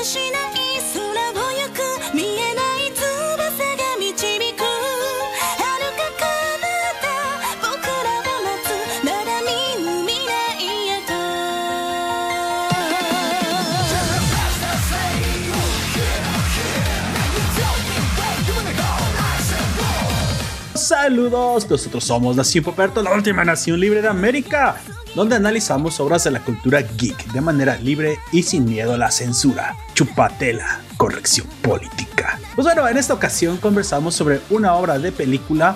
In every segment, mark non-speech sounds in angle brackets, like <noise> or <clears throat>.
てしない空を行く見えない翼が導く遥か彼方僕らを待つまだ見ぬ未来へと Saludos, nosotros somos Nación Poperto, la última nación libre de América, donde analizamos obras de la cultura geek de manera libre y sin miedo a la censura. Chupatela, corrección política. Pues bueno, en esta ocasión conversamos sobre una obra de película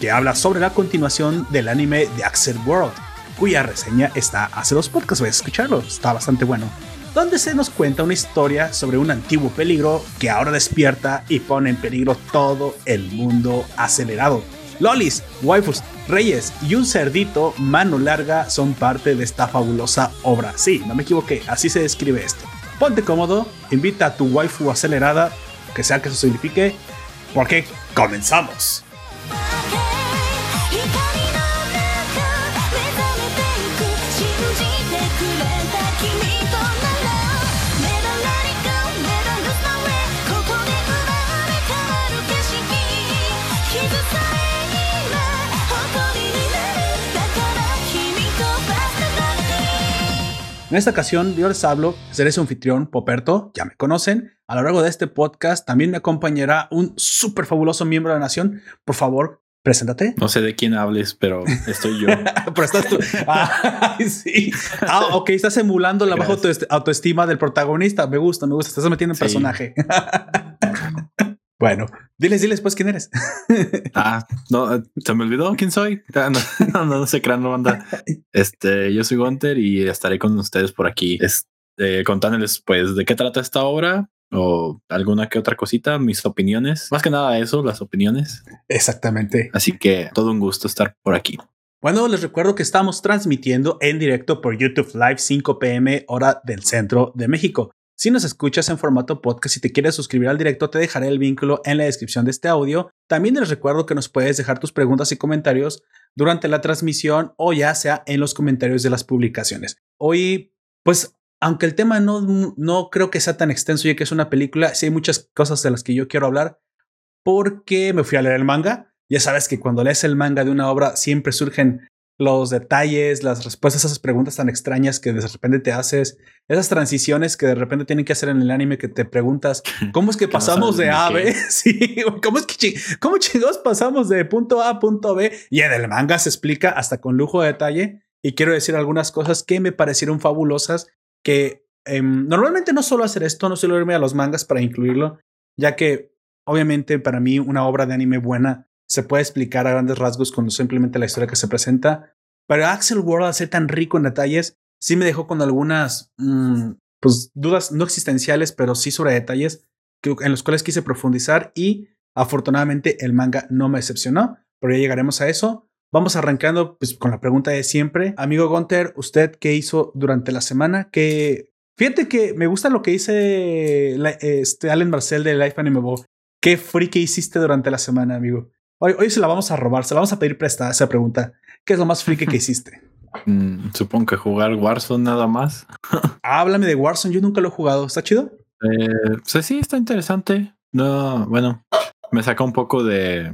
que habla sobre la continuación del anime de Axel World, cuya reseña está hace dos podcasts, voy a escucharlo, está bastante bueno donde se nos cuenta una historia sobre un antiguo peligro que ahora despierta y pone en peligro todo el mundo acelerado. Lolis, waifus, reyes y un cerdito mano larga son parte de esta fabulosa obra. Sí, no me equivoqué, así se describe esto. Ponte cómodo, invita a tu waifu acelerada, que sea que eso signifique, porque comenzamos. En esta ocasión yo les hablo, seré su anfitrión Poperto, ya me conocen. A lo largo de este podcast también me acompañará un súper fabuloso miembro de la nación. Por favor, preséntate. No sé de quién hables, pero estoy yo. <laughs> Pero estás tú. Ah, sí. Ah, ok, estás emulando la baja autoestima del protagonista. Me gusta, me gusta. Estás metiendo en Sí. personaje. <laughs> bueno, diles, diles pues quién eres. <laughs> Ah, no, eh, se me olvidó quién soy. Ah, No, <laughs> no, no, no se crean, no banda. Este, yo soy Gunter y estaré con ustedes por aquí, este, contándoles pues de qué trata esta obra o alguna que otra cosita, mis opiniones. Más que nada eso, las opiniones. Exactamente. Así que todo un gusto estar por aquí. Bueno, les recuerdo que estamos transmitiendo en directo por YouTube Live 5 pm hora del centro de México. Si nos escuchas en formato podcast y te quieres suscribir al directo, te dejaré el vínculo en la descripción de este audio. También les recuerdo que nos puedes dejar tus preguntas y comentarios durante la transmisión o ya sea en los comentarios de las publicaciones. Hoy, pues, aunque el tema no, no creo que sea tan extenso ya que es una película, sí hay muchas cosas de las que yo quiero hablar porque me fui a leer el manga. Ya sabes que cuando lees el manga de una obra siempre surgen los detalles, las respuestas a esas preguntas tan extrañas que de repente te haces, esas transiciones que de repente tienen que hacer en el anime que te preguntas, <laughs> ¿cómo es que pasamos de A a B? <laughs> Sí, ¿cómo es que chi- cómo chingados pasamos de punto A a punto B? Y en el manga se explica hasta con lujo de detalle y quiero decir algunas cosas que me parecieron fabulosas que em, normalmente no suelo hacer esto, no suelo irme a los mangas para incluirlo, ya que obviamente para mí una obra de anime buena se puede explicar a grandes rasgos con simplemente la historia que se presenta. Pero Axel World, al ser tan rico en detalles, sí me dejó con algunas mm, pues, dudas no existenciales, pero sí sobre detalles que, en los cuales quise profundizar y afortunadamente el manga no me decepcionó, pero ya llegaremos a eso. Vamos arrancando pues, con la pregunta de siempre. Amigo Gunter, ¿usted qué hizo durante la semana? Que fíjate que me gusta lo que dice este Marcel de Life Anime. ¿Qué friki hiciste durante la semana, amigo? Hoy, hoy se la vamos a robar, se la vamos a pedir prestada esa pregunta. ¿Qué es lo más friki que <laughs> hiciste? Mm, supongo que jugar Warzone nada más. <laughs> Háblame de Warzone, yo nunca lo he jugado. ¿Está chido? Eh, pues sí, está interesante. No, bueno, me saca un poco de,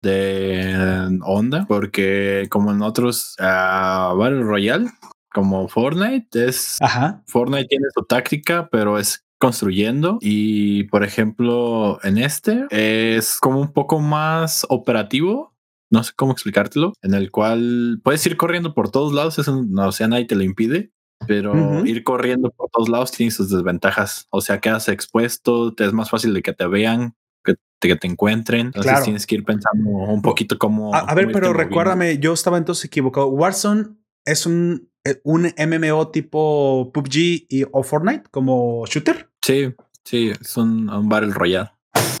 de onda porque como en otros ah, Battle Royale, como Fortnite, es Ajá. Fortnite tiene su táctica, pero es construyendo y por ejemplo en este es como un poco más operativo. No sé cómo explicártelo, en el cual puedes ir corriendo por todos lados, eso no, o sea, nadie te lo impide, pero Ujú. ir corriendo por todos lados tiene sus desventajas. O sea, quedas expuesto, te es más fácil de que te vean, que te, que te encuentren. Entonces Claro. tienes que ir pensando un poquito cómo. A, a ver, cómo pero moviendo. recuérdame, yo estaba entonces equivocado. Warzone es un, un MMO tipo PUBG y, o Fortnite como shooter. Sí, sí, es un, un Battle Royale.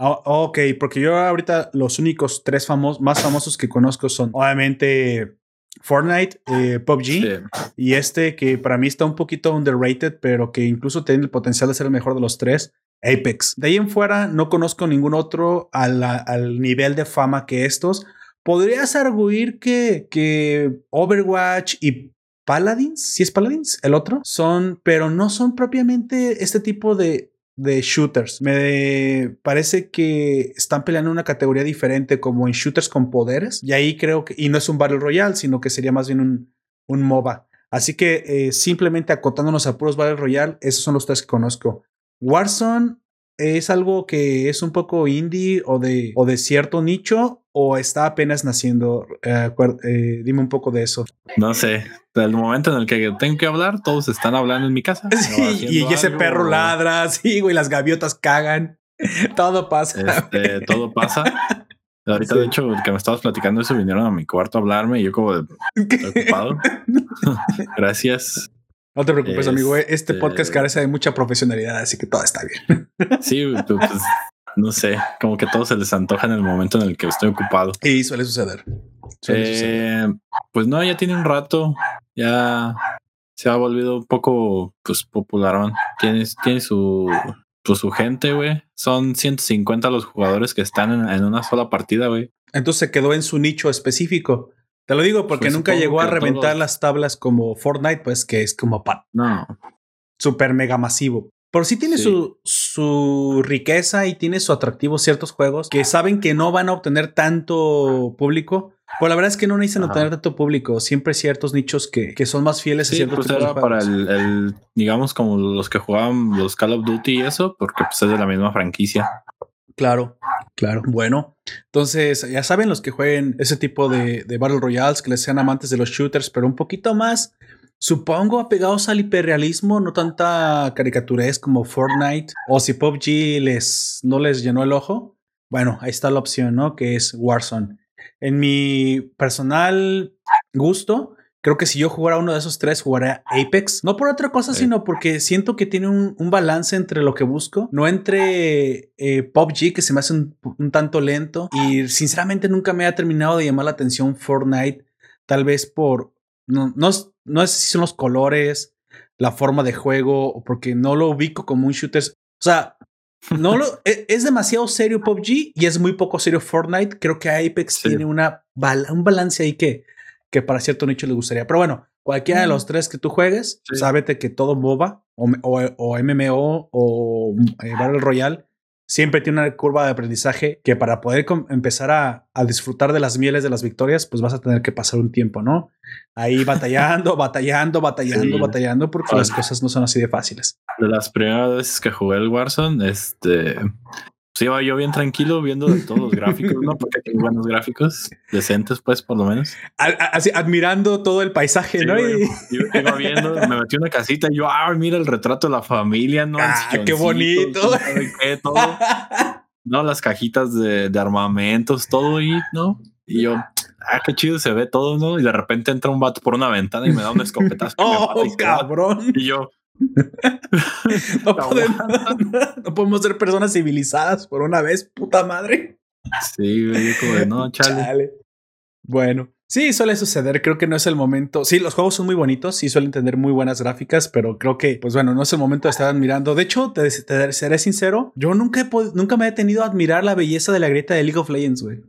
Ah, ok, porque yo ahorita los únicos tres famosos, más famosos que conozco son obviamente Fortnite, eh, PUBG Sí. y este que para mí está un poquito underrated, pero que incluso tiene el potencial de ser el mejor de los tres, Apex. De ahí en fuera no conozco ningún otro a la- al nivel de fama que estos. Podrías arguir que, que Overwatch y Paladins, si es Paladins, el otro, son, pero no son propiamente este tipo de de shooters. Me parece que están peleando una categoría diferente como en shooters con poderes. Y ahí creo que, y no es un Battle Royale, sino que sería más bien un, un MOBA. Así que eh, simplemente acotándonos a puros Battle Royale, esos son los tres que conozco. Warzone es algo que es un poco indie o de, o de cierto nicho o está apenas naciendo. Eh, eh, dime un poco de eso. No sé. El momento en el que tengo que hablar, todos están hablando en mi casa. <laughs> Sí, y, ese algo, perro o- ladra, <laughs> sí, güey, las gaviotas cagan. <laughs> Todo pasa. Este, todo pasa. Ahorita, Sí. de hecho, que me estabas platicando eso, vinieron a mi cuarto a hablarme y yo como de, "Estoy ocupado. Gracias. No te preocupes, amigo. eh, Este Este- podcast carece de mucha profesionalidad, así que todo está bien. Sí, pues, pues, no sé, como que todo se les antoja en el momento en el que estoy ocupado. Y suele suceder. Suele suceder. Eh, pues no, ya tiene un rato, ya se ha volvido un poco pues popularón. Tiene, tiene su pues su gente, güey. Son 150 los jugadores que están en, en una sola partida, güey. Entonces se quedó en su nicho específico. Te lo digo porque Pues nunca llegó a reventar todos- las tablas como Fortnite, pues que es como pa- No, super mega masivo. Pero sí tiene Sí. su, su riqueza y tiene su atractivo ciertos juegos que saben que no van a obtener tanto público. Pues la verdad es que no necesitan Ajá. obtener tanto público. Siempre hay ciertos nichos que, que son más fieles a sí, ciertos pues era para el, digamos, como los que jugaban los Call of Duty y eso, porque pues es de la misma franquicia. Claro, claro. Bueno, entonces ya saben los que jueguen ese tipo de, de Battle Royales, que les sean amantes de los shooters, pero un poquito más, supongo, apegados al hiperrealismo, no tanta caricaturez como Fortnite, o si PUBG les, no les llenó el ojo. Bueno, ahí está la opción, ¿no? Que es Warzone. En mi personal gusto, creo que si yo jugara uno de esos tres, jugaría Apex. No por otra cosa, Sí. sino porque siento que tiene un, un balance entre lo que busco, no entre eh, PUBG, que se me hace un, un tanto lento, y sinceramente nunca me ha terminado de llamar la atención Fortnite, tal vez por, no, no, es- no sé si son los colores, la forma de juego, porque no lo ubico como un shooter. O sea, no lo <laughs> e- es demasiado serio PUBG y es muy poco serio Fortnite. Creo que Apex Sí. tiene una un balance ahí que, que para cierto nicho le gustaría. Pero bueno, cualquiera de los tres que tú juegues, Sí. sábete que todo MOBA o, o, o MMO o eh, Battle Royale siempre tiene una curva de aprendizaje que para poder empezar a, a disfrutar de las mieles de las victorias, pues vas a tener que pasar un tiempo, ¿no? Ahí <laughs> batallando, batallando, batallando, Sí. batallando, porque las cosas no son así de fáciles. De las primeras veces que jugué el Warzone, este. Iba yo bien tranquilo viendo de todos los gráficos, ¿no? Porque tiene buenos gráficos, decentes, pues, por lo menos. Así, admirando todo el paisaje, Sí, ¿no? güey. Y- Iba viendo, me metí una casita y yo, ah, mira el retrato de la familia, ¿no? Ah, qué bonito. qué, todo. <laughs> No, las cajitas de, de armamentos, todo y, ¿no? Y yo, ah, qué chido se ve todo, ¿no? Y de repente entra un vato por una ventana y me da un escopetazo. que me <laughs> mata oh, y cabrón. Y yo, No podemos, <laughs> no podemos ser personas civilizadas por una vez, puta madre. sí, güey, como de, no, <laughs> chale. Chale. Bueno, sí, suele suceder. Creo que no es el momento. Sí, los juegos son muy bonitos, sí suelen tener muy buenas gráficas, pero creo que, pues bueno, no es el momento de estar admirando. De hecho, te, te seré sincero, yo nunca, he nunca me he detenido a admirar la belleza de la grieta de League of Legends, güey.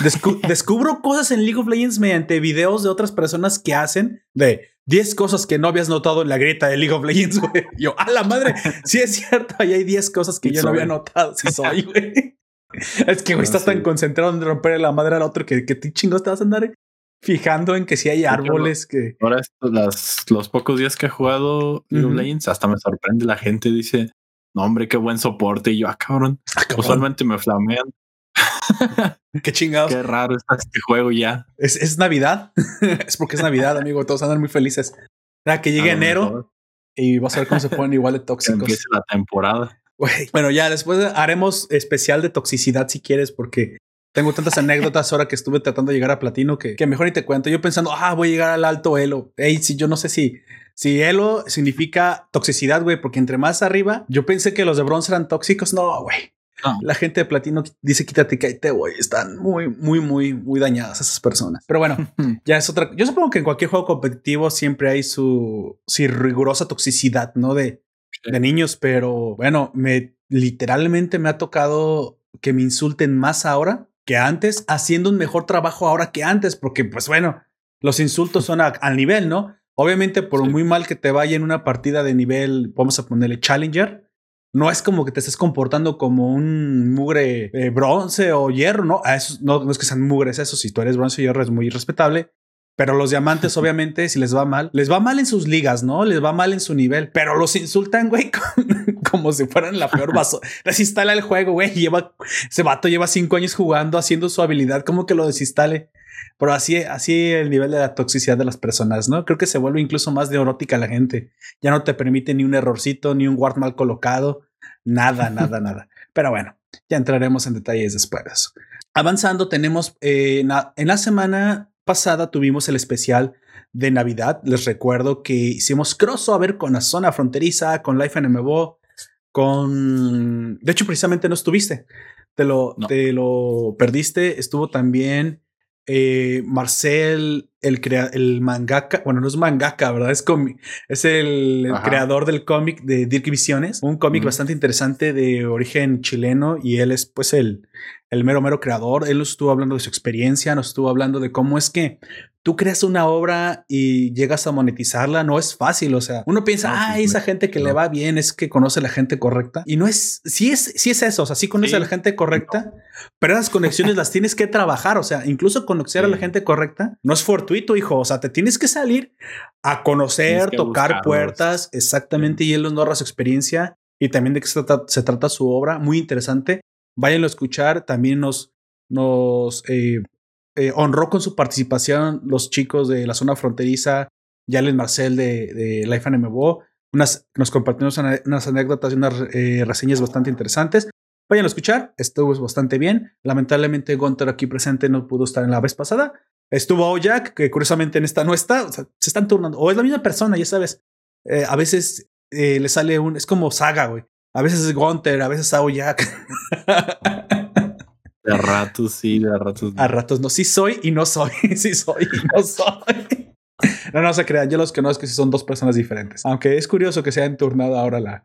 Descu- <laughs> descubro cosas en League of Legends mediante videos de otras personas que hacen de 10 cosas que no habías notado en la grieta de League of Legends, güey. <laughs> Yo, a la madre, sí es cierto, ahí hay 10 cosas que yo no había notado. Sí soy, <laughs> güey. Es que, güey, No, estás tan concentrado en romper la madre al otro que, que te chingos te vas a andar fijando en que si hay árboles que... Ahora, estos, las, los pocos días que he jugado League of. Legends, hasta me sorprende la gente. Dice, no, hombre, qué buen soporte. Y yo, ah, cabrón, Ah, cabrón, usualmente me flamean. <laughs> qué chingados. Qué raro está este juego ya. ¿Es, es Navidad? <laughs> es porque es Navidad, <laughs> amigo. Todos andan muy felices. Nada, que llegue A lo enero y vas a ver cómo se ponen igual de Que tóxicos. empiece la temporada. Güey, Bueno, ya después haremos especial de toxicidad si quieres, porque tengo tantas anécdotas ahora que estuve tratando de llegar a platino que, que mejor ni te cuento. Yo pensando, ah, voy a llegar al alto elo. Ey, si yo no sé si, si elo significa toxicidad, güey, porque entre más arriba, yo pensé que los de bronce eran tóxicos. No, güey. No. La gente de platino dice quítate, cállate, güey. Están muy, muy, muy, muy dañadas esas personas. Pero bueno, <laughs> ya es otra. Yo supongo que en cualquier juego competitivo siempre hay su, su rigurosa toxicidad, ¿no? De, Sí. de niños, pero bueno, me literalmente me ha tocado que me insulten más ahora que antes, haciendo un mejor trabajo ahora que antes, porque pues bueno, los insultos son a- al nivel, ¿no? Obviamente, por Sí. muy mal que te vaya en una partida de nivel, vamos a ponerle Challenger, no es como que te estés comportando como un mugre eh, bronce o hierro, ¿no? A esos, no, no es que sean mugres eso, si tú eres bronce o hierro es muy respetable. Pero los diamantes, <laughs> obviamente, si les va mal, les va mal en sus ligas, ¿no? Les va mal en su nivel, pero los insultan, güey, <laughs> con- como si fueran la peor vaso. Desinstala el juego, güey. Lleva, ese vato lleva cinco años jugando, haciendo su habilidad, como que lo desinstale. Pero así, así el nivel de la toxicidad de las personas, ¿no? Creo que se vuelve incluso más neurótica la gente. Ya no te permite ni un errorcito, ni un guard mal colocado. Nada, nada, nada. Pero bueno, ya entraremos en detalles después de eso. Avanzando, tenemos eh, en la semana pasada tuvimos el especial de Navidad. Les recuerdo que hicimos crossover con la zona fronteriza, con Life NMO, con... De hecho, precisamente no estuviste. Te lo, No. te lo perdiste. Estuvo también eh, Marcel, el, crea el mangaka. Bueno, no es mangaka, ¿verdad? Es, comi- es el, creador del cómic de Dirk Visiones. Un cómic bastante interesante de origen chileno y él es pues el, el mero, mero creador. Él nos estuvo hablando de su experiencia, nos estuvo hablando de cómo es que tú creas una obra y llegas a monetizarla. No es fácil. O sea, uno piensa, No, ay, esa gente que le va bien es que conoce a la gente correcta. Y no es, sí es, sí es eso. O sea, sí conoce Sí. a la gente correcta, pero esas conexiones las tienes que trabajar. O sea, incluso conocer a la gente correcta no es fortuito, hijo. O sea, te tienes que salir a conocer, tocar buscarlos. puertas. Exactamente. Y él nos narra su experiencia y también de qué se trata, se trata su obra. Muy interesante. Váyanlo a escuchar. También nos, eh, eh, honró con su participación los chicos de la zona fronteriza, Yalen Marcel de, Life NMO. Unas, nos compartimos una- unas anécdotas y unas eh, reseñas bastante interesantes. Vayan a escuchar, estuvo bastante bien. Lamentablemente, Gunter aquí presente no pudo estar en la vez pasada. Estuvo Ojak, que curiosamente en esta no está. O sea, se están turnando. O es la misma persona, ya sabes. A veces le sale un. Es como saga, güey. A veces es Gunter, a veces a Ojak. De ratos sí, de ratos no. A ratos no. Sí soy y no soy. <laughs> Sí soy y no soy. No, no se crean. Yo los conozco que sí son dos personas diferentes. Aunque es curioso que se hayan turnado ahora la,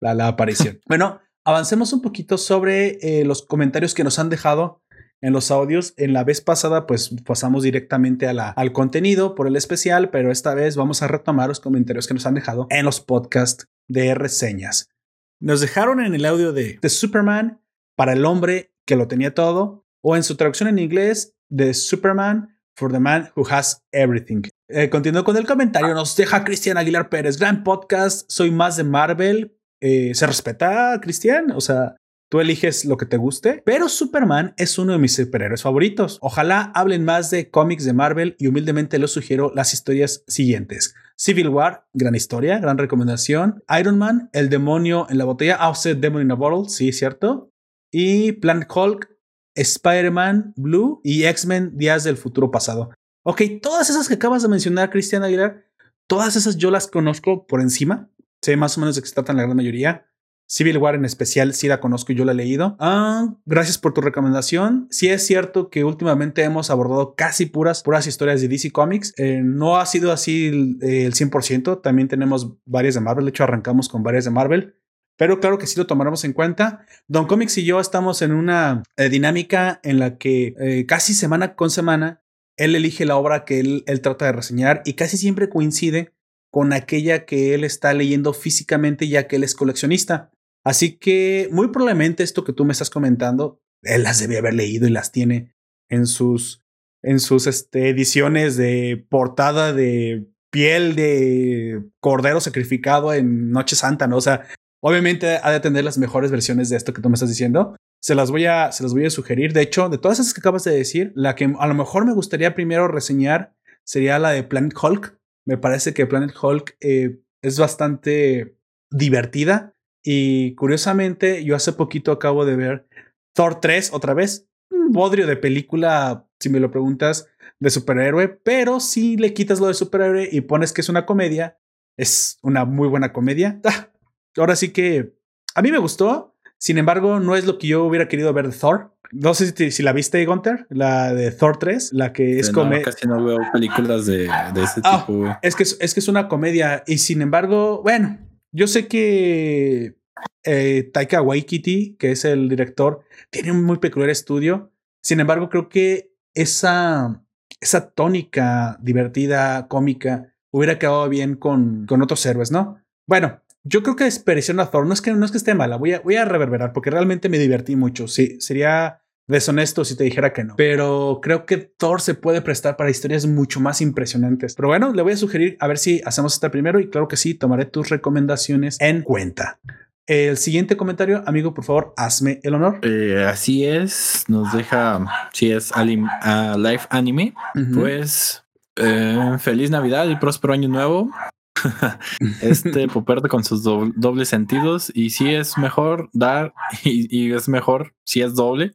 la, la aparición. <laughs> bueno, avancemos un poquito sobre eh, los comentarios que nos han dejado en los audios. En la vez pasada, pues pasamos directamente a la, al contenido por el especial, pero esta vez vamos a retomar los comentarios que nos han dejado en los podcasts de reseñas. Nos dejaron en el audio de The Superman para el hombre que lo tenía todo, o en su traducción en inglés, The Superman for the Man Who Has Everything. Eh, continuando con el comentario, nos deja Cristian Aguilar Pérez. Gran podcast, soy más de Marvel. Eh, ¿Se respeta, Cristian? O sea, tú eliges lo que te guste, pero Superman es uno de mis superhéroes favoritos. Ojalá hablen más de cómics de Marvel y humildemente les sugiero las historias siguientes. Civil War, gran historia, gran recomendación. Iron Man, el demonio en la botella. Ah, usted, Demon in a Bottle, sí, cierto. Y Planet Hulk, Spider-Man Blue y X-Men Días del Futuro Pasado. Ok, todas esas que acabas de mencionar, Cristian Aguilar, todas esas yo las conozco por encima. Sé más o menos de qué se tratan la gran mayoría. Civil War en especial, sí la conozco y yo la he leído. Ah, gracias por tu recomendación. Sí es cierto que últimamente hemos abordado casi puras, puras historias de DC Comics. Eh, no ha sido así el, el 100%. También tenemos varias de Marvel. De hecho, arrancamos con varias de Marvel. Pero claro que sí lo tomaremos en cuenta. Don Comics y yo estamos en una eh, dinámica en la que eh, casi semana con semana él elige la obra que él, él trata de reseñar y casi siempre coincide con aquella que él está leyendo físicamente ya que él es coleccionista. Así que muy probablemente esto que tú me estás comentando, él las debe haber leído y las tiene en sus, en sus este, ediciones de portada de piel de cordero sacrificado en Noche Santa, ¿no? O sea, obviamente ha de tener las mejores versiones de esto que tú me estás diciendo. Se las voy a, se las voy a sugerir. De hecho, de todas esas que acabas de decir, la que a lo mejor me gustaría primero reseñar sería la de Planet Hulk. Me parece que Planet Hulk eh, es bastante divertida. Y curiosamente, yo hace poquito acabo de ver Thor 3 otra vez. Un bodrio de película, si me lo preguntas, de superhéroe. Pero si le quitas lo de superhéroe y pones que es una comedia, es una muy buena comedia. Ah, ahora sí que a mí me gustó. Sin embargo, no es lo que yo hubiera querido ver de Thor. No sé si, si la viste, Gunter, la de Thor 3, la que es no, comedia. casi no veo películas de, de ese Ah, tipo. Es que es, es que es una comedia y sin embargo, bueno, yo sé que eh, Taika Waititi, que es el director, tiene un muy peculiar estudio. Sin embargo, creo que esa, esa tónica divertida, cómica, hubiera quedado bien con, con otros héroes, ¿no? Bueno, yo creo que desperdiciaron a Thor. No es que, no es que esté mala, voy a, voy a reverberar porque realmente me divertí mucho. Sí, sería deshonesto si te dijera que no. Pero creo que Thor se puede prestar para historias mucho más impresionantes. Pero bueno, le voy a sugerir a ver si hacemos este primero y claro que sí, tomaré tus recomendaciones en cuenta. El siguiente comentario, amigo, por favor, hazme el honor. Eh, así es, nos deja, si es alim- a live anime, Ujú. pues eh, feliz Navidad y próspero año nuevo. <laughs> este <laughs> Poperto con sus doble- dobles sentidos y si es mejor dar y, y es mejor si es doble.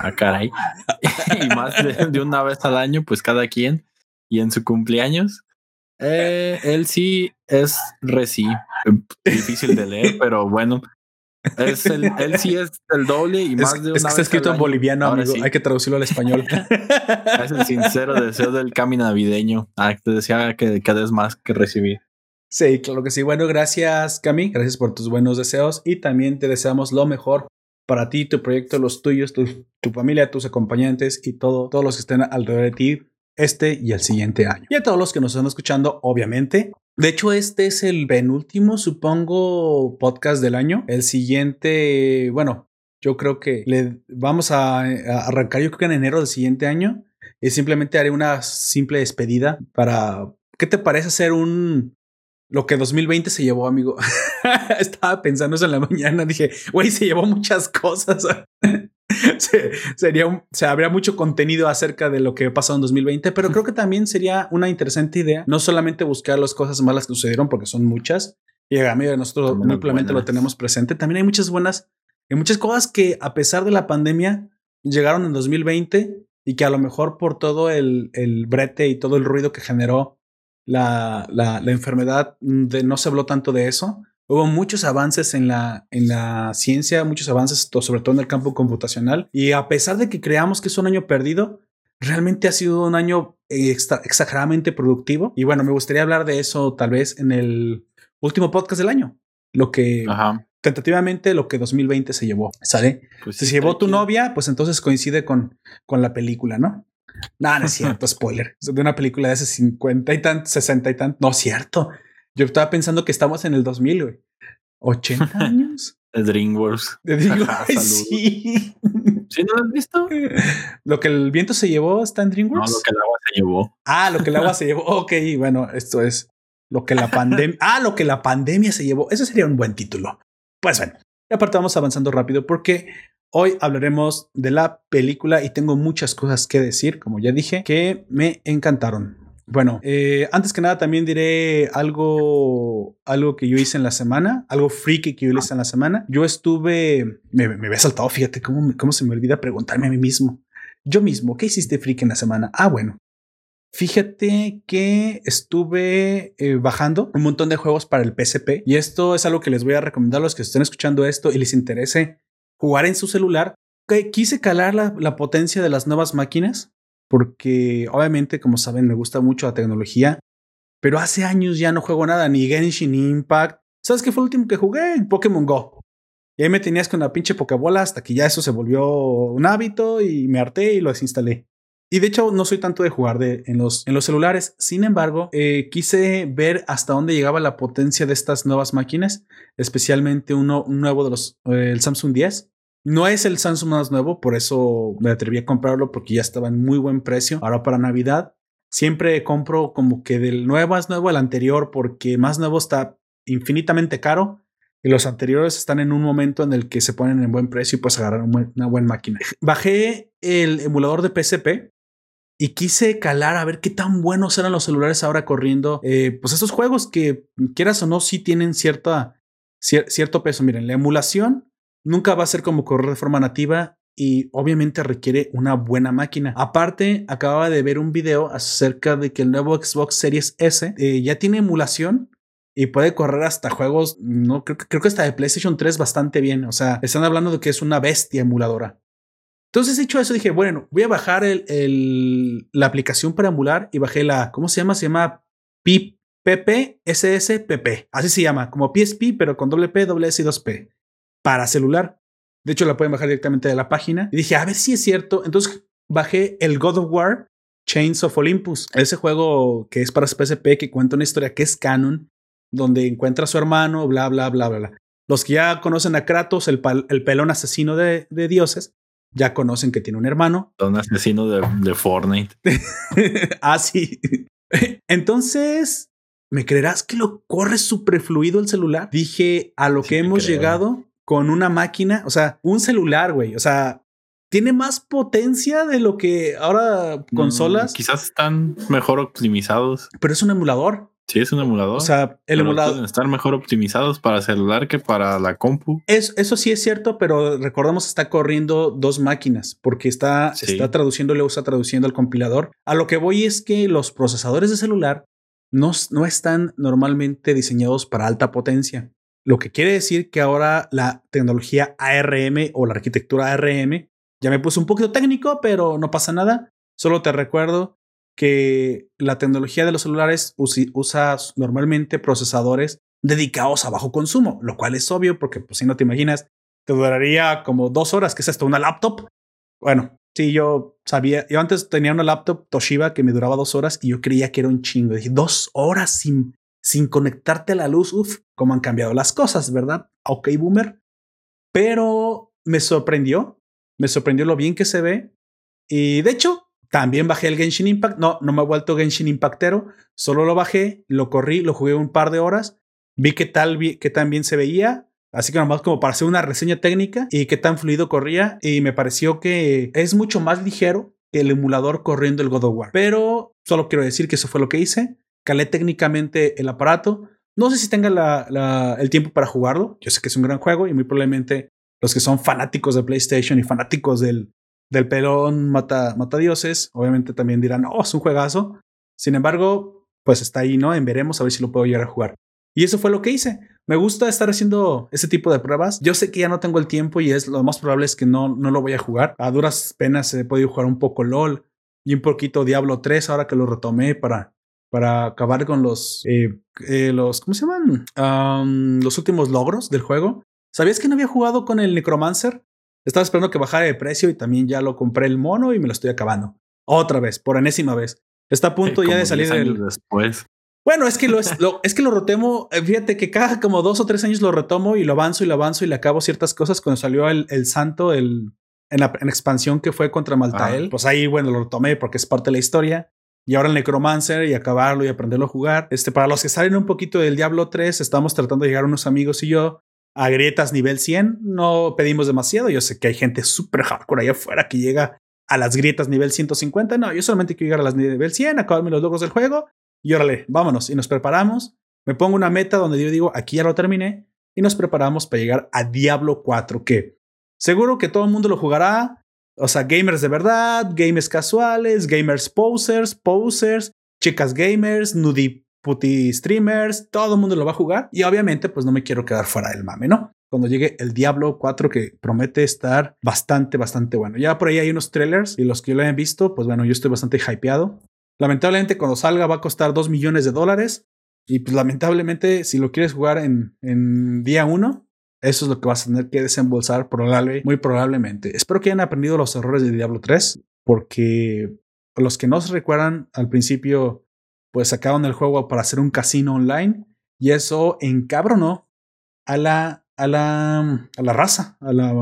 Ah, caray. <laughs> y más de, de una vez al año, pues cada quien y en su cumpleaños. Eh, él sí es reci, difícil de leer, <laughs> pero bueno. Es el, él sí es el doble y Es, más de una es que está vez escrito en boliviano, Ahora amigo. sí. Hay que traducirlo al español. <laughs> Es el sincero deseo del cami navideño. Ah, te decía que, que des más que recibir. Sí, claro que sí. Bueno, gracias, Cami. Gracias por tus buenos deseos y también te deseamos lo mejor para ti, tu proyecto, los tuyos, tu, tu familia, tus acompañantes y todo, todos los que estén alrededor de ti este y el siguiente año. Y a todos los que nos están escuchando, obviamente. De hecho, este es el penúltimo, supongo, podcast del año. El siguiente, bueno, yo creo que le vamos a, arrancar, yo creo que en enero del siguiente año. Y simplemente haré una simple despedida para. ¿Qué te parece hacer un lo que 2020 se llevó, amigo. <laughs> Estaba pensando eso en la mañana. Dije, güey, se llevó muchas cosas. <laughs> <laughs> Se- sería un, se habría mucho contenido acerca de lo que pasó en 2020, pero creo que también sería una interesante idea no solamente buscar las cosas malas que sucedieron, porque son muchas, y a de nosotros También las simplemente lo buenas. tenemos presente. También hay muchas buenas, hay muchas cosas que a pesar de la pandemia llegaron en 2020 y que a lo mejor por todo el, el brete y todo el ruido que generó la, la, la enfermedad, mm, de, no se habló tanto de eso. Hubo muchos avances en la, en la ciencia, muchos avances, sobre todo en el campo computacional. Y a pesar de que creamos que es un año perdido, realmente ha sido un año extra- exageradamente productivo. Y bueno, me gustaría hablar de eso tal vez en el último podcast del año. Lo que Ajá. tentativamente lo que 2020 se llevó. ¿Sale? Pues Si se llevó tu novia, pues entonces coincide con, con la película, ¿no? No, no es cierto, <laughs> spoiler. De una película de hace 50 y tantos, 60 y tantos. No es cierto. Yo estaba pensando que estamos en el 2000, güey. 80 <laughs> años. De DreamWorks. Ay, <laughs> saludos. sí. ¿Sí no lo has visto? <laughs> Lo que el viento se llevó está en No, DreamWorks. lo que el agua se llevó. Ah, lo que el agua se llevó. Ok, bueno, esto es lo que la pandemia. ah, lo que la pandemia se llevó. Eso sería un buen título. Pues bueno, y aparte vamos avanzando rápido porque hoy hablaremos de la película y tengo muchas cosas que decir, como ya dije, que me encantaron. Bueno, eh, antes que nada también diré algo, algo que yo hice en la semana, algo freaky que yo hice en la semana. Yo estuve, me, me había saltado, fíjate cómo, cómo se me olvida preguntarme a mí mismo. Yo mismo, ¿qué hiciste freaky en la semana? Ah, bueno, Fíjate que estuve eh, bajando un montón de juegos para el PSP y esto es algo que les voy a recomendar a los que estén escuchando esto y les interese jugar en su celular. Quise calar la, la potencia de las nuevas máquinas porque obviamente, como saben, me gusta mucho la tecnología, pero hace años ya no juego nada, ni Genshin, ni Impact. ¿Sabes qué fue el último que jugué? Pokémon Go. Y ahí me tenías con la pinche Pokébola hasta que ya eso se volvió un hábito y me harté y lo desinstalé. Y de hecho no soy tanto de jugar de, en, los, en los celulares. Sin embargo, eh, quise ver hasta dónde llegaba la potencia de estas nuevas máquinas, especialmente uno un nuevo de los, eh, el Samsung 10. No es el Samsung más nuevo, por eso me atreví a comprarlo porque ya estaba en muy buen precio. Ahora para Navidad siempre compro como que del nuevo más nuevo al anterior porque más nuevo está infinitamente caro y los anteriores están en un momento en el que se ponen en buen precio y pues agarrar una buena máquina. Bajé el emulador de PSP y quise calar a ver qué tan buenos eran los celulares ahora corriendo eh, pues estos juegos que quieras o no sí tienen cierta cier- cierto peso. Miren, la emulación nunca va a ser como correr de forma nativa y obviamente requiere una buena máquina. Aparte, acababa de ver un video acerca de que el nuevo Xbox Series S eh, ya tiene emulación y puede correr hasta juegos, no creo, que- creo que hasta de PlayStation 3 bastante bien. O sea, están hablando de que es una bestia emuladora. Entonces, dicho eso, dije, bueno, voy a bajar el, la aplicación para emular y bajé la, ¿cómo se llama? Se llama P- PPSSPP. Así se llama, como PSP, pero con doble P, doble S y 2P. Para celular. De hecho, la pueden bajar directamente de la página. Y dije, a ver si es cierto. Entonces, bajé el God of War Chains of Olympus. Ese juego que es para PSP, que cuenta una historia que es canon donde encuentra a su hermano, bla, bla, bla, bla, bla. Los que ya conocen a Kratos, el, pelón asesino de, de dioses, ya conocen que tiene un hermano. Un asesino de, de Fortnite. <laughs> ah, sí. Entonces, ¿me creerás que lo corre súper fluido el celular? Dije, a lo Sí que hemos creo. llegado con una máquina, o sea, un celular, güey. O sea, tiene más potencia de lo que ahora consolas, Mm, quizás están mejor optimizados. pero es un emulador. Sí, es un emulador. O sea, el pero emulador. Pueden estar mejor optimizados para celular que para la compu. Es- eso sí es cierto, pero recordemos que está corriendo dos máquinas porque está, Sí. está traduciendo, le está traduciendo al compilador. A lo que voy es que los procesadores de celular no, no están normalmente diseñados para alta potencia. Lo que quiere decir que ahora la tecnología ARM o la arquitectura ARM, ya me puse un poquito técnico, pero no pasa nada. Solo te recuerdo que la tecnología de los celulares usa normalmente procesadores dedicados a bajo consumo, lo cual es obvio porque pues, si no te imaginas, te duraría como dos horas, que es hasta una laptop. Bueno, sí, yo sabía, yo antes tenía una laptop Toshiba que me duraba dos horas y yo creía que era un chingo. Dije, dos horas sin, sin conectarte a la luz, uf, cómo han cambiado las cosas, ¿verdad? Ok, boomer. Pero me sorprendió, me sorprendió lo bien que se ve. Y de hecho, también bajé el Genshin Impact. No, no me he vuelto Genshin Impactero. Solo lo bajé, lo corrí, lo jugué un par de horas. Vi qué tal, vi qué tan bien se veía. Así que nomás como para hacer una reseña técnica y qué tan fluido corría. Y me pareció que es mucho más ligero que el emulador corriendo el God of War. Pero solo quiero decir que eso fue lo que hice. Calé técnicamente el aparato. No sé si tenga el tiempo para jugarlo. Yo sé que es un gran juego y muy probablemente los que son fanáticos de PlayStation y fanáticos del, del pelón mata, mata dioses, obviamente también dirán, oh, es un juegazo. Sin embargo, pues está ahí, ¿no? En veremos a ver si lo puedo llegar a jugar. Y eso fue lo que hice. Me gusta estar haciendo ese tipo de pruebas. Yo sé que ya no tengo el tiempo y es lo más probable es que no, no lo voy a jugar. A duras penas he podido jugar un poco LOL y un poquito Diablo 3 ahora que lo retomé para, para acabar con los, eh, eh, los, ¿cómo se llaman? Um, los últimos logros del juego. ¿Sabías que no había jugado con el Necromancer? Estaba esperando que bajara de precio y también ya lo compré el mono y me lo estoy acabando. Otra vez, por enésima vez. Está a punto Eh, ya de salir 10 del, después. bueno, es que lo, es, lo, es que lo retomo. eh, Fíjate que cada como dos o tres años lo retomo y lo avanzo y lo avanzo y le acabo ciertas cosas. Cuando salió el, el santo, el, en la en expansión que fue contra Maltael, Ajá. pues ahí, bueno, lo retomé porque es parte de la historia. Y ahora el Necromancer y acabarlo y aprenderlo a jugar. Este, para los que salen un poquito del Diablo 3, estamos tratando de llegar unos amigos y yo a grietas nivel 100. No pedimos demasiado. Yo sé que hay gente súper hardcore allá afuera que llega a las grietas nivel 150. No, yo solamente quiero llegar a las nivel 100, acabarme los logros del juego y órale, vámonos. Y nos preparamos. Me pongo una meta donde yo digo, aquí ya lo terminé. Y nos preparamos para llegar a Diablo 4, que seguro que todo el mundo lo jugará. O sea, gamers de verdad, gamers casuales, gamers posers, posers, chicas gamers, nudie streamers, todo el mundo lo va a jugar. Y obviamente, pues no me quiero quedar fuera del mame, ¿no? Cuando llegue el Diablo 4, que promete estar bastante, bastante bueno. Ya por ahí hay unos trailers y los que lo hayan visto, pues bueno, yo estoy bastante hypeado. Lamentablemente, cuando salga va a costar 2 millones de dólares. Y pues lamentablemente, si lo quieres jugar en, en día 1, eso es lo que vas a tener que desembolsar muy probablemente. Espero que hayan aprendido los errores de Diablo 3, porque los que no se recuerdan al principio, pues sacaron el juego para hacer un casino online y eso encabronó a la, a la, a la raza, a, la,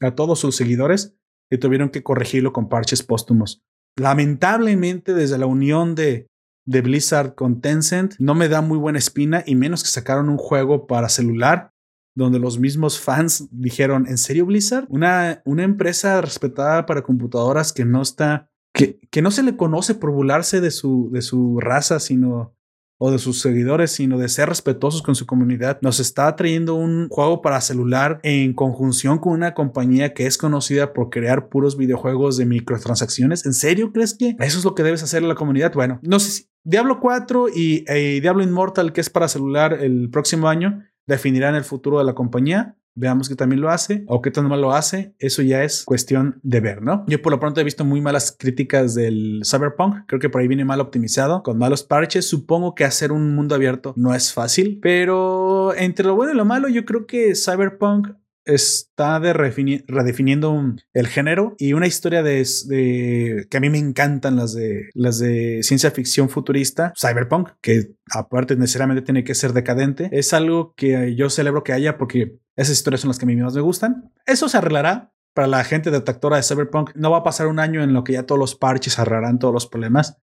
a todos sus seguidores y tuvieron que corregirlo con parches póstumos. Lamentablemente, desde la unión de, de Blizzard con Tencent, no me da muy buena espina y menos que sacaron un juego para celular donde los mismos fans dijeron, ¿en serio Blizzard? Una, una empresa respetada para computadoras que no está, que, que no se le conoce por burlarse de su, de su raza, sino o de sus seguidores, sino de ser respetuosos con su comunidad. Nos está trayendo un juego para celular en conjunción con una compañía que es conocida por crear puros videojuegos de microtransacciones. ¿En serio crees que eso es lo que debes hacer en la comunidad? Bueno, no sé si Diablo 4 y eh, Diablo Immortal, que es para celular el próximo año, definirán el futuro de la compañía. Veamos que también lo hace o qué tan mal lo hace. Eso ya es cuestión de ver, ¿no? Yo por lo pronto he visto muy malas críticas del Cyberpunk. Creo que por ahí viene mal optimizado, con malos parches. Supongo que hacer un mundo abierto no es fácil, pero entre lo bueno y lo malo, yo creo que Cyberpunk está redefiniendo el género y una historia de, que a mí me encantan las de ciencia ficción futurista, cyberpunk, que aparte necesariamente tiene que ser decadente. Es algo que yo celebro que haya porque esas historias son las que a mí más me gustan. Eso se arreglará. Para la gente detractora de Cyberpunk, no va a pasar un año en lo que ya todos los parches arreglarán todos los problemas.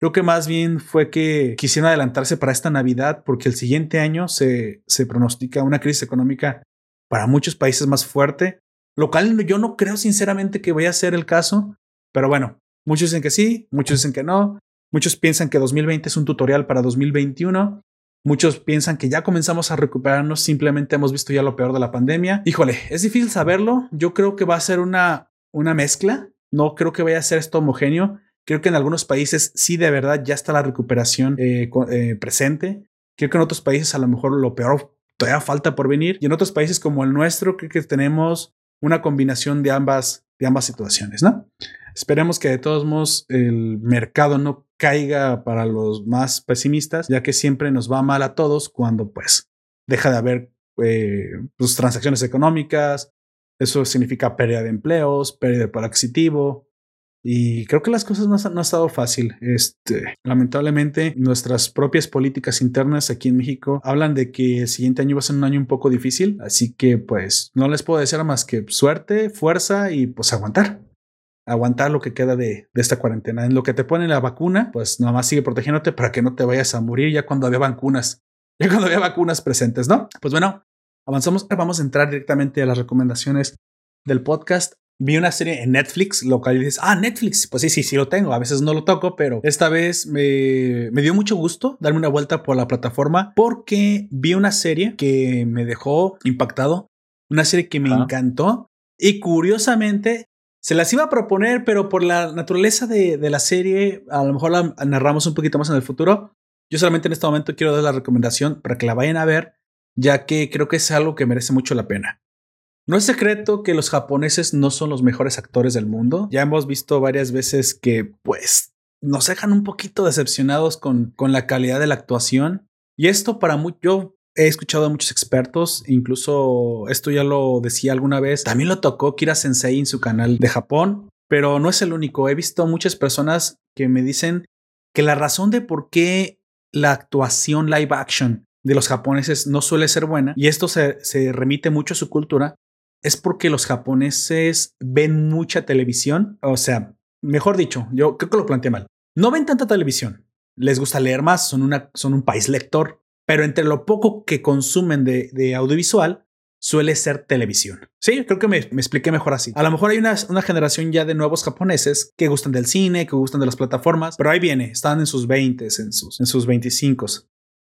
Creo que más bien fue que quisieron adelantarse para esta Navidad porque el siguiente año se, se pronostica una crisis económica para muchos países más fuerte, lo cual yo no creo sinceramente que vaya a ser el caso, pero bueno, muchos dicen que sí, muchos dicen que no, muchos piensan que 2020 es un tutorial para 2021, muchos piensan que ya comenzamos a recuperarnos, simplemente hemos visto ya lo peor de la pandemia. Híjole, es difícil saberlo, yo creo que va a ser una, una mezcla, no creo que vaya a ser esto homogéneo, creo que en algunos países sí de verdad ya está la recuperación eh, eh, presente, creo que en otros países a lo mejor lo peor todavía falta por venir. Y en otros países como el nuestro, creo que tenemos una combinación de ambas, de ambas situaciones, ¿no? Esperemos que de todos modos el mercado no caiga para los más pesimistas, ya que siempre nos va mal a todos cuando pues deja de haber eh, pues, transacciones económicas. Eso significa pérdida de empleos, pérdida de poder adquisitivo, y creo que las cosas no, no ha estado fácil. Este, lamentablemente, nuestras propias políticas internas aquí en México hablan de que el siguiente año va a ser un año un poco difícil. Así que, pues, no les puedo decir más que suerte, fuerza y pues aguantar. Aguantar lo que queda de, de esta cuarentena. En lo que te ponen la vacuna, pues nada más sigue protegiéndote para que no te vayas a morir ya cuando había vacunas. <laughs> Ya cuando había vacunas presentes, ¿no? Pues bueno, avanzamos. Vamos a entrar directamente a las recomendaciones del podcast. Vi una serie en Netflix, lo cual dices, ah, Netflix, pues sí, sí, sí lo tengo, a veces no lo toco, pero esta vez me, me dio mucho gusto darme una vuelta por la plataforma porque vi una serie que me dejó impactado, una serie que me encantó y curiosamente se las iba a proponer, pero por la naturaleza de, de la serie, a lo mejor la narramos un poquito más en el futuro. Yo solamente en este momento quiero dar la recomendación para que la vayan a ver, ya que creo que es algo que merece mucho la pena. No es secreto que los japoneses no son los mejores actores del mundo. Ya hemos visto varias veces que, pues, nos dejan un poquito decepcionados con, con la calidad de la actuación. Y esto para mucho, yo he escuchado a muchos expertos, incluso esto ya lo decía alguna vez, también lo tocó Kira Sensei en su canal de Japón, pero no es el único. He visto muchas personas que me dicen que la razón de por qué la actuación live action de los japoneses no suele ser buena, y esto se, se remite mucho a su cultura, es porque los japoneses ven mucha televisión. O sea, mejor dicho, yo creo que lo planteé mal. No ven tanta televisión. Les gusta leer más, son, una, son un país lector, pero entre lo poco que consumen de, audiovisual suele ser televisión. Sí, creo que me, me, expliqué mejor así. A lo mejor hay una, una, generación ya de nuevos japoneses que gustan del cine, que gustan de las plataformas, pero ahí viene, están en sus 20, en sus, en sus 25.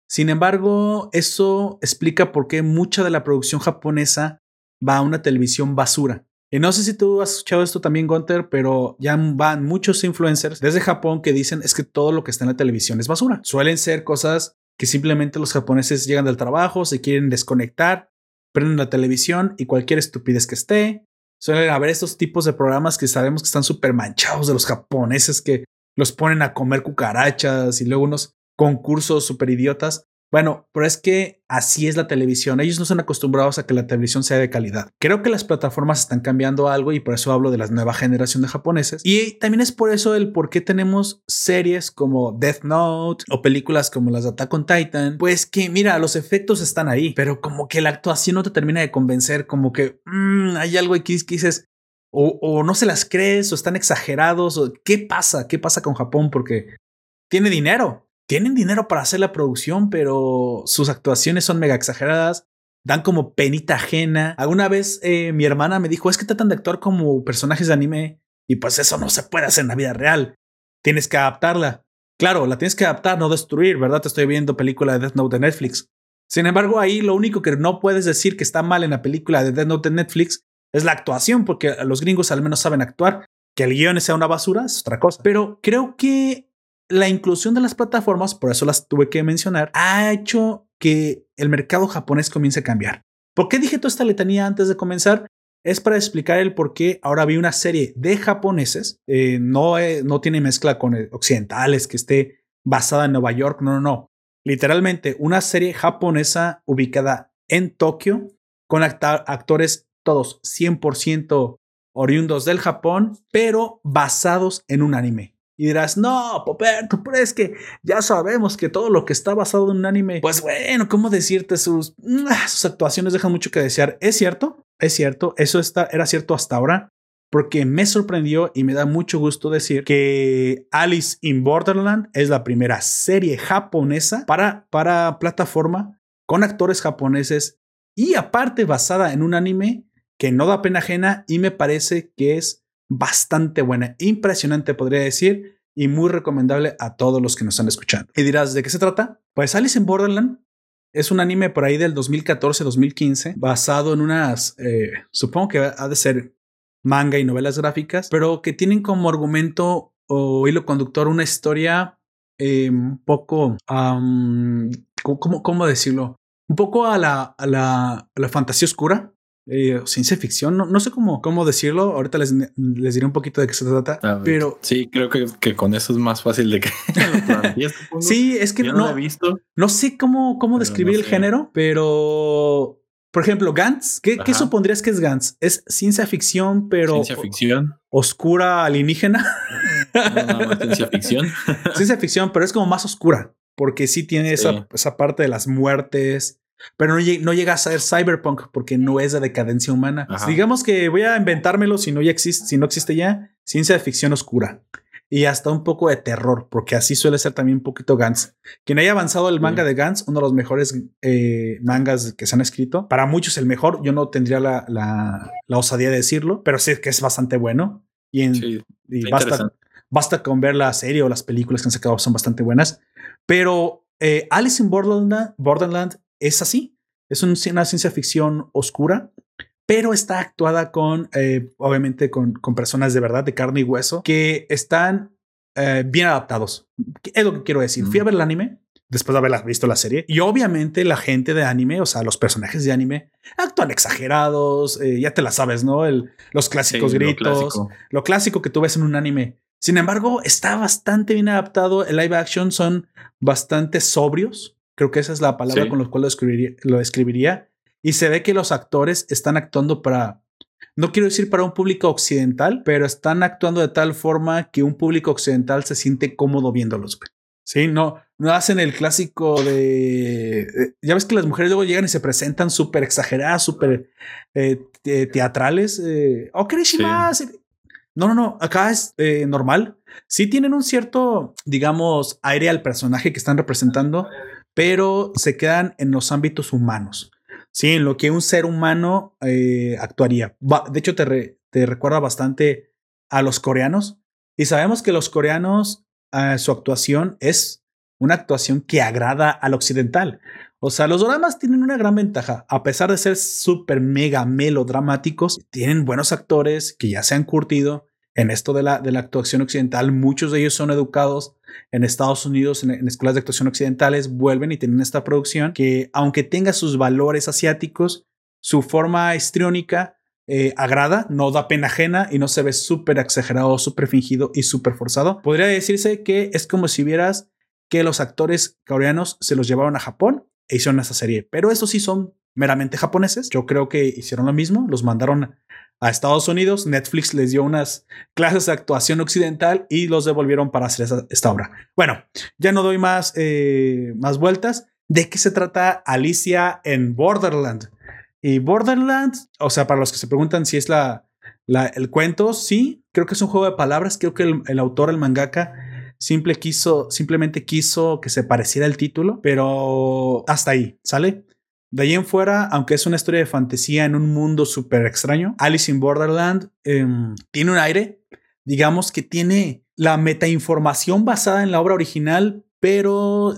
Sin embargo, eso explica por qué mucha de la producción japonesa va a una televisión basura. Y no sé si tú has escuchado esto también, Gunter, pero ya van muchos influencers desde Japón que dicen es que todo lo que está en la televisión es basura. Suelen ser cosas que simplemente los japoneses llegan del trabajo, se quieren desconectar, prenden la televisión y cualquier estupidez que esté. Suelen haber estos tipos de programas que sabemos que están súper manchados de los japoneses que los ponen a comer cucarachas y luego unos concursos súper idiotas. Bueno, pero es que así es la televisión. Ellos no están acostumbrados a que la televisión sea de calidad. Creo que las plataformas están cambiando algo y por eso hablo de la nueva generación de japoneses. Y también es por eso el por qué tenemos series como Death Note o películas como las de Attack on Titan. Pues que mira, los efectos están ahí, pero como que la actuación no te termina de convencer, como que mmm, hay algo aquí que dices, o, o, no se las crees, o están exagerados, o qué pasa, qué pasa con Japón, porque tiene dinero, tienen dinero para hacer la producción, pero sus actuaciones son mega exageradas, dan como penita ajena. Alguna vez eh, mi hermana me dijo, es que tratan de actuar como personajes de anime y pues eso no se puede hacer en la vida real. Tienes que adaptarla. Claro, la tienes que adaptar, no destruir, ¿verdad? Te estoy viendo película de Death Note de Netflix. Sin embargo, ahí lo único que no puedes decir que está mal en la película de Death Note de Netflix es la actuación, porque los gringos al menos saben actuar. Que el guion sea una basura es otra cosa. Pero creo que la inclusión de las plataformas, por eso las tuve que mencionar, ha hecho que el mercado japonés comience a cambiar. ¿Por qué dije toda esta letanía antes de comenzar? Es para explicar el por qué ahora vi una serie de japoneses, eh, no, eh, no tiene mezcla con occidentales, que esté basada en Nueva York, no, no, no. Literalmente una serie japonesa ubicada en Tokio con act actores todos 100% oriundos del Japón, pero basados en un anime. Y dirás, no, Poperto, pero es que ya sabemos que todo lo que está basado en un anime, pues bueno, ¿cómo decirte? Sus, ah, sus actuaciones dejan mucho que desear. Es cierto, es cierto, eso está, era cierto hasta ahora, porque me sorprendió y me da mucho gusto decir que Alice in Borderland es la primera serie japonesa para, para plataforma con actores japoneses y aparte basada en un anime que no da pena ajena y me parece que es bastante buena, impresionante podría decir y muy recomendable a todos los que nos están escuchando. Y dirás, ¿de qué se trata? Pues Alice in Borderland es un anime por ahí del 2014-2015 basado en unas, eh, supongo que ha de ser manga y novelas gráficas, pero que tienen como argumento o hilo conductor una historia eh, un poco, ¿cómo, ¿cómo, decirlo? Un poco a la, a la, a la fantasía oscura, eh, ciencia ficción, no, no, sé cómo, cómo decirlo. Ahorita les, les, diré un poquito de qué se trata. pero sí, creo que, que, con eso es más fácil de que. <laughs> sí, es que no, no, he visto. No sé cómo, cómo describir no sé. el género, pero por ejemplo, Gantz, ¿qué, ¿qué, supondrías que es Gantz? Es ciencia ficción, pero. Ciencia ficción. Oscura alienígena. No, no, ciencia ficción. <laughs> ciencia ficción, pero es como más oscura, porque sí tiene sí. Esa, esa parte de las muertes pero no, no, llega a ser cyberpunk porque no es de decadencia humana. Ajá. Digamos que voy a inventármelo si no ya existe, si no existe ya, ciencia de ficción oscura. Y hasta un poco de terror, porque así suele ser también un poquito Gantz. Quien haya avanzado el manga sí. de Gantz, uno de los mejores eh, mangas que se han escrito, para muchos el mejor, yo no tendría la, la, la osadía de decirlo, pero sí que es bastante bueno. Y, en, sí, y basta, basta con ver la serie o las películas que han sacado, son bastante buenas. Pero eh, Alice in Borderland, Borderland es así. Es un, una ciencia ficción oscura, pero está actuada con, eh, obviamente, con, con, personas de verdad, de carne y hueso, que están eh, bien adaptados. Es lo que quiero decir. Mm. Fui a ver el anime después de haber visto la serie. Y obviamente la gente de anime, o sea, los personajes de anime, actúan exagerados, eh, ya te la sabes, ¿no? El, los clásicos sí, gritos, lo clásico. lo clásico que tú ves en un anime. Sin embargo, está bastante bien adaptado. El live action son bastante sobrios. Creo que esa es la palabra sí. con la cual lo describiría, lo describiría. Y se ve que los actores están actuando para, no quiero decir para un público occidental, pero están actuando de tal forma que un público occidental se siente cómodo viéndolos. Sí, no, no hacen el clásico de. Ya ves que las mujeres luego llegan y se presentan súper exageradas, súper eh, teatrales. Eh, oh, más. Sí. No, no, no. Acá es eh, normal. Sí tienen un cierto, digamos, aire al personaje que están representando, pero se quedan en los ámbitos humanos. Sí, en lo que un ser humano eh, actuaría. De hecho, te, te, recuerda bastante a los coreanos. Y sabemos que los coreanos, eh, su actuación es una actuación que agrada al occidental. O sea, los dramas tienen una gran ventaja. A pesar de ser súper mega melodramáticos, tienen buenos actores que ya se han curtido en esto de la, de la actuación occidental. Muchos de ellos son educados en Estados Unidos, en, escuelas de actuación occidentales, vuelven y tienen esta producción que, aunque tenga sus valores asiáticos, su forma histriónica eh, agrada, no da pena ajena y no se ve súper exagerado, súper fingido y súper forzado. Podría decirse que es como si vieras que los actores coreanos se los llevaron a Japón e hicieron esa serie, pero estos sí son meramente japoneses. Yo creo que hicieron lo mismo, los mandaron a Estados Unidos. Netflix les dio unas clases de actuación occidental y los devolvieron para hacer esta obra. Bueno, ya no doy más, eh, más vueltas. ¿De qué se trata Alicia en Borderland? Y Borderland, o sea, para los que se preguntan si es la, la el cuento, sí, creo que es un juego de palabras. Creo que el, el autor, el mangaka, simple quiso, simplemente quiso que se pareciera el título, pero hasta ahí, ¿sale? De ahí en fuera, aunque es una historia de fantasía en un mundo súper extraño, Alice in Borderland eh, tiene un aire, digamos que tiene la metainformación basada en la obra original, pero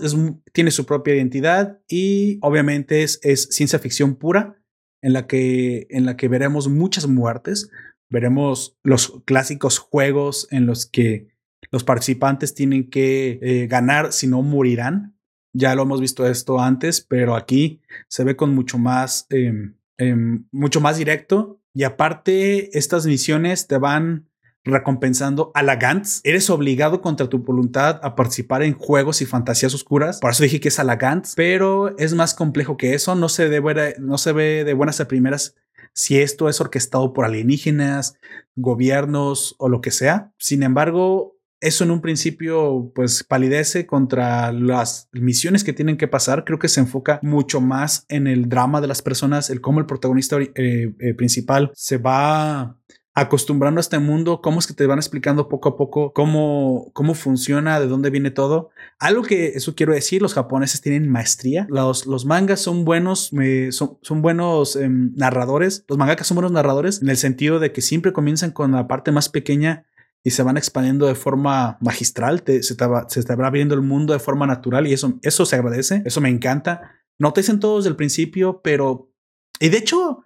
tiene su propia identidad y obviamente es, ciencia ficción pura en la, que, en la que veremos muchas muertes, veremos los clásicos juegos en los que los participantes tienen que eh, ganar si no morirán ya lo hemos visto esto antes, pero aquí se ve con mucho más, eh, eh, mucho más directo. Y aparte, estas misiones te van recompensando a la Gantz. Eres obligado contra tu voluntad a participar en juegos y fantasías oscuras. Por eso dije que es a la Gantz, pero es más complejo que eso. No se, de buena, no se ve de buenas a primeras si esto es orquestado por alienígenas, gobiernos o lo que sea. Sin embargo, eso en un principio pues palidece contra las misiones que tienen que pasar. Creo que se enfoca mucho más en el drama de las personas, el cómo el protagonista eh, eh, principal se va acostumbrando a este mundo, cómo es que te van explicando poco a poco cómo, cómo funciona, de dónde viene todo. Algo que eso quiero decir, los japoneses tienen maestría. Los, los mangas son buenos, son, son, buenos em, narradores. Los mangakas son buenos narradores en el sentido de que siempre comienzan con la parte más pequeña y se van expandiendo de forma magistral. se, te va, se te va viendo el mundo de forma natural y eso, eso se agradece. Eso me encanta. No te dicen todo desde el principio, pero... Y de hecho,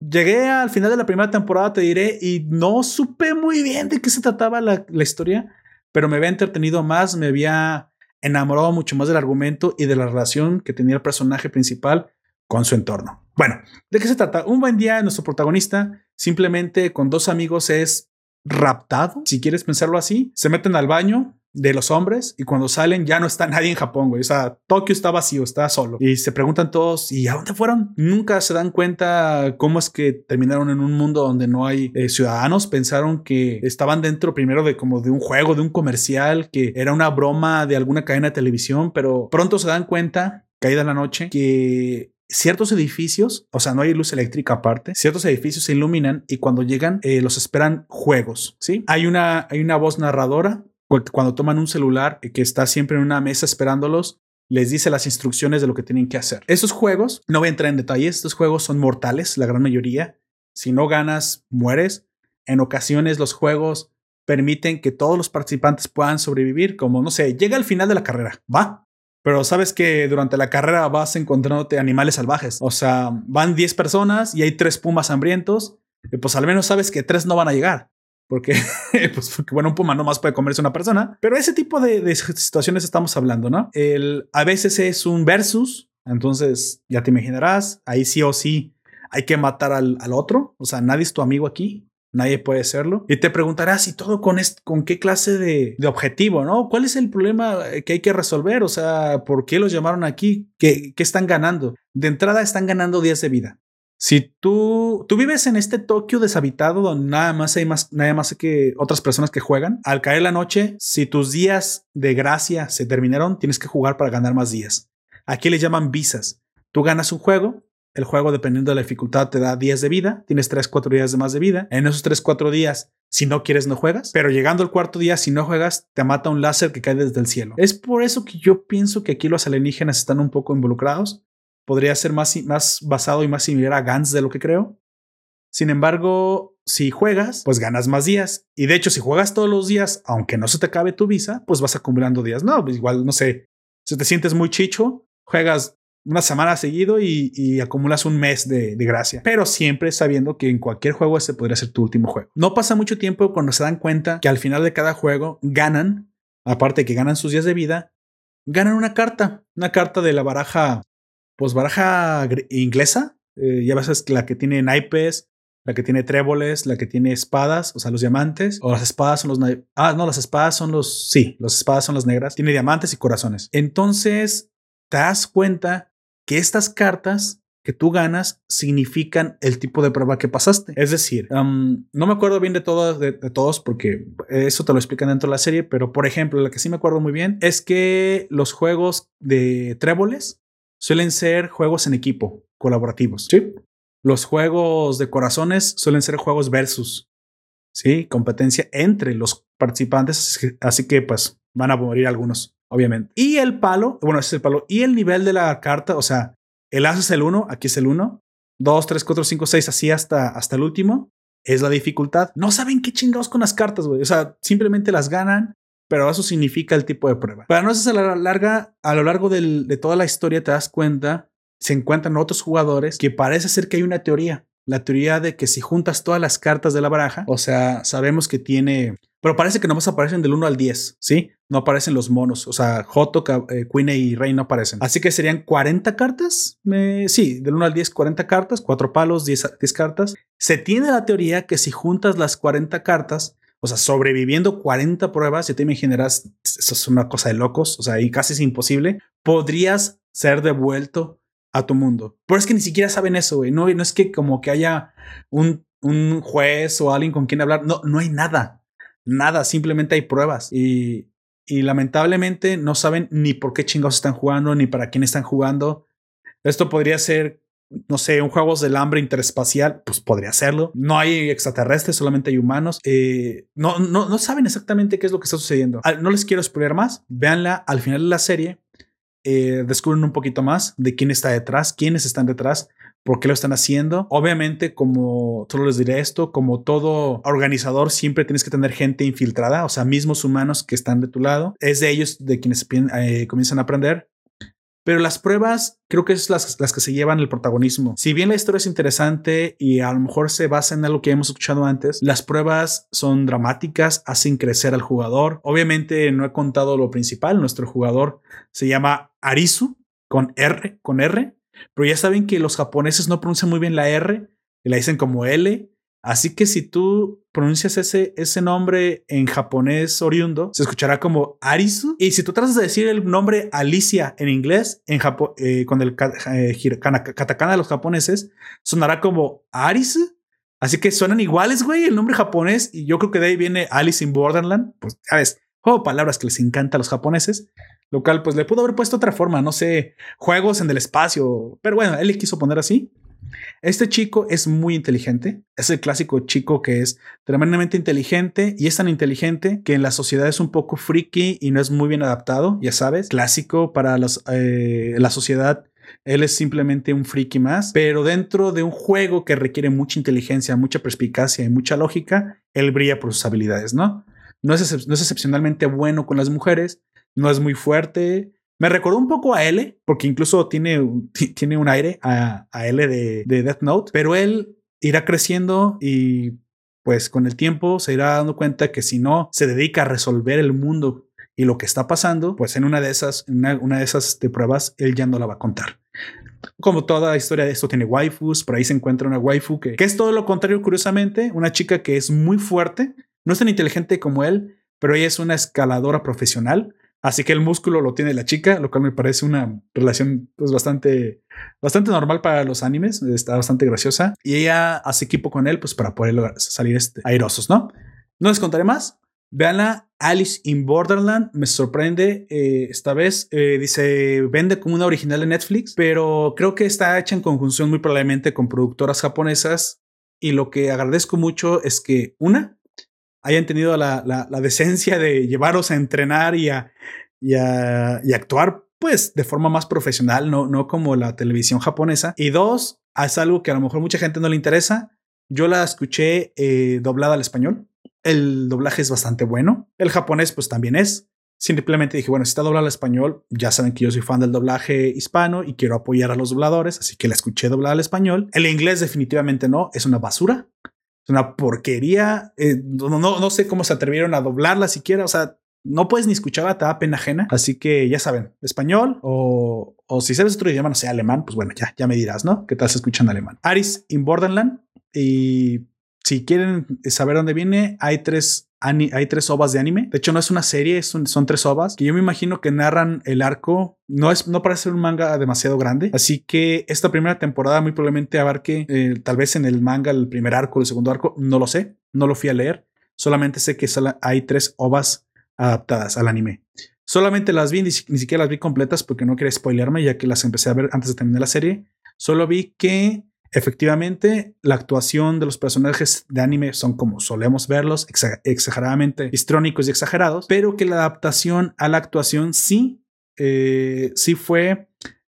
llegué al final de la primera temporada, te diré, y no supe muy bien de qué se trataba la, la historia, pero me había entretenido más, me había enamorado mucho más del argumento y de la relación que tenía el personaje principal con su entorno. Bueno, ¿de qué se trata? Un buen día, nuestro protagonista simplemente con dos amigos es raptado, si quieres pensarlo así. Se meten al baño de los hombres y cuando salen ya no está <laughs> nadie en Japón, güey. O sea, Tokio está vacío, está solo. Y se preguntan todos, ¿y a dónde fueron? Nunca se dan cuenta cómo es que terminaron en un mundo donde no hay eh, ciudadanos. Pensaron que estaban dentro primero de como de un juego, de un comercial, que era una broma de alguna cadena de televisión, pero pronto se dan cuenta, caída la noche, que ciertos edificios, o sea, no hay luz eléctrica aparte, ciertos edificios se iluminan y cuando llegan eh, los esperan juegos, ¿sí? Hay una, hay una voz narradora cuando toman un celular que está siempre en una mesa esperándolos, les dice las instrucciones de lo que tienen que hacer. Esos juegos, no voy a entrar en detalles, estos juegos son mortales, la gran mayoría. Si no ganas, mueres. En ocasiones los juegos permiten que todos los participantes puedan sobrevivir, como no sé, llega al final de la carrera, va, pero sabes que durante la carrera vas encontrándote animales salvajes. O sea, van 10 personas y hay 3 pumas hambrientos. Y pues al menos sabes que 3 no van a llegar. Porque, <laughs> pues, bueno, un puma no más puede comerse una persona. Pero ese tipo de, de situaciones estamos hablando, ¿no? El, a veces es un versus. Entonces, ya te imaginarás, ahí sí o sí hay que matar al, al otro. O sea, nadie es tu amigo aquí nadie puede serlo. Y te preguntarás, ¿y todo con, con qué clase de, objetivo, no? ¿Cuál es el problema que hay que resolver? O sea, ¿por qué los llamaron aquí? ¿Qué, están ganando? De entrada están ganando días de vida. Si tú, tú vives en este Tokio deshabitado donde nada más hay más, nada más que otras personas que juegan, al caer la noche, si tus días de gracia se terminaron, tienes que jugar para ganar más días. Aquí le llaman visas. Tú ganas un juego, el juego, dependiendo de la dificultad, te da 10 de vida. Tienes 3, 4 días de más de vida. En esos 3, 4 días, si no quieres, no juegas. Pero llegando al cuarto día, si no juegas, te mata un láser que cae desde el cielo. Es por eso que yo pienso que aquí los alienígenas están un poco involucrados. Podría ser más, más basado y más similar a Gans de lo que creo. Sin embargo, si juegas, pues ganas más días. Y de hecho, si juegas todos los días, aunque no se te acabe tu visa, pues vas acumulando días. No, pues igual, no sé, si te sientes muy chicho, juegas una semana seguido y, acumulas un mes de, gracia. Pero siempre sabiendo que en cualquier juego ese podría ser tu último juego. No pasa mucho tiempo cuando se dan cuenta que al final de cada juego ganan, aparte de que ganan sus días de vida, ganan una carta. Una carta de la baraja, pues baraja inglesa. Eh, ya ves la que tiene naipes, la que tiene tréboles, la que tiene espadas, o sea, los diamantes, o las espadas son los... Ah, no, las espadas son los... Sí, las espadas son las negras. Tiene diamantes y corazones. Entonces, te das cuenta que estas cartas que tú ganas significan el tipo de prueba que pasaste. Es decir, no me acuerdo bien de, todos, de, todos porque eso te lo explican dentro de la serie, pero por ejemplo, la que sí me acuerdo muy bien es que los juegos de tréboles suelen ser juegos en equipo, colaborativos. Sí. Los juegos de corazones suelen ser juegos versus. Sí, competencia entre los participantes, así que pues van a morir algunos obviamente. Y el palo, bueno, ese es el palo. Y el nivel de la carta, o sea, el as es el 1, aquí es el 1. 2, 3, 4, 5, 6, así hasta, hasta el último. Es la dificultad. No saben qué chingados con las cartas, güey. O sea, simplemente las ganan, pero eso significa el tipo de prueba. Para no hacerse la larga, a lo largo de toda la historia te das cuenta, se encuentran otros jugadores que parece ser que hay una teoría. La teoría de que si juntas todas las cartas de la baraja, o sea, sabemos que tiene pero parece que nomás aparecen del 1 al 10, ¿sí? No aparecen los monos. O sea, Joto, eh, Queen y Rey no aparecen. Así que serían 40 cartas. sí, del 1 al 10, 40 cartas, 4 palos, 10, 10 cartas. Se tiene la teoría que si juntas las 40 cartas, o sea, sobreviviendo 40 pruebas, ya te imaginarás, eso es una cosa de locos, o sea, y casi es imposible, podrías ser devuelto a tu mundo. Pero es que ni siquiera saben eso, güey. No, no es que como que haya un, un juez o alguien con quien hablar. No, no hay nada. Nada, simplemente hay pruebas. Y, y lamentablemente no saben ni por qué chingados están jugando, ni para quién están jugando. Esto podría ser, no sé, un juegos del hambre interespacial, pues podría serlo. No hay extraterrestres, solamente hay humanos. Eh, no, no, no saben exactamente qué es lo que está sucediendo. Ah, No les quiero spoiler más. Véanla al final de la serie. Eh, descubren un poquito más de quién está detrás, quiénes están detrás, por qué lo están haciendo. Obviamente, como solo les diré esto, como todo organizador, siempre tienes que tener gente infiltrada, o sea, mismos humanos que están de tu lado. Es de ellos de quienes eh, comienzan a aprender. Pero las pruebas creo que es las, las que se llevan el protagonismo. Si bien la historia es interesante y a lo mejor se basa en algo que hemos escuchado antes, las pruebas son dramáticas, hacen crecer al jugador. Obviamente no he contado lo principal. Nuestro jugador se llama Arisu con R, con R, pero ya saben que los japoneses no pronuncian muy bien la R y la dicen como L. Así que si tú pronuncias ese, ese nombre en japonés oriundo, se escuchará como Arisu. Y si tú tratas de decir el nombre Alicia en inglés, en eh, con el eh, katakana de los japoneses, sonará como Arisu. Así que suenan iguales, güey, el nombre japonés. Y yo creo que de ahí viene Alice in Borderland. Pues, sabes, juego de palabras que les encanta a los japoneses. Lo cual, pues le pudo haber puesto otra forma, no sé, juegos en el espacio. Pero bueno, él le quiso poner así. Este chico es muy inteligente. Es el clásico chico que es tremendamente inteligente y es tan inteligente que en la sociedad es un poco freaky y no es muy bien adaptado, ya sabes. Clásico para eh, la sociedad. Él es simplemente un friki más, pero dentro de un juego que requiere mucha inteligencia, mucha perspicacia y mucha lógica, él brilla por sus habilidades, ¿no? No es excepcionalmente bueno con las mujeres, no es muy fuerte. Me recordó un poco a L, porque incluso tiene, <laughs> tiene un aire a, a L de, de Death Note, pero él irá creciendo y pues con el tiempo se irá dando cuenta que si no se dedica a resolver el mundo y lo que está pasando, pues en una de esas, una, de esas pruebas, él ya no la va a contar. Como toda historia de esto tiene waifus, por ahí se encuentra una waifu que, que es todo lo contrario, curiosamente, una chica que es muy fuerte, no es tan inteligente como él, pero ella es una escaladora profesional. Así que el músculo lo tiene la chica, lo cual me parece una relación pues bastante, bastante normal para los animes. Está bastante graciosa. Y ella hace equipo con él pues para poder salir este, airosos, ¿no? No les contaré más. Veanla, Alice in Borderland. Me sorprende eh, esta vez. eh, dice, vende como una original de Netflix, pero creo que está hecha en conjunción muy probablemente con productoras japonesas. Y lo que agradezco mucho es que, una, hayan tenido la, la- decencia de llevaros a entrenar y a, y a, y actuar pues de forma más profesional, no, no como la televisión japonesa. Y dos, es algo que a lo mejor mucha gente no le interesa. Yo la escuché eh, doblada al español. El doblaje es bastante bueno. El japonés pues también es. Simplemente dije, bueno, si está doblada al español, ya saben que yo soy fan del doblaje hispano y quiero apoyar a los dobladores, así que la escuché doblada al español. El inglés definitivamente no, es una basura. Es una porquería. eh, no, no, sé cómo se atrevieron a doblarla siquiera. O sea, no puedes ni escucharla, te da pena ajena. Así que ya saben, español o, o si sabes otro idioma, no sé, alemán, pues bueno, ya, ya me dirás, ¿no? ¿Qué tal se escucha alemán? Aris in Borderland. Y si quieren saber dónde viene, hay tres, hay tres ovas de anime. De hecho, no es una serie, son tres ovas que yo me imagino que narran el arco. No es, no parece un manga demasiado grande. Así que esta primera temporada muy probablemente abarque eh, tal vez en el manga el primer arco, el segundo arco. No lo sé, no lo fui a leer. Solamente sé que hay tres ovas adaptadas al anime. Solamente las vi, ni, ni siquiera las vi completas porque no quería spoilearme, ya que las empecé a ver antes de terminar la serie. Solo vi que efectivamente la actuación de los personajes de anime son como solemos verlos, exa- exageradamente histrónicos y exagerados, pero que la adaptación a la actuación sí, eh, sí fue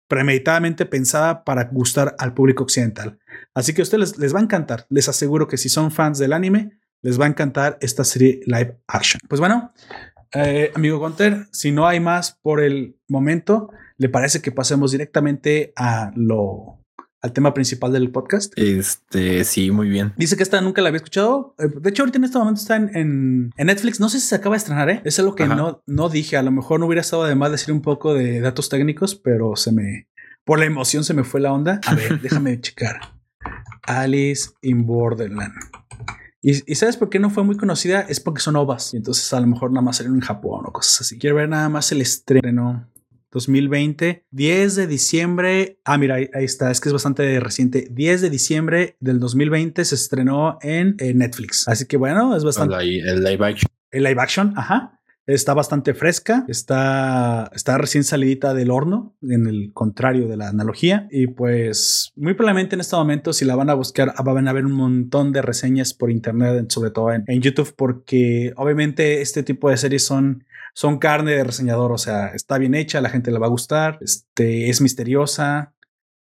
premeditadamente pensada para gustar al público occidental. Así que a ustedes les, les va a encantar. Les aseguro que si son fans del anime, les va a encantar esta serie live action. Pues bueno, eh, amigo Gunter, si no hay más por el momento, ¿le parece que pasemos directamente a lo al tema principal del podcast? Este, sí, muy bien. Dice que esta nunca la había escuchado. Eh, De hecho, ahorita en este momento está en, en- en Netflix. No sé si se acaba de estrenar, ¿eh? Es algo que Ajá. no, no dije. A lo mejor no hubiera estado de más decir un poco de datos técnicos, pero se me... Por la emoción se me fue la onda. A ver, <laughs> déjame checar. Alice in Borderland. Y, y sabes por qué no fue muy conocida? Es porque son ovas. Y entonces a lo mejor nada más salieron en Japón o cosas así. Quiero ver nada más el estreno. 2020, 10 de diciembre. Ah, mira, ahí, ahí está, es que es bastante reciente. 10 de diciembre del 2020 se estrenó en, en Netflix. Así que bueno, es bastante. El, el live action. El live action, ajá. Está bastante fresca, está, está recién salidita del horno, en el contrario de la analogía. Y pues muy probablemente en este momento, si la van a buscar, van a ver un montón de reseñas por internet, sobre todo en, en YouTube, porque obviamente este tipo de series son, son carne de reseñador. O sea, está bien hecha, la gente le va a gustar, este, es misteriosa,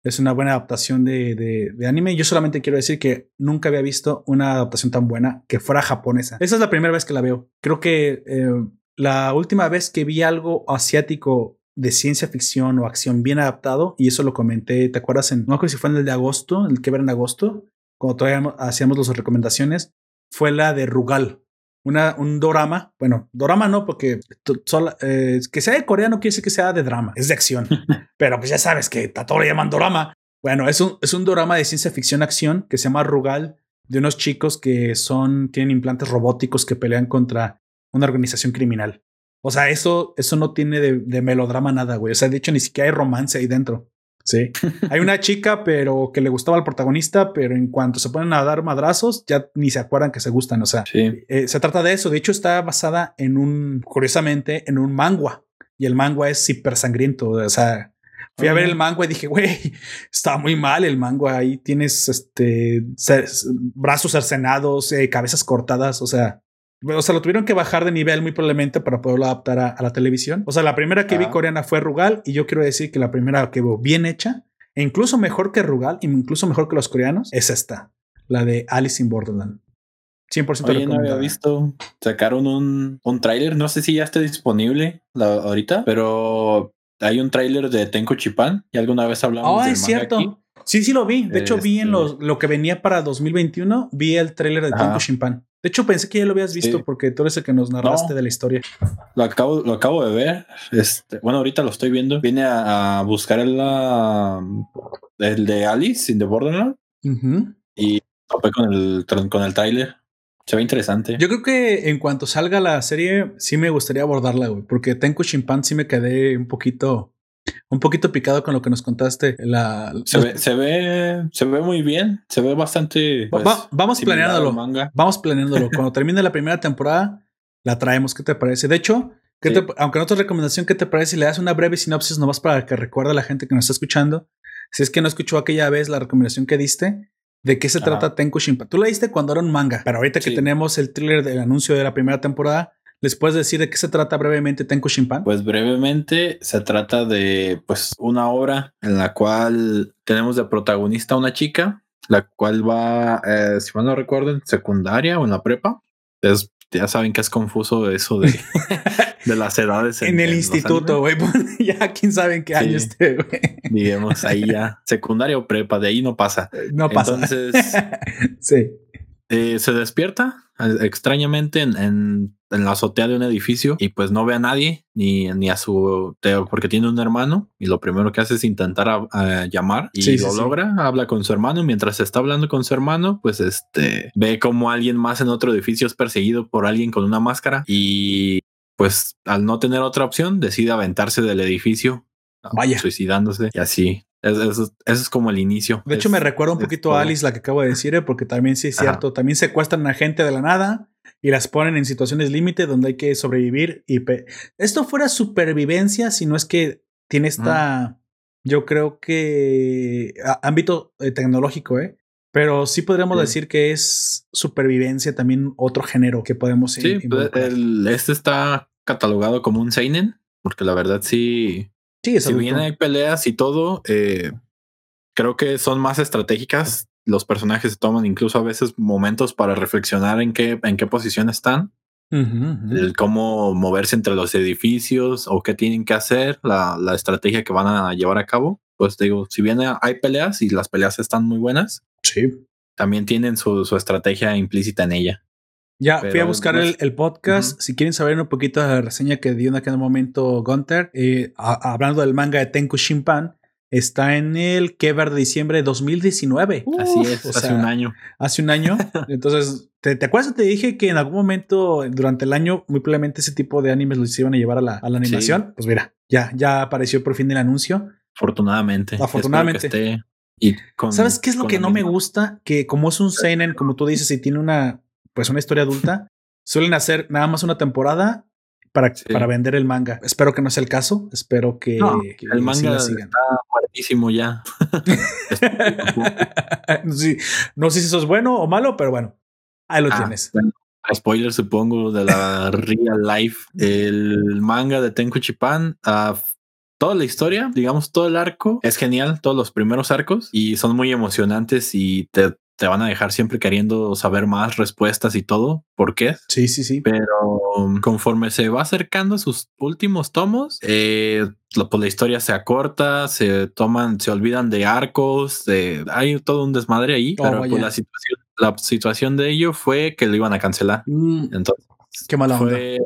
es una buena adaptación de, de, anime. Yo solamente quiero decir que nunca había visto una adaptación tan buena que fuera japonesa. Esa es la primera vez que la veo. Creo que eh, la última vez que vi algo asiático de ciencia ficción o acción bien adaptado, y eso lo comenté, ¿te acuerdas? En, no creo si fue en el de agosto, el que ver en agosto, cuando todavía hacíamos las recomendaciones, fue la de Rugal. Una, un dorama, bueno, dorama no, porque solo, eh, que sea de coreano quiere decir que sea de drama, es de acción, <laughs> pero pues ya sabes que a todo le llaman dorama. Bueno, es un, es un dorama de ciencia ficción acción que se llama Rugal, de unos chicos que son, tienen implantes robóticos que pelean contra una organización criminal. O sea, eso, eso no tiene de, de, melodrama nada, güey. O sea, de hecho, ni siquiera hay romance ahí dentro. Sí. hay una chica, pero que le gustaba al protagonista, pero en cuanto se ponen a dar madrazos, ya ni se acuerdan que se gustan. O sea, sí. eh, se trata de eso. De hecho, está basada en un, curiosamente, en un mangua. Y el mangua es hiper sangriento. O sea, fui a ver el mangua y dije, güey, <laughs> está muy mal el mangua. Ahí tienes este brazos cercenados, eh, cabezas cortadas. O sea, o sea, lo tuvieron que bajar de nivel muy probablemente para poderlo adaptar a, a la televisión. O sea, la primera que ah. vi coreana fue Rugal y yo quiero decir que la primera que veo bien hecha, e incluso mejor que Rugal, e incluso mejor que los coreanos, es esta, la de Alice in Borderland. 100% Oye, no había visto. Sacaron un, un tráiler, no sé si ya está disponible la, ahorita, pero hay un tráiler de Tenko Chipan y alguna vez hablamos oh, del es cierto. Aquí. Sí, sí lo vi. De hecho, vi en lo, lo, que venía para 2021, vi el tráiler de Tenko Shimpan. De hecho, pensé que ya lo habías visto sí. porque tú eres el que nos narraste no, de la historia. Lo acabo, lo acabo de ver. Este, bueno, ahorita lo estoy viendo. Vine a, a buscar el, el de Alice in the Borderland uh -huh. y topé con el, con el tráiler. Se ve interesante. Yo creo que en cuanto salga la serie, sí me gustaría abordarla, güey, porque Tenko Shimpan sí me quedé un poquito un poquito picado con lo que nos contaste. La, se, ve, se, ve, se ve muy bien, se ve bastante. Pues, Va, vamos planeándolo. Vamos planeándolo. <laughs> Cuando termine la primera temporada, la traemos. ¿Qué te parece? De hecho, ¿qué sí. te, aunque no te recomendación, ¿qué te parece si le das una breve sinopsis nomás para que recuerde a la gente que nos está escuchando? Si es que no escuchó aquella vez la recomendación que diste, ¿de qué se Ajá. trata Tenku Shimpa? Tú la diste cuando era un manga, pero ahorita sí. que tenemos el thriller del anuncio de la primera temporada, ¿Les puedes decir de qué se trata brevemente Tenko Shimpan? Pues brevemente se trata de pues una obra en la cual tenemos de protagonista una chica, la cual va, eh, si mal no recuerdo, en secundaria o en la prepa. Es, ya saben que es confuso eso de, <laughs> de las edades. En, en el en instituto, güey. <laughs> ya quién sabe en qué sí, año esté, güey. Digamos, ahí ya, secundaria o prepa, de ahí no pasa. No pasa. Entonces, <laughs> sí. Eh, se despierta extrañamente en, en, en, la azotea de un edificio y pues no ve a nadie ni, ni a su porque tiene un hermano y lo primero que hace es intentar a, a llamar y sí, lo sí, logra, sí. habla con su hermano mientras está hablando con su hermano pues este ve como alguien más en otro edificio es perseguido por alguien con una máscara y pues al no tener otra opción decide aventarse del edificio Vaya. suicidándose y así eso, eso, eso, es como el inicio. De hecho, es, me recuerda un poquito a Alice, la que acabo de decir, ¿eh? porque también sí es cierto. Ajá. También secuestran a gente de la nada y las ponen en situaciones límite donde hay que sobrevivir. Y esto fuera supervivencia, si no es que tiene esta, yo creo que ámbito eh, tecnológico, ¿eh? Pero sí podríamos sí. decir que es supervivencia también otro género que podemos Sí, pues el, este está catalogado como un Seinen, porque la verdad sí Sí, si bien hay peleas y todo, eh, creo que son más estratégicas. Los personajes se toman incluso a veces momentos para reflexionar en qué, en qué posición están, uh -huh. el cómo moverse entre los edificios o qué tienen que hacer, la, la estrategia que van a llevar a cabo. Pues digo, si bien hay peleas y las peleas están muy buenas, sí. también tienen su, su estrategia implícita en ella. Ya Pero, fui a buscar el, el podcast. Uh -huh. Si quieren saber un poquito de la reseña que dio en aquel momento Gunter, eh, a, hablando del manga de Tenku Shimpan, está en el que de diciembre de 2019. Así Uf, es, hace sea, un año. Hace un año. <laughs> Entonces, ¿te, te acuerdas? Te dije que en algún momento durante el año, muy probablemente ese tipo de animes los iban a llevar a la, a la animación. Pues mira, ya, ya apareció por fin el anuncio. Afortunadamente. Afortunadamente. Y con- ¿Sabes qué es lo que no me gusta? Que como es un seinen, como tú dices, y tiene una, pues una historia adulta, <laughs> suelen hacer nada más una temporada para, Sí. para vender el manga. Espero que no sea el caso. Espero que, No, que el sí manga sigan. está muertísimo ya. <laughs> Sí, no sé si eso es bueno o malo, pero bueno, ahí lo Ah, tienes. bueno, spoiler supongo de la <laughs> real life. El manga de Tenkuchipan, ah, toda la historia, digamos todo el arco, es genial, todos los primeros arcos y son muy emocionantes y te, te van a dejar siempre queriendo saber más respuestas y todo. ¿Por qué? Sí, sí, sí. Pero conforme se va acercando a sus últimos tomos, eh, la, pues la historia se acorta, se toman, se olvidan de arcos, de, hay todo un desmadre ahí, Oh, pero pues, la situación, la situación de ello fue que lo iban a cancelar. Mm, Entonces, qué mala onda. fue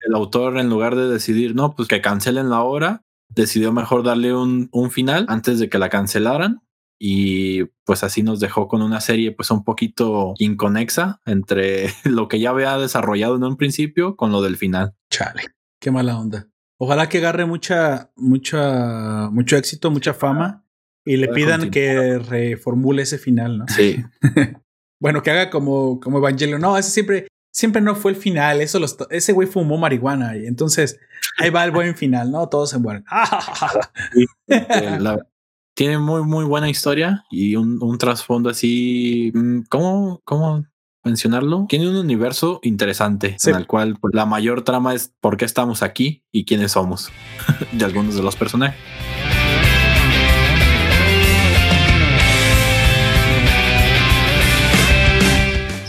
el autor, en lugar de decidir, no, pues que cancelen la obra, decidió mejor darle un, un final antes de que la cancelaran. Y pues así nos dejó con una serie pues un poquito inconexa entre <laughs> lo que ya había desarrollado en un principio con lo del final. Chale, qué mala onda. Ojalá que agarre mucha, mucha, mucho éxito, mucha fama y le pidan continuar. que reformule ese final, ¿no? Sí, <laughs> Bueno, que haga como, como Evangelion. No, ese siempre, siempre no fue el final. Eso los, ese güey fumó marihuana y entonces ahí va el buen final, ¿no? Todos se mueren. <laughs> la- tiene muy, muy buena historia y un, un trasfondo así. mm, ¿Cómo, cómo mencionarlo? Tiene un universo interesante Sí. en el cual pues, la mayor trama es por qué estamos aquí y quiénes somos <laughs> de algunos de los personajes.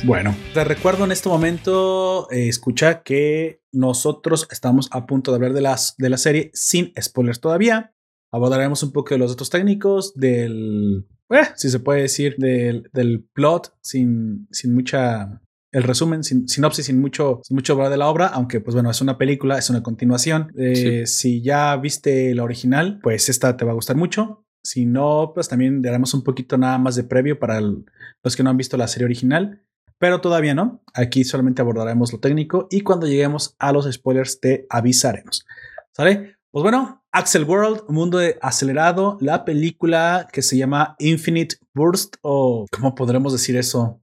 Bueno, te recuerdo en este momento, eh, escucha que nosotros estamos a punto de hablar de, las, de la serie sin spoilers todavía. Abordaremos un poco de los datos técnicos, del, eh, si se puede decir, del, del plot, sin, sin mucha, el resumen, sin sinopsis, sin mucho, sin mucho hablar de la obra, aunque pues bueno, es una película, es una continuación. Eh, Si ya viste la original, pues esta te va a gustar mucho. Si no, pues también daremos un poquito nada más de previo para el- los que no han visto la serie original. Pero todavía no. Aquí solamente abordaremos lo técnico y cuando lleguemos a los spoilers te avisaremos. ¿Sale? Pues bueno, Axel World, Mundo Acelerado, la película que se llama Infinite Burst o ¿cómo podremos decir eso?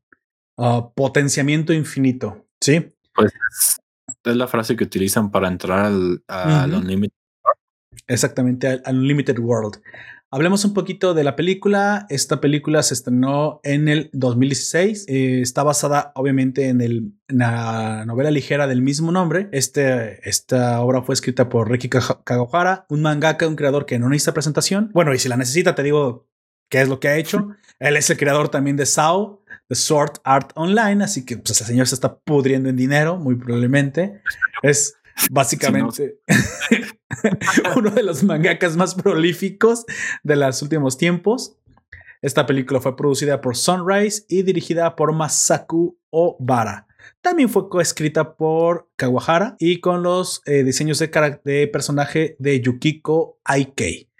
Ah, potenciamiento infinito. Sí. Pues es la frase que utilizan para entrar al, al Ujú. Unlimited. Exactamente, al Unlimited World. Hablemos un poquito de la película. Esta película se estrenó en el 2016. Eh, está basada obviamente en, el, en la novela ligera del mismo nombre. Este, esta obra fue escrita por Riki Kaja- Kawahara, un mangaka, un creador que no necesita presentación. Bueno, y si la necesita, te digo qué es lo que ha hecho. <laughs> Él es el creador también de SAO, de Sword Art Online, así que pues, ese señor se está pudriendo en dinero, muy probablemente. Es básicamente <laughs> uno de los mangakas más prolíficos de los últimos tiempos. Esta película fue producida por Sunrise y dirigida por Masaku Obara. También fue coescrita por Kawahara y con los eh, diseños de, de personaje de Yukiko Aikei.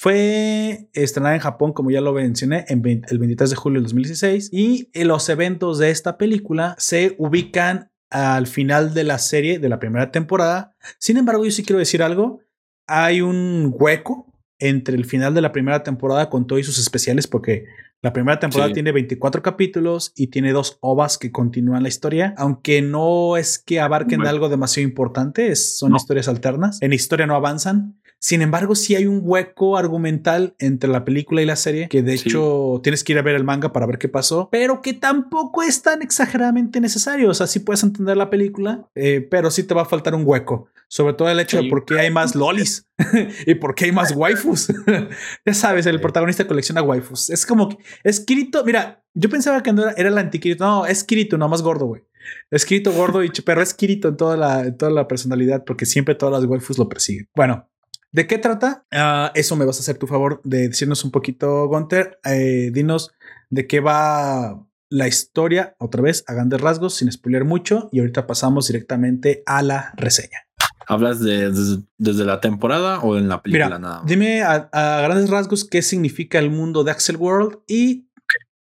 Fue estrenada en Japón, como ya lo mencioné, en 20 el 23 de julio del 2016 y los eventos de esta película se ubican al final de la serie de la primera temporada. Sin embargo, yo sí quiero decir algo. Hay un hueco entre el final de la primera temporada con todos sus especiales porque la primera temporada Sí. tiene 24 capítulos y tiene dos ovas que continúan la historia, aunque no es que abarquen Bueno. algo demasiado importante, es- son No. historias alternas. En historia no avanzan. Sin embargo, sí hay un hueco argumental entre la película y la serie, que de Sí. hecho tienes que ir a ver el manga para ver qué pasó, pero que tampoco es tan exageradamente necesario. O sea, sí puedes entender la película, eh, pero sí te va a faltar un hueco. Sobre todo el hecho de por qué hay más lolis <laughs> y por qué hay más waifus. <laughs> ya sabes, el protagonista colecciona waifus. Es como que es Kirito. Mira, yo pensaba que no era, era el anti-Kirito. No, es Kirito, no más gordo, güey. Es Kirito gordo, y, pero es Kirito en toda, la, en toda la personalidad porque siempre todas las waifus lo persiguen. Bueno, ¿De qué trata? Ah, eso me vas a hacer tu favor de decirnos un poquito, Gunter. Eh, dinos de qué va la historia, otra vez, a grandes rasgos, sin spoiler mucho, y ahorita pasamos directamente a la reseña. ¿Hablas de desde, desde la temporada o en la película Mira, nada más? dime a, a grandes rasgos qué significa el mundo de Axel World y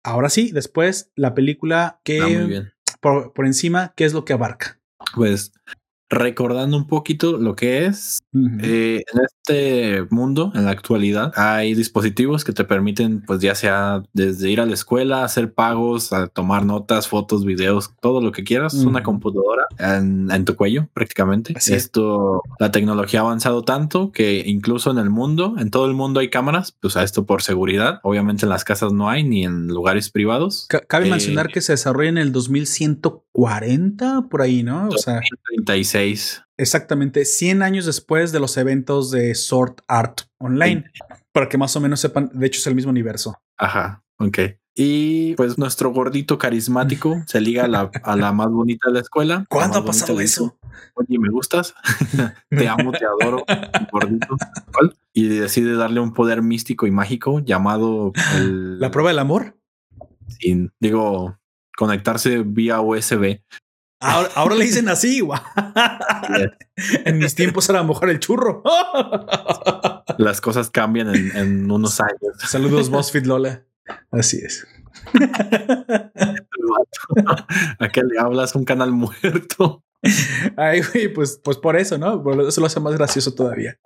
ahora sí, después la película que Ah, por, por encima, qué es lo que abarca. Pues recordando un poquito lo que es, eh, en este mundo, en la actualidad, hay dispositivos que te permiten, pues ya sea desde ir a la escuela, hacer pagos, a tomar notas, fotos, videos, todo lo que quieras, Ujú. una computadora en, en tu cuello prácticamente. Así es. esto, la tecnología ha avanzado tanto que incluso en el mundo, en todo el mundo hay cámaras, pues a esto por seguridad. Obviamente en las casas no hay ni en lugares privados. Ca- Cabe eh, mencionar que se desarrolla en el 2140, por ahí, ¿no? O sea, 36. Exactamente 100 años después de los eventos de Sword Art Online. Para que más o menos sepan, de hecho es el mismo universo. Ajá, ok. Y pues nuestro gordito carismático <laughs> se liga a la, a la más bonita de la escuela. La ¿Cuándo ha pasado eso? Oye, me gustas, <laughs> te amo, te adoro, <laughs> gordito. Y decide darle un poder místico y mágico llamado el, La prueba del amor. sin- digo, conectarse vía USB. Ahora, <laughs> ahora le dicen así. en mis tiempos era a lo mejor el churro. <laughs> Las cosas cambian en, en unos años. Saludos, BuzzFeed Lola. Así es. <laughs> ¿A qué le hablas? Un canal muerto. Ay, güey, pues, pues por eso, ¿no? Por eso lo hace más gracioso todavía.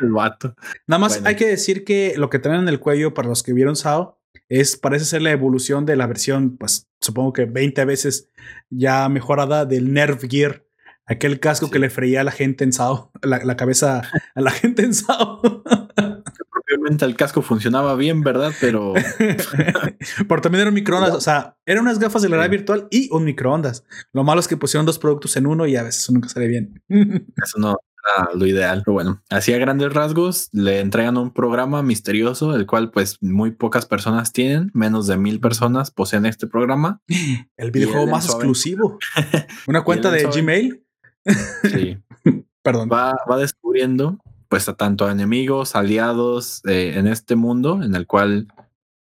El vato. Nada más Bueno. hay que decir que lo que traen en el cuello para los que vieron Sao es parece ser la evolución de la versión, pues supongo que 20 veces ya mejorada del Nerf Gear, aquel casco Sí. que le freía a la gente en Sao, <laughs> la, la cabeza a la gente en Sao. <laughs> Propiamente el casco funcionaba bien, ¿verdad? Pero <laughs> Pero también era un microondas, o sea, eran unas gafas de realidad Sí. virtual y un microondas. Lo malo es que pusieron dos productos en uno y a veces eso nunca sale bien. Eso no lo ideal. Pero bueno, así a grandes rasgos le entregan un programa misterioso, el cual pues muy pocas personas tienen, menos de mil personas poseen este programa. <laughs> El videojuego más exclusivo. <laughs> Una cuenta de Gmail. Sí, <laughs> Perdón. va, va descubriendo pues a tanto enemigos, aliados eh, en este mundo en el cual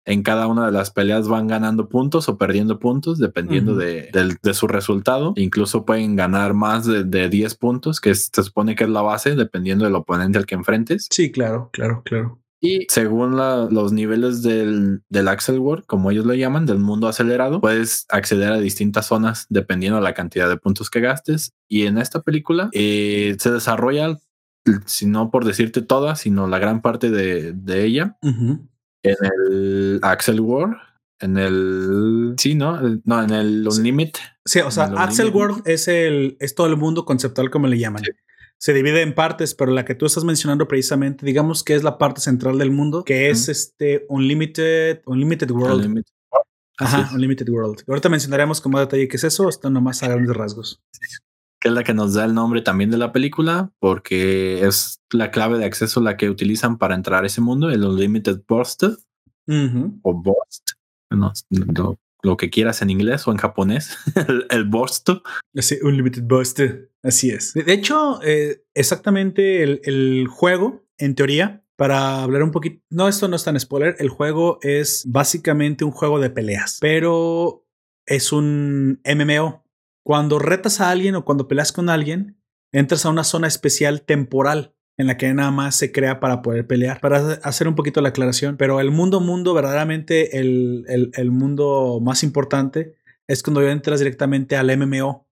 en cada una de las peleas van ganando puntos o perdiendo puntos dependiendo Ujú. de, del- de su resultado. Incluso pueden ganar más de, de 10 puntos, que es- se supone que es la base, dependiendo del oponente al que enfrentes. Sí, claro, claro, claro. Y según la- los niveles del, del Axel World, como ellos lo llaman, del mundo acelerado, puedes acceder a distintas zonas dependiendo de la cantidad de puntos que gastes. Y en esta película eh, se desarrolla, si no por decirte toda, sino la gran parte de, de ella Ujú. En el Axel World, en el... Sí, ¿no? No, en el Unlimited. Sí, o sea, Axel. World es el es todo el mundo conceptual como le llaman. Sí. Se divide en partes, pero la que tú estás mencionando precisamente, digamos que es la parte central del mundo, que es este Unlimited Unlimited World. Unlimited. Ajá. Unlimited World. Ahorita mencionaremos con más detalle qué es eso, esto nomás a grandes rasgos. Que es la que nos da el nombre también de la película, porque es la clave de acceso la que utilizan para entrar a ese mundo, el Unlimited Burst o Burst, no, lo, lo que quieras en inglés o en japonés, <laughs> el, el Burst. Sí, Unlimited Burst. Así es. De de hecho, eh, exactamente el, el juego, en teoría, para hablar un poquito, no, esto no es tan spoiler, el juego es básicamente un juego de peleas, pero es un MMO. Cuando retas a alguien o cuando peleas con alguien, entras a una zona especial temporal en la que nada más se crea para poder pelear. Para hacer un poquito la aclaración, pero el mundo mundo, verdaderamente el, el, el mundo más importante es cuando entras directamente al MMO.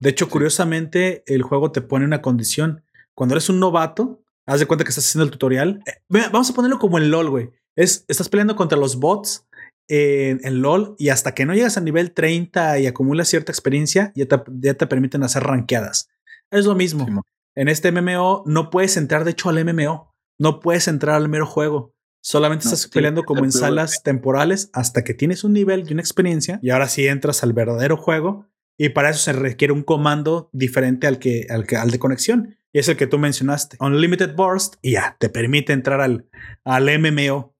De hecho, curiosamente, el juego te pone una condición. Cuando eres un novato, haz de cuenta que estás haciendo el tutorial. Eh, vamos a ponerlo como en LOL, güey. Es, estás peleando contra los bots en, en LOL y hasta que no llegas a nivel 30 y acumulas cierta experiencia, ya te, ya te permiten hacer rankeadas. Es lo mismo. Sí, en este MMO no puedes entrar, de hecho, al MMO. No puedes entrar al mero juego. Solamente No, estás peleando como en salas temporales hasta que tienes un nivel y una experiencia. Y ahora sí entras al verdadero juego. Y para eso se requiere un comando diferente al que, al que al de conexión. Y es el que tú mencionaste. Unlimited Burst. Y ya, te permite entrar al, al MMO.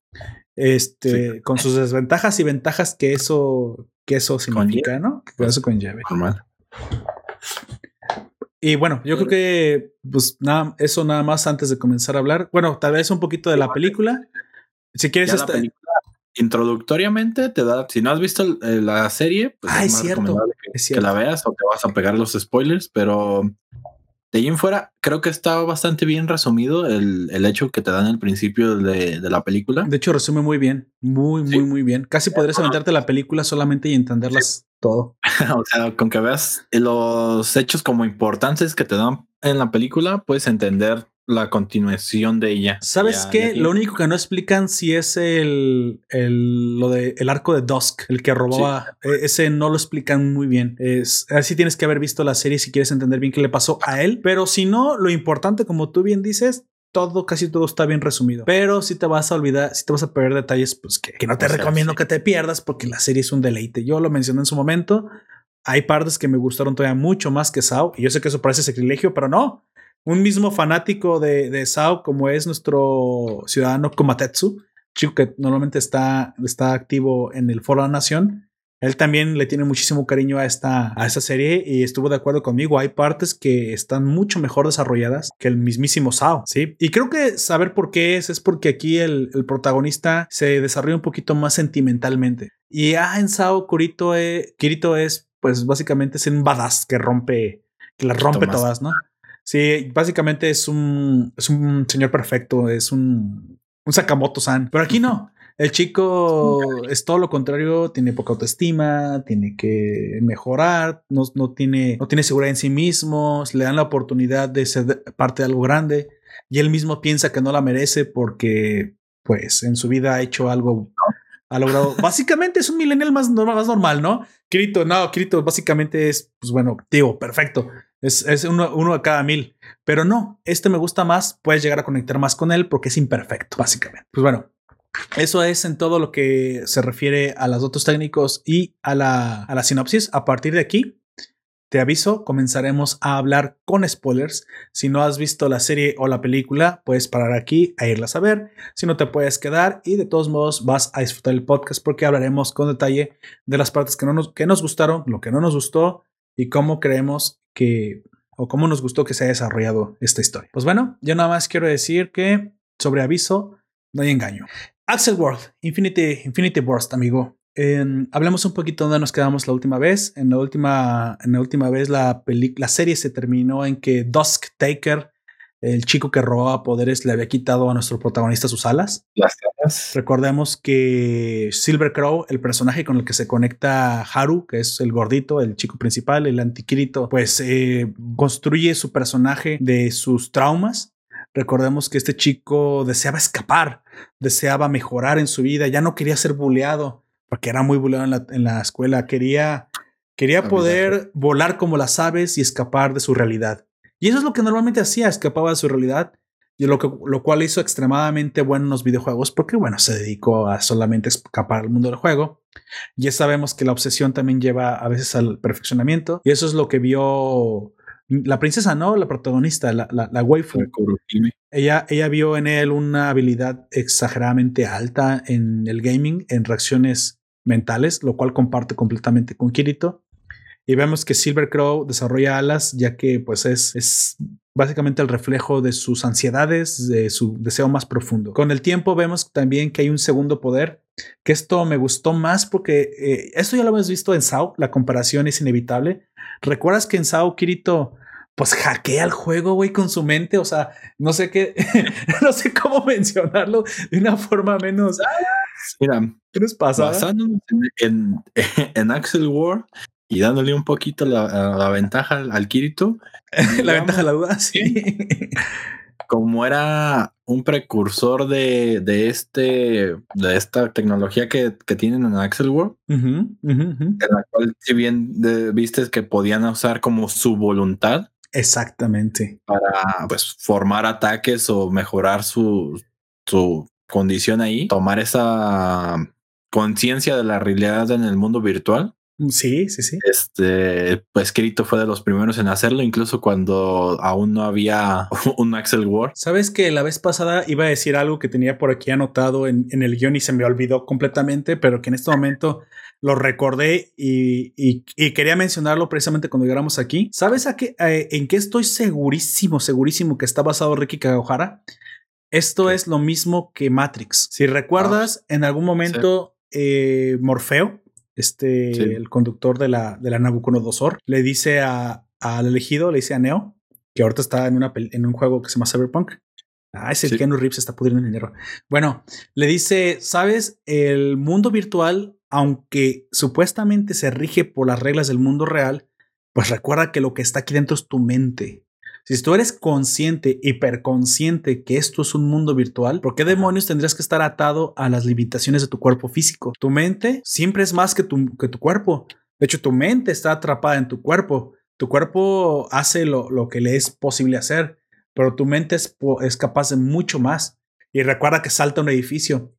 Este, Sí. con sus desventajas y ventajas que eso, que eso significa, ¿no? Que eso conlleve. Normal. Y bueno, yo creo que pues nada, eso nada más antes de comenzar a hablar. Bueno, tal vez un poquito de la película. Si quieres, película, introductoriamente te da, si no has visto eh, la serie, pues Ah, es más cierto, que, es que la cierto. veas o te vas a pegar los spoilers, pero de ahí en fuera, creo que está bastante bien resumido el, el hecho que te dan al principio de, de la película. De hecho, resume muy bien. Muy, muy, Sí. muy bien. Casi podrías aventarte la película solamente y entenderlas todo. <laughs> o sea, con que veas los hechos como importantes que te dan en la película, puedes entender la continuación de ella. ¿Sabes Ya- qué? ya Lo único que no explican si es el, el lo de el arco de Dusk, el que robaba. Eh, Ese no lo explican muy bien. Es así tienes que haber visto la serie si quieres entender bien qué le pasó a él. Pero si no, lo importante, como tú bien dices, todo, casi todo está bien resumido. Pero si te vas a olvidar, si te vas a perder detalles, pues que, que no te O sea, recomiendo sí. que te pierdas porque la serie es un deleite. Yo lo mencioné en su momento. Hay partes que me gustaron todavía mucho más que Sao. Y yo sé que eso parece sacrilegio, pero no. Un mismo fanático de, de Sao, como es nuestro ciudadano Komatetsu, chico que normalmente está, está activo en el Foro de la Nación, él también le tiene muchísimo cariño a esta, a esta serie y estuvo de acuerdo conmigo. Hay partes que están mucho mejor desarrolladas que el mismísimo Sao, ¿sí? Y creo que saber por qué es, es porque aquí el, el protagonista se desarrolla un poquito más sentimentalmente. Y ah, en Sao, Kirito, eh, Kirito es, pues básicamente es un badass que rompe, que las rompe todas, ¿no? Sí, básicamente es un, es un señor perfecto, es un, un Sakamoto-san, pero aquí no. El chico <laughs> es todo lo contrario, tiene poca autoestima, tiene que mejorar, no, no, tiene, no tiene seguridad en sí mismo, le dan la oportunidad de ser parte de algo grande y él mismo piensa que no la merece porque pues en su vida ha hecho algo, ha logrado, <laughs> básicamente es un millennial más normal, más normal, ¿no? Kirito, no, Kirito básicamente es, pues bueno, tío, perfecto. Es, es uno, uno de cada mil. Pero no, este me gusta más. Puedes llegar a conectar más con él porque es imperfecto, básicamente. Pues bueno, eso es en todo lo que se refiere a los datos técnicos y a la, a la sinopsis. A partir de aquí, te aviso, comenzaremos a hablar con spoilers. Si no has visto la serie o la película, puedes parar aquí a irlas a ver. Si no te puedes quedar y de todos modos vas a disfrutar el podcast porque hablaremos con detalle de las partes que, no nos, que nos gustaron, lo que no nos gustó y cómo creemos que o cómo nos gustó que se haya desarrollado esta historia. Pues bueno, yo nada más quiero decir que sobre aviso no hay engaño. Axel World, Infinity, Infinity Burst, amigo. Hablemos un poquito donde nos quedamos la última vez. En la última, en la última vez la serie se terminó en que Dusk Taker, el chico que robaba poderes, le había quitado a nuestro protagonista sus alas. Las alas. Recordemos que Silver Crow, el personaje con el que se conecta Haru, que es el gordito, el chico principal, el antiquirito, pues eh, construye su personaje de sus traumas. Recordemos que este chico deseaba escapar, deseaba mejorar en su vida, ya no quería ser bulleado, porque era muy bulleado en la, en la escuela, quería, quería poder volar como las aves y escapar de su realidad. Y eso es lo que normalmente hacía, escapaba de su realidad y lo, que, lo cual hizo extremadamente bueno en los videojuegos porque, bueno, se dedicó a solamente escapar al mundo del juego. Ya sabemos que la obsesión también lleva a veces al perfeccionamiento y eso es lo que vio la princesa, ¿no? La protagonista, la, la, la waifu. Ella, ella vio en él una habilidad exageradamente alta en el gaming, en reacciones mentales, lo cual comparte completamente con Kirito. Y vemos que Silver Crow desarrolla alas, ya que pues es, es básicamente el reflejo de sus ansiedades, de su deseo más profundo. Con el tiempo vemos también que hay un segundo poder, que esto me gustó más porque eh, esto ya lo hemos visto en Sao, la comparación es inevitable. ¿Recuerdas que en Sao Kirito pues hackea el juego, güey, con su mente? O sea, no sé qué, <laughs> no sé cómo mencionarlo de una forma menos... Mira, ¿qué nos pasa? Basándonos en, en, <laughs> en Axel Ward y dándole un poquito la, la ventaja al, Kirito. <laughs> la ventaja, la duda, sí. Como era un precursor de, de este de esta tecnología que, que tienen en Axel World, uh -huh, uh -huh. en la cual, si bien de, viste que podían usar como su voluntad. Exactamente. Para pues formar ataques o mejorar su, su condición ahí, tomar esa conciencia de la realidad en el mundo virtual. Sí, sí, sí. Este, pues Kirito fue de los primeros en hacerlo, incluso cuando aún no había <laughs> un Axel Ward. Sabes que la vez pasada iba a decir algo que tenía por aquí anotado en, en el guion y se me olvidó completamente, pero que en este momento lo recordé y, y, y quería mencionarlo precisamente cuando llegáramos aquí. ¿Sabes a qué, eh, en qué estoy segurísimo, segurísimo que está basado Ricky Kawahara? Esto es lo mismo que Matrix. Si recuerdas, ah, en algún momento sí. eh, Morfeo, este, sí. el conductor de la, de la Nabucodonosor, le dice a, al elegido, le dice a Neo, que ahorita está en, una, en un juego que se llama Cyberpunk. Ah, ese Sí. Keanu Reeves se está pudriendo en dinero. Bueno, le dice, sabes, el mundo virtual, aunque supuestamente se rige por las reglas del mundo real, pues recuerda que lo que está aquí dentro es tu mente. Si tú eres consciente, hiperconsciente que esto es un mundo virtual, ¿por qué demonios tendrías que estar atado a las limitaciones de tu cuerpo físico? Tu mente siempre es más que tu, que tu cuerpo. De hecho, tu mente está atrapada en tu cuerpo. Tu cuerpo hace lo, lo que le es posible hacer, pero tu mente es, es capaz de mucho más. Y recuerda que salta un edificio.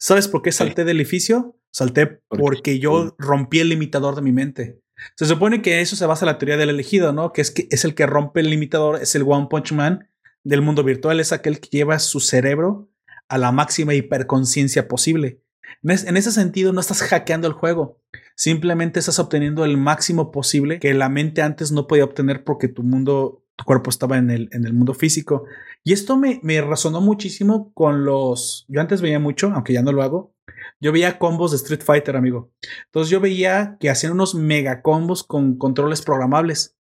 ¿Sabes por qué salté del edificio? Salté porque yo rompí el limitador de mi mente. Se supone que eso se basa en la teoría del elegido, ¿no? Que es que es el que rompe el limitador, es el One Punch Man del mundo virtual, es aquel que lleva su cerebro a la máxima hiperconciencia posible. En, es- en ese sentido, no estás hackeando el juego, simplemente estás obteniendo el máximo posible que la mente antes no podía obtener porque tu mundo, tu cuerpo estaba en el, en el mundo físico. Y esto me, me muchísimo con los. Yo antes veía mucho, aunque ya no lo hago. Yo veía combos de Street Fighter, amigo. Entonces yo veía que hacían unos mega combos con controles programables.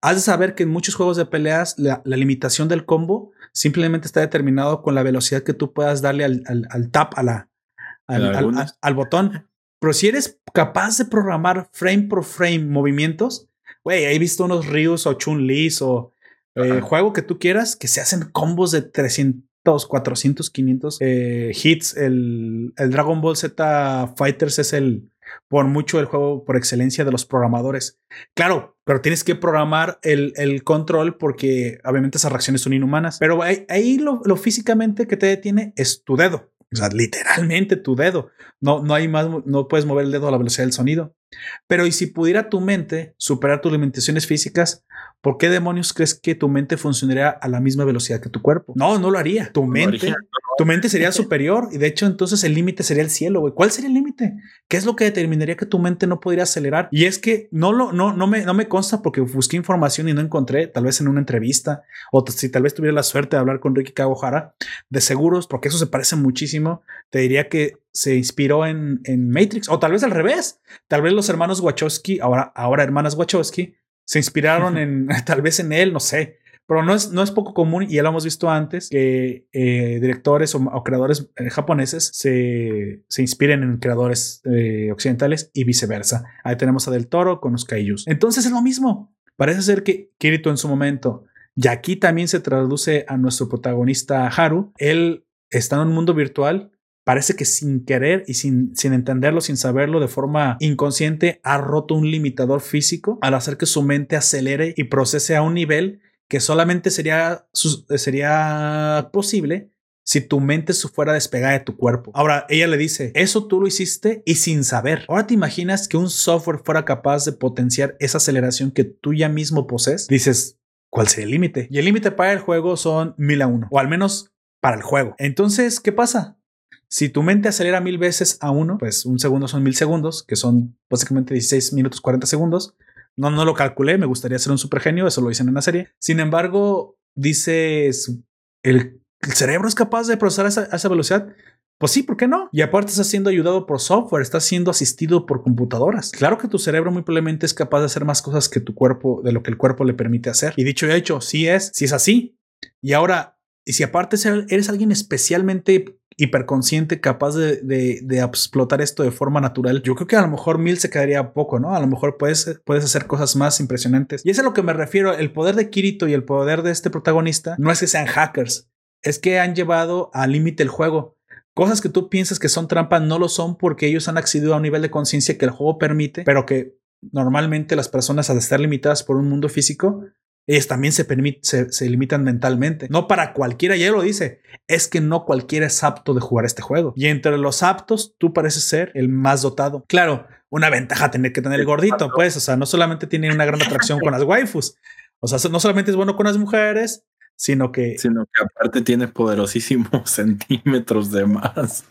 Has de saber que en muchos juegos de peleas la, la limitación del combo simplemente está determinado con la velocidad que tú puedas darle al, al- al tap, a la, al, botón. Pero si eres capaz de programar frame por frame movimientos, güey, he visto unos Ryus o Chun-Lis o eh, juego que tú quieras que se hacen combos de 300, 400, 500 eh, hits. El, el Dragon Ball Z Fighters es el, por mucho, el juego por excelencia de los programadores. Claro, pero tienes que programar el, el control porque obviamente esas reacciones son inhumanas. Pero ahí, ahí lo, lo físicamente que te detiene es tu dedo. O sea, literalmente tu dedo. No, no hay más, no puedes mover el dedo a la velocidad del sonido. Pero y si pudiera tu mente superar tus limitaciones físicas, ¿por qué demonios crees que tu mente funcionaría a la misma velocidad que tu cuerpo? No, no lo haría. Tu mente, haría. tu mente sería <laughs> superior y de hecho entonces el límite sería el cielo, güey. ¿Cuál sería el límite? ¿Qué es lo que determinaría que tu mente no podría acelerar? Y es que no lo, no, no me, no me consta porque busqué información y no encontré, tal vez en una entrevista o si tal vez tuviera la suerte de hablar con Ricky Kawahara, de seguros, porque eso se parece muchísimo, te diría que se inspiró en, en Matrix o tal vez al revés. Tal vez los hermanos Wachowski, ahora, ahora hermanas Wachowski, se inspiraron en <laughs> tal vez en él, no sé. Pero no es, no es poco común, y ya lo hemos visto antes, que eh, directores o, o creadores eh, japoneses se, se inspiren en creadores eh, occidentales y viceversa. Ahí tenemos a Del Toro con los Kaijus. Entonces es lo mismo. Parece ser que Kirito en su momento, y aquí también se traduce a nuestro protagonista Haru, él está en un mundo virtual parece que sin querer y sin, sin entenderlo, sin saberlo, de forma inconsciente, ha roto un limitador físico al hacer que su mente acelere y procese a un nivel que solamente sería, sería posible si tu mente fuera despegada de tu cuerpo. Ahora, ella le dice, eso tú lo hiciste y sin saber. Ahora te imaginas que un software fuera capaz de potenciar esa aceleración que tú ya mismo posees. Dices, ¿cuál sería el límite? Y el límite para el juego son mil a uno, o al menos para el juego. Entonces, ¿qué pasa? Si tu mente acelera mil veces a uno, pues un segundo son mil segundos, que son básicamente 16 minutos 40 segundos. No, no lo calculé, me gustaría ser un super genio, eso lo dicen en la serie. Sin embargo, dices, ¿el, cerebro es capaz de procesar a esa, velocidad? Pues sí, ¿por qué no? Y aparte estás siendo ayudado por software, estás siendo asistido por computadoras. Claro que tu cerebro muy probablemente es capaz de hacer más cosas que tu cuerpo, de lo que el cuerpo le permite hacer. Y dicho y hecho, sí es, sí es así. Y ahora, y si aparte eres alguien especialmente hiperconsciente, capaz de, de- de explotar esto de forma natural, yo creo que a lo mejor mil se quedaría poco, ¿no? A lo mejor puedes, puedes hacer cosas más impresionantes. Y es a lo que me refiero. El poder de Kirito y el poder de este protagonista no es que sean hackers, es que han llevado al límite el juego. Cosas que tú piensas que son trampas no lo son porque ellos han accedido a un nivel de conciencia que el juego permite, pero que normalmente las personas al estar limitadas por un mundo físico, ellas también se, permit- se, se limitan mentalmente. No para cualquiera, ya lo dice, es que no cualquiera es apto de jugar este juego. Y entre los aptos, tú pareces ser el más dotado. Claro, una ventaja tener que tener el gordito, pues, o sea, no solamente tiene una gran atracción con las waifus, o sea, no solamente es bueno con las mujeres, sino que Sino que aparte tiene poderosísimos <laughs> centímetros de más.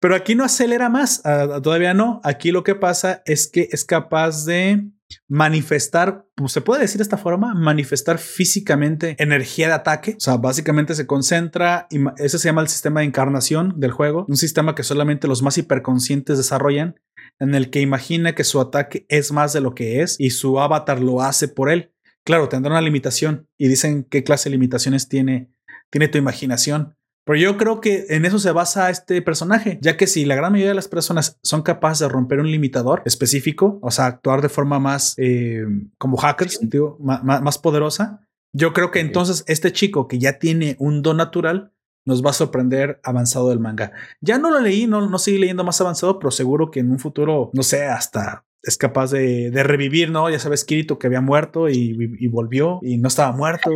Pero aquí no acelera más, todavía no. Aquí lo que pasa es que es capaz de manifestar, pues, se puede decir de esta forma, manifestar físicamente energía de ataque. O sea, básicamente se concentra, y ese se llama el sistema de encarnación del juego, un sistema que solamente los más hiperconscientes desarrollan, en el que imagina que su ataque es más de lo que es y su avatar lo hace por él. Claro, tendrá una limitación y dicen qué clase de limitaciones tiene, tiene tu imaginación. Pero yo creo que en eso se basa este personaje, ya que si la gran mayoría de las personas son capaces de romper un limitador específico, o sea, actuar de forma más eh, como hackers, digo, más, poderosa, yo creo que entonces este chico que ya tiene un don natural nos va a sorprender avanzado del manga. Ya no lo leí, no, no seguí leyendo más avanzado, pero seguro que en un futuro, no sé, hasta es capaz de, de revivir, ¿no? Ya sabes, Kirito que había muerto y, y volvió y no estaba muerto.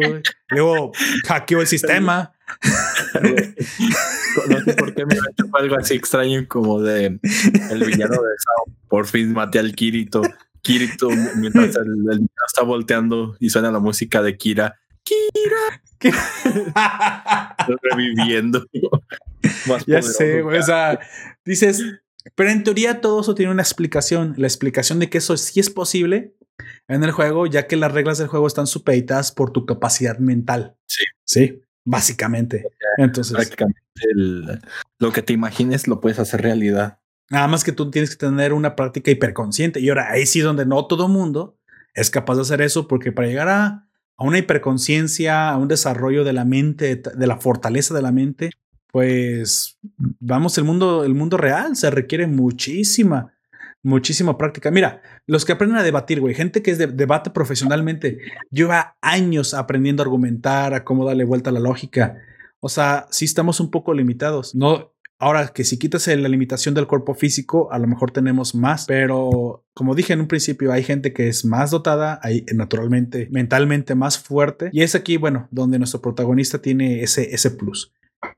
Luego hackeó el sistema. No sé por qué me ha hecho algo así extraño como de el villano de Sao. Por fin maté al Kirito. Kirito, mientras el, el villano está volteando y suena la música de Kira. Kira <laughs> reviviendo. Más ya poderoso sé, güey. O sea, dices, pero en teoría todo eso tiene una explicación. La explicación de que eso sí es posible en el juego, ya que las reglas del juego están supeditadas por tu capacidad mental. Sí. Sí, básicamente. Entonces, prácticamente el- lo que te imagines lo puedes hacer realidad. nada más que tú tienes que tener una práctica hiperconsciente. Y ahora ahí sí donde no todo mundo es capaz de hacer eso, porque para llegar a, a una hiperconciencia, a un desarrollo de la mente, de la fortaleza de la mente, pues vamos, el mundo, el mundo real se requiere muchísima, muchísima práctica. Mira, los que aprenden a debatir, güey, gente que es de, debate profesionalmente, lleva años aprendiendo a argumentar, a cómo darle vuelta a la lógica. O sea, sí estamos un poco limitados. No, ahora que si quitas la limitación del cuerpo físico, a lo mejor tenemos más, pero como dije en un principio, hay gente que es más dotada, hay naturalmente, mentalmente más fuerte. Y es aquí, bueno, donde nuestro protagonista tiene ese, ese plus,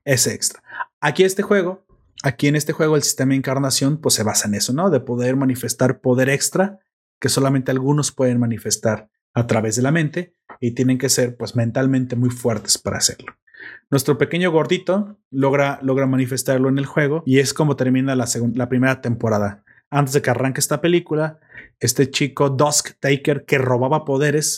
ese extra. Aquí este juego, aquí en este juego el sistema de encarnación, pues se basa en eso, ¿no? De poder manifestar poder extra que solamente algunos pueden manifestar a través de la mente y tienen que ser pues mentalmente muy fuertes para hacerlo. Nuestro pequeño gordito logra, logra manifestarlo en el juego y es como termina la, la primera temporada. Antes de que arranque esta película, este chico Dusk Taker que robaba poderes,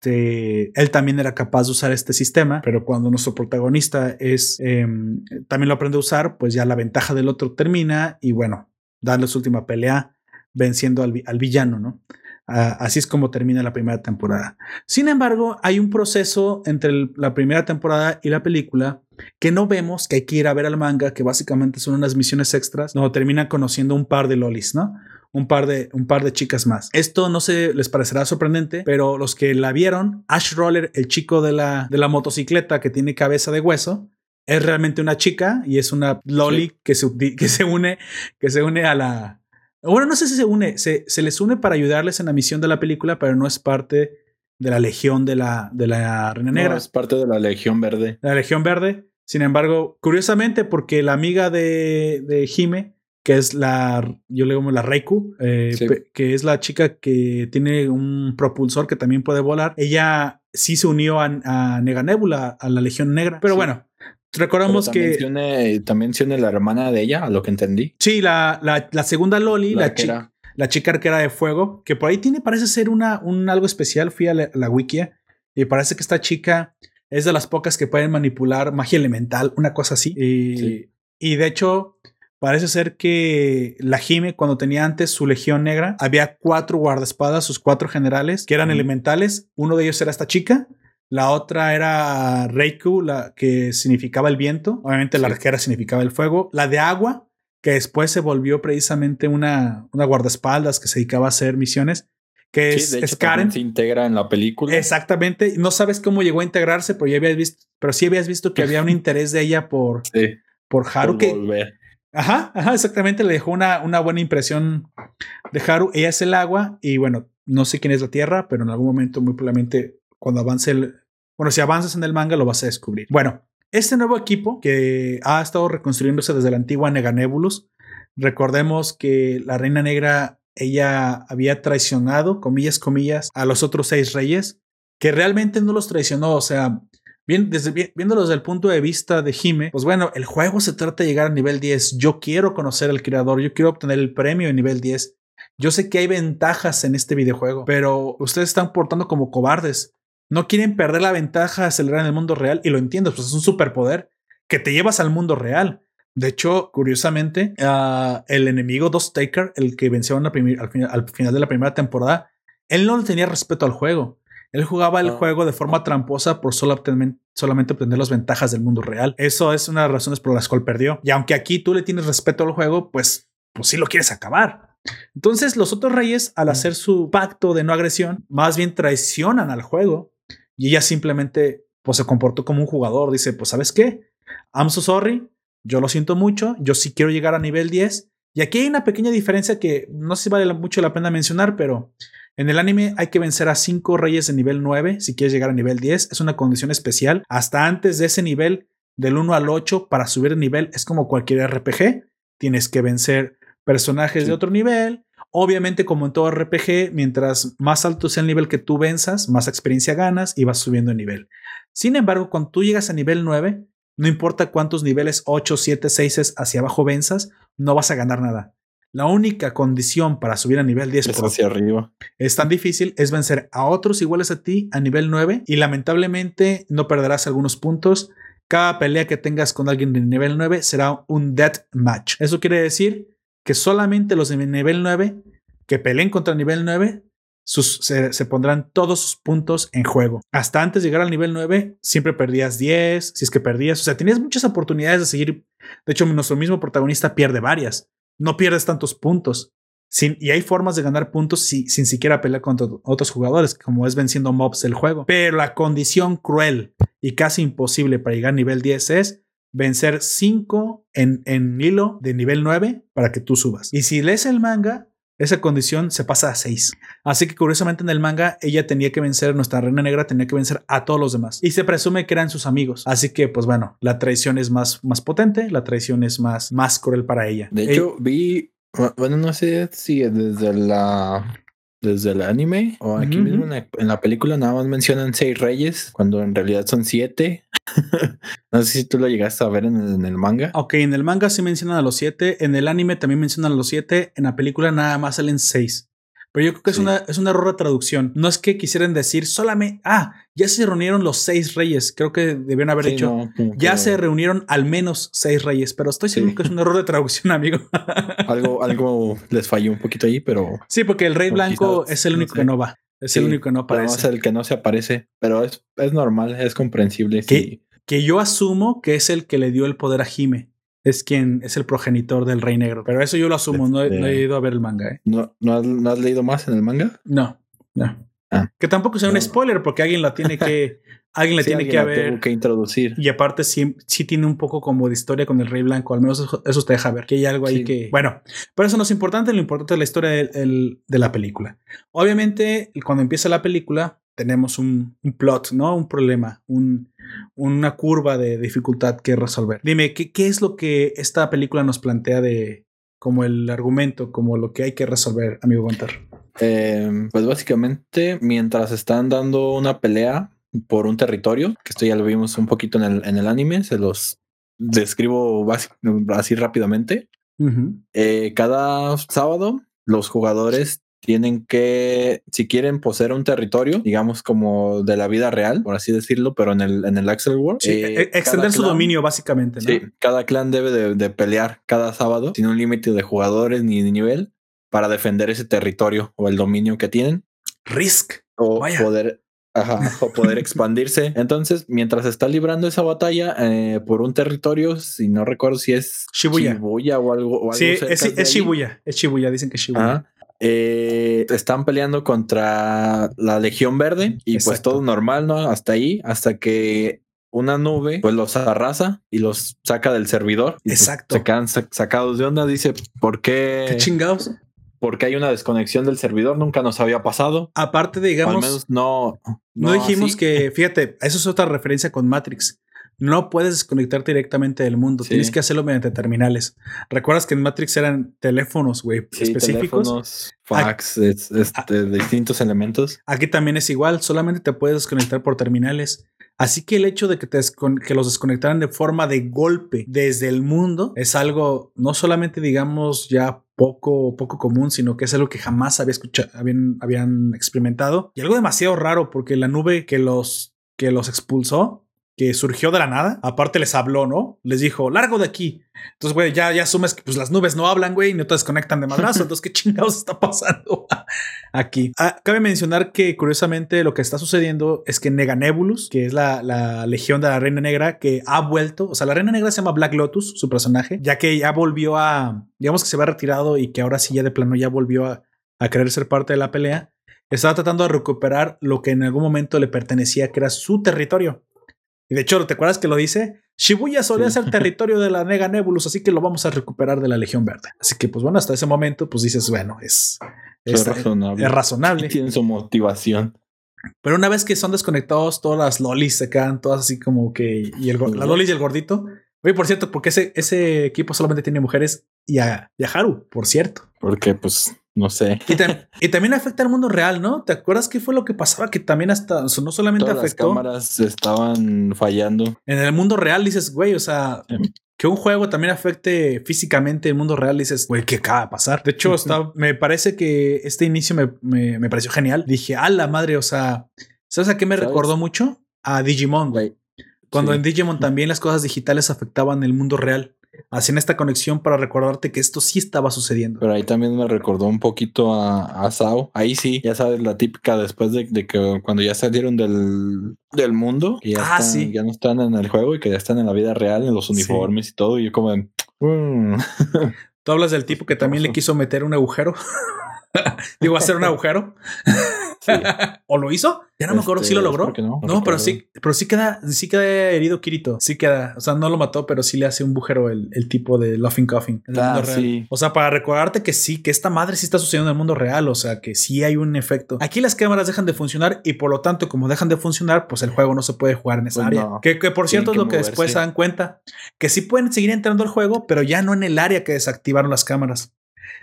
este, él también era capaz de usar este sistema, pero cuando nuestro protagonista es, em, también lo aprende a usar, pues ya la ventaja del otro termina y bueno, darle su última pelea venciendo al, al villano, ¿no? Así es como termina la primera temporada. Sin embargo, hay un proceso entre la primera temporada y la película que no vemos, que hay que ir a ver al manga, que básicamente son unas misiones extras, donde terminan conociendo un par de lolis, ¿no? Un par de, un par de chicas más. Esto no se les parecerá sorprendente, pero los que la vieron, Ash Roller, el chico de la, de la motocicleta que tiene cabeza de hueso, es realmente una chica y es una loli que, se, que se une, que se une a la, bueno, no sé si se une, se, se les une para ayudarles en la misión de la película, pero no es parte de la legión de la, de la Reina Negra, No, es parte de la Legión Verde. de la Legión Verde. Sin embargo, curiosamente, porque la amiga de, de Hime, que es la, yo le llamo la Reiku, eh, Sí. que es la chica que tiene un propulsor que también puede volar, ella sí se unió a, a Nega Nebula, a la Legión Negra. Pero Sí. bueno, recordamos que... también tiene, también tiene la hermana de ella, a lo que entendí. Sí, la, la, la segunda Loli, la, chica, la chica arquera de fuego, que por ahí tiene, parece ser una, un algo especial. Fui a la, la wikia y parece que esta chica es de las pocas que pueden manipular magia elemental, una cosa así. Y, Sí. y de hecho, parece ser que la Jime, cuando tenía antes su legión negra, había cuatro guardaespadas, sus cuatro generales, que eran elementales. Uno de ellos era esta chica. La otra era Reiku, la que significaba el viento. Obviamente la arquera significaba el fuego. La de agua, que después se volvió precisamente una, una guardaespaldas que se dedicaba a hacer misiones, que Sí, es, de hecho, es Karen. se integra en la película. Exactamente. No sabes cómo llegó a integrarse, pero ya habías visto, pero sí habías visto que <laughs> había un interés de ella por, Sí, por Haru, por que. Ajá, ajá, exactamente. Le dejó una, una buena impresión de Haru. Ella es el agua y bueno, no sé quién es la tierra, pero en algún momento, muy probablemente, cuando avance el. Bueno, si avanzas en el manga, lo vas a descubrir. Bueno, este nuevo equipo que ha estado reconstruyéndose desde la antigua Neganebulus, recordemos que la Reina Negra, ella había traicionado, comillas, comillas, a los otros seis reyes, que realmente no los traicionó. O sea, Bien, desde, vi- viéndolo desde el punto de vista de Jime, pues bueno, el juego se trata de llegar a nivel 10. Yo quiero conocer al creador, yo quiero obtener el premio en nivel 10. Yo sé que hay ventajas en este videojuego, pero ustedes están portando como cobardes. No quieren perder la ventaja de acelerar en el mundo real y lo entiendo, pues es un superpoder que te llevas al mundo real. De hecho, curiosamente, ah, el enemigo Dos Taker, el que venció al, al final de la primera temporada, él no tenía respeto al juego. Él jugaba el Ah. juego de forma tramposa por solo obtener- solamente obtener las ventajas del mundo real. Eso es una de las razones por las cuales perdió. Y aunque aquí tú le tienes respeto al juego, pues, pues sí lo quieres acabar. Entonces los otros reyes, al hacer su pacto de no agresión, más bien traicionan al juego y ella simplemente pues se comportó como un jugador. Dice, pues sabes qué, I'm so sorry, yo lo siento mucho, yo sí quiero llegar a nivel 10. Y aquí hay una pequeña diferencia que no sé si vale mucho la pena mencionar, pero en el anime hay que vencer a cinco reyes de nivel 9 si quieres llegar a nivel 10. Es una condición especial. Hasta antes de ese nivel, del 1 al 8, para subir de nivel, es como cualquier RPG. Tienes que vencer personajes Sí. de otro nivel. Obviamente, como en todo RPG, mientras más alto sea el nivel que tú venzas, más experiencia ganas y vas subiendo de nivel. Sin embargo, cuando tú llegas a nivel 9, no importa cuántos niveles 8, 7, 6 hacia abajo venzas, no vas a ganar nada. La única condición para subir a nivel 10 Es hacia arriba. es tan difícil es vencer a otros iguales a ti a nivel 9 y lamentablemente no perderás algunos puntos. Cada pelea que tengas con alguien de nivel 9 será un death match. Eso quiere decir que solamente los de nivel 9 que peleen contra nivel 9 sus- se, se pondrán todos sus puntos en juego. Hasta antes de llegar al nivel 9 siempre perdías 10, si es que perdías, o sea, tenías muchas oportunidades de seguir. De hecho, nuestro mismo protagonista pierde varias. No pierdes tantos puntos. Sin, y hay formas de ganar puntos si- sin siquiera pelear contra otros jugadores, como es venciendo mobs del juego. Pero la condición cruel y casi imposible para llegar a nivel 10 es vencer 5 en, en hilo de nivel 9 para que tú subas. Y si lees el manga, esa condición se pasa a 6. Así que curiosamente en el manga ella tenía que vencer, nuestra reina negra tenía que vencer a todos los demás. Y se presume que eran sus amigos. Así que pues bueno, la traición es más, más potente, la traición es más, más cruel para ella. De hecho, vi, bueno, no sé si desde la desde el anime o aquí mismo en la, en la película nada más mencionan seis reyes cuando en realidad son siete. <laughs> no sé si tú lo llegaste a ver en el, en el manga. Ok, en el manga sí mencionan a los siete, en el anime también mencionan a los siete, en la película nada más salen seis. Pero yo creo que es, una, es un error de traducción. No es que quisieran decir solamente, ah, ya se reunieron los seis reyes. Creo que debieron haber Sí, dicho, no, como ya que se reunieron al menos seis reyes, pero estoy seguro Sí. que es un error de traducción, amigo. <laughs> algo, algo les falló un poquito ahí, pero sí, porque el rey blanco quizás, es el único sé. que no va. Es el único que no aparece. el que no se aparece, pero es, es normal, es comprensible. Sí. Que yo asumo que es el que le dio el poder a Jime. Es quien es el progenitor del rey negro. Pero eso yo lo asumo, no, he- no he Este- ido a ver el manga, ¿eh? ¿No, no, has, no has leído más en el manga? No, no. Ah. Que tampoco sea un spoiler, porque alguien la tiene que, <laughs> alguien le Sí, tiene alguien que la haber. que introducir. Y aparte sí, sí tiene un poco como de historia con el Rey Blanco, al menos eso, eso te deja ver, que hay algo ahí Sí. que... Bueno, pero eso no es importante, lo importante es la historia el- de la película. Obviamente, cuando empieza la película, tenemos un, un plot, ¿no? Un problema, un, una curva de dificultad que resolver. Dime, ¿qué, ¿qué es lo que esta película nos plantea de como el argumento, como lo que hay que resolver, amigo Gunter? Eh, pues básicamente, mientras están dando una pelea por un territorio, que esto ya lo vimos un poquito en el, en el anime, se los describo así rápidamente. Eh, cada sábado, los jugadores tienen que, si quieren poseer un territorio, digamos como de la vida real, por así decirlo, pero en el, en el Axel World, Sí, eh, e- extender su clan- dominio, básicamente, ¿no? Sí, cada clan debe de, de pelear cada sábado sin un límite de jugadores ni de nivel para defender ese territorio o el dominio que tienen Risk. o Vaya. poder ajá, o poder <laughs> expandirse. Entonces, mientras está librando esa batalla eh, por un territorio, si no recuerdo si es Shibuya. o algo, o Sí, es. Shibuya. Es Shibuya, dicen que es Shibuya. Ajá. Eh, están peleando contra la Legión Verde y pues todo normal, ¿no? Hasta ahí, hasta que una nube pues los arrasa y los saca del servidor. Y, pues, Exacto. se quedan sa- sacados de onda. Dice, ¿por qué? Qué chingados. Porque hay una desconexión del servidor, nunca nos había pasado. Aparte, al digamos, no. no, dijimos así. que, fíjate, eso es otra referencia con Matrix. No puedes desconectarte directamente del mundo. Sí. Tienes que hacerlo mediante terminales. ¿Recuerdas que en Matrix eran teléfonos, güey, Sí, específicos? teléfonos, fax, es- este, distintos elementos. Aquí también es igual. Solamente te puedes desconectar por terminales. Así que el hecho de que, te que los desconectaran de forma de golpe desde el mundo es algo no solamente, digamos, ya poco, poco común, sino que es algo que jamás había escuchado, habían, habían experimentado. Y algo demasiado raro porque la nube que los, que los expulsó que surgió de la nada. Aparte les habló, ¿no? Les dijo, largo de aquí. Entonces, güey, ya, ya asumes que pues las nubes no hablan, güey, y no te desconectan de madrazo. <laughs> Entonces, ¿qué chingados está pasando <laughs> aquí? Ah, cabe mencionar que curiosamente lo que está sucediendo es que Neganebulus, que es la, la legión de la Reina Negra, que ha vuelto, o sea, la Reina Negra se llama Black Lotus, su personaje, ya que ya volvió a, digamos que se va retirado y que ahora sí ya de plano ya volvió a, a querer ser parte de la pelea. Estaba tratando de recuperar lo que en algún momento le pertenecía, que era su territorio. Y de hecho, ¿te acuerdas que lo dice? Shibuya solía ser <laughs> territorio de la Nega Nebulus, así que lo vamos a recuperar de la Legión Verde. Así que, pues bueno, hasta ese momento, pues dices, bueno, es, Es es, razonable. es razonable. Tienen su motivación. Pero una vez que son desconectados, todas las lolis se quedan todas así como que. Y el, go- la lolis y el gordito. Oye, por cierto, porque ese, ese equipo solamente tiene mujeres y a, y a Haru, por cierto. Porque, pues, no sé. Y, tam- <laughs> y también afecta al mundo real, ¿no? ¿Te acuerdas qué fue lo que pasaba? Que también hasta o sea, no solamente Todas las afectó cámaras estaban fallando. en el mundo real, dices, güey, o sea, Sí. que un juego también afecte físicamente el mundo real, dices, güey, ¿qué acaba de pasar? De hecho, está, me parece que este inicio me, me, me pareció genial. Dije, a la madre, o sea, ¿sabes a qué me ¿Sabes? recordó mucho? A Digimon, güey. Güey. Cuando Sí. en Digimon también las cosas digitales afectaban el mundo real. Hacían esta conexión para recordarte que esto sí estaba sucediendo. Pero ahí también me recordó un poquito a, a Sao. Ahí sí, ya sabes, la típica después de, de que cuando ya salieron del, del mundo, que ya, Ah, están- sí. ya no están en el juego y que ya están en la vida real, en los uniformes y todo. Y yo como, "Mm". Tú hablas del tipo que también le quiso meter un agujero. <laughs> Digo, hacer un agujero. Sí. <laughs> ¿O lo hizo? Ya no me acuerdo Este, si lo logró. espero que no, no No, pero sí, pero sí queda, sí queda herido Kirito. Sí queda. O sea, no lo mató, pero sí le hace un agujero el, el tipo de Laughing Coffin. Ah, sí. O sea, para recordarte que sí, que esta madre sí está sucediendo en el mundo real. O sea, que sí hay un efecto. Aquí las cámaras dejan de funcionar y por lo tanto, como dejan de funcionar, pues el juego no se puede jugar en esa Pues área. no. Que, que por cierto Tienen es que lo que después se dan cuenta. Que sí pueden seguir entrando al juego, pero ya no en el área que desactivaron las cámaras.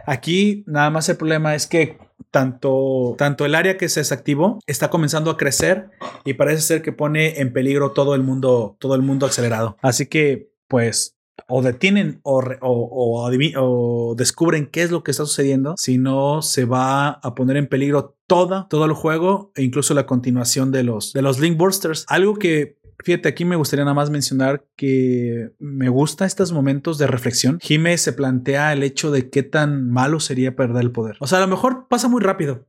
Aquí nada más el problema es que tanto, tanto el área que se desactivó está comenzando a crecer y parece ser que pone en peligro todo el mundo, todo el mundo acelerado. Así que, pues, o detienen o, o descubren qué es lo que está sucediendo, si no se va a poner en peligro toda, todo el juego e incluso la continuación de los, de los Link Bursters. Algo que Fíjate, aquí me gustaría nada más mencionar que me gusta estos momentos de reflexión. Jime se plantea el hecho de qué tan malo sería perder el poder. O sea, a lo mejor pasa muy rápido.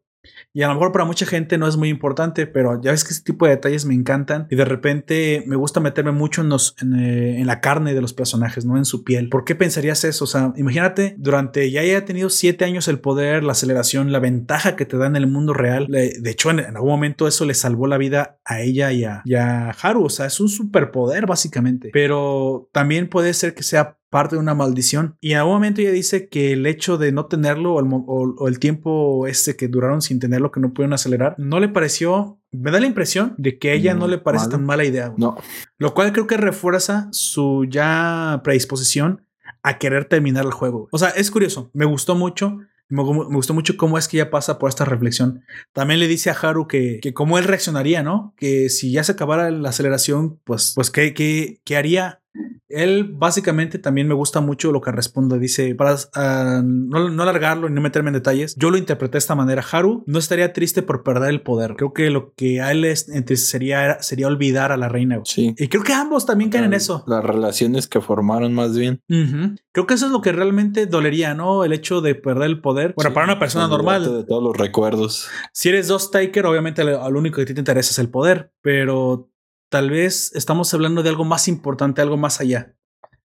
Y a lo mejor para mucha gente no es muy importante, pero ya ves que este tipo de detalles me encantan y de repente me gusta meterme mucho en, los, eh, en la carne de los personajes, no en su piel. ¿Por qué pensarías eso? O sea, imagínate, durante ya haya tenido siete años el poder, la aceleración, la ventaja que te da en el mundo real. De hecho, en, en algún momento eso le salvó la vida a ella y a, y a Haru. O sea, es un superpoder básicamente. Pero también puede ser que sea parte de una maldición. Y en algún momento ella dice que el hecho de no tenerlo o el, mo- o- o el tiempo este que duraron sin tenerlo, que no pudieron acelerar, no le pareció, me da la impresión de que a ella no le parece malo. tan mala idea. güey. No, Lo cual creo que refuerza su ya predisposición a querer terminar el juego. güey. O sea, es curioso. Me gustó mucho. Me gustó mucho cómo es que ella pasa por esta reflexión. También le dice a Haru que, que cómo él reaccionaría, ¿no? Que si ya se acabara la aceleración, pues, pues ¿qué, qué, qué haría? Él básicamente también me gusta mucho lo que responde. Dice, para ah, no, no alargarlo y no meterme en detalles, yo lo interpreté de esta manera. Haru no estaría triste por perder el poder. Creo que lo que a él entristecería sería olvidar a la reina. sí. Y creo que ambos también caen en eso. Las relaciones que formaron más bien. Creo que eso es lo que realmente dolería, ¿no? El hecho de perder el poder. Bueno, Sí, para una persona normal, De todos los recuerdos. si eres dos Taker, obviamente lo, lo único que te interesa es el poder, pero tal vez estamos hablando de algo más importante, algo más allá.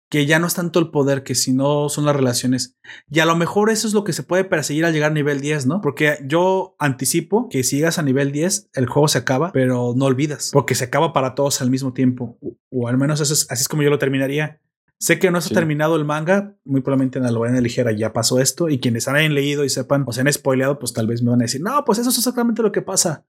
Que ya no es tanto el poder, que si no son las relaciones. Y a lo mejor eso es lo que se puede perseguir al llegar a nivel 10, ¿no? Porque yo anticipo que si llegas a nivel 10, el juego se acaba, pero no olvidas, porque se acaba para todos al mismo tiempo. O, o al menos eso es, así es como yo lo terminaría. Sé que no está Sí. terminado el manga, muy probablemente en la novela ligera ya pasó esto, y quienes hayan leído y sepan o se han spoileado, pues tal vez me van a decir, no, pues eso es exactamente lo que pasa.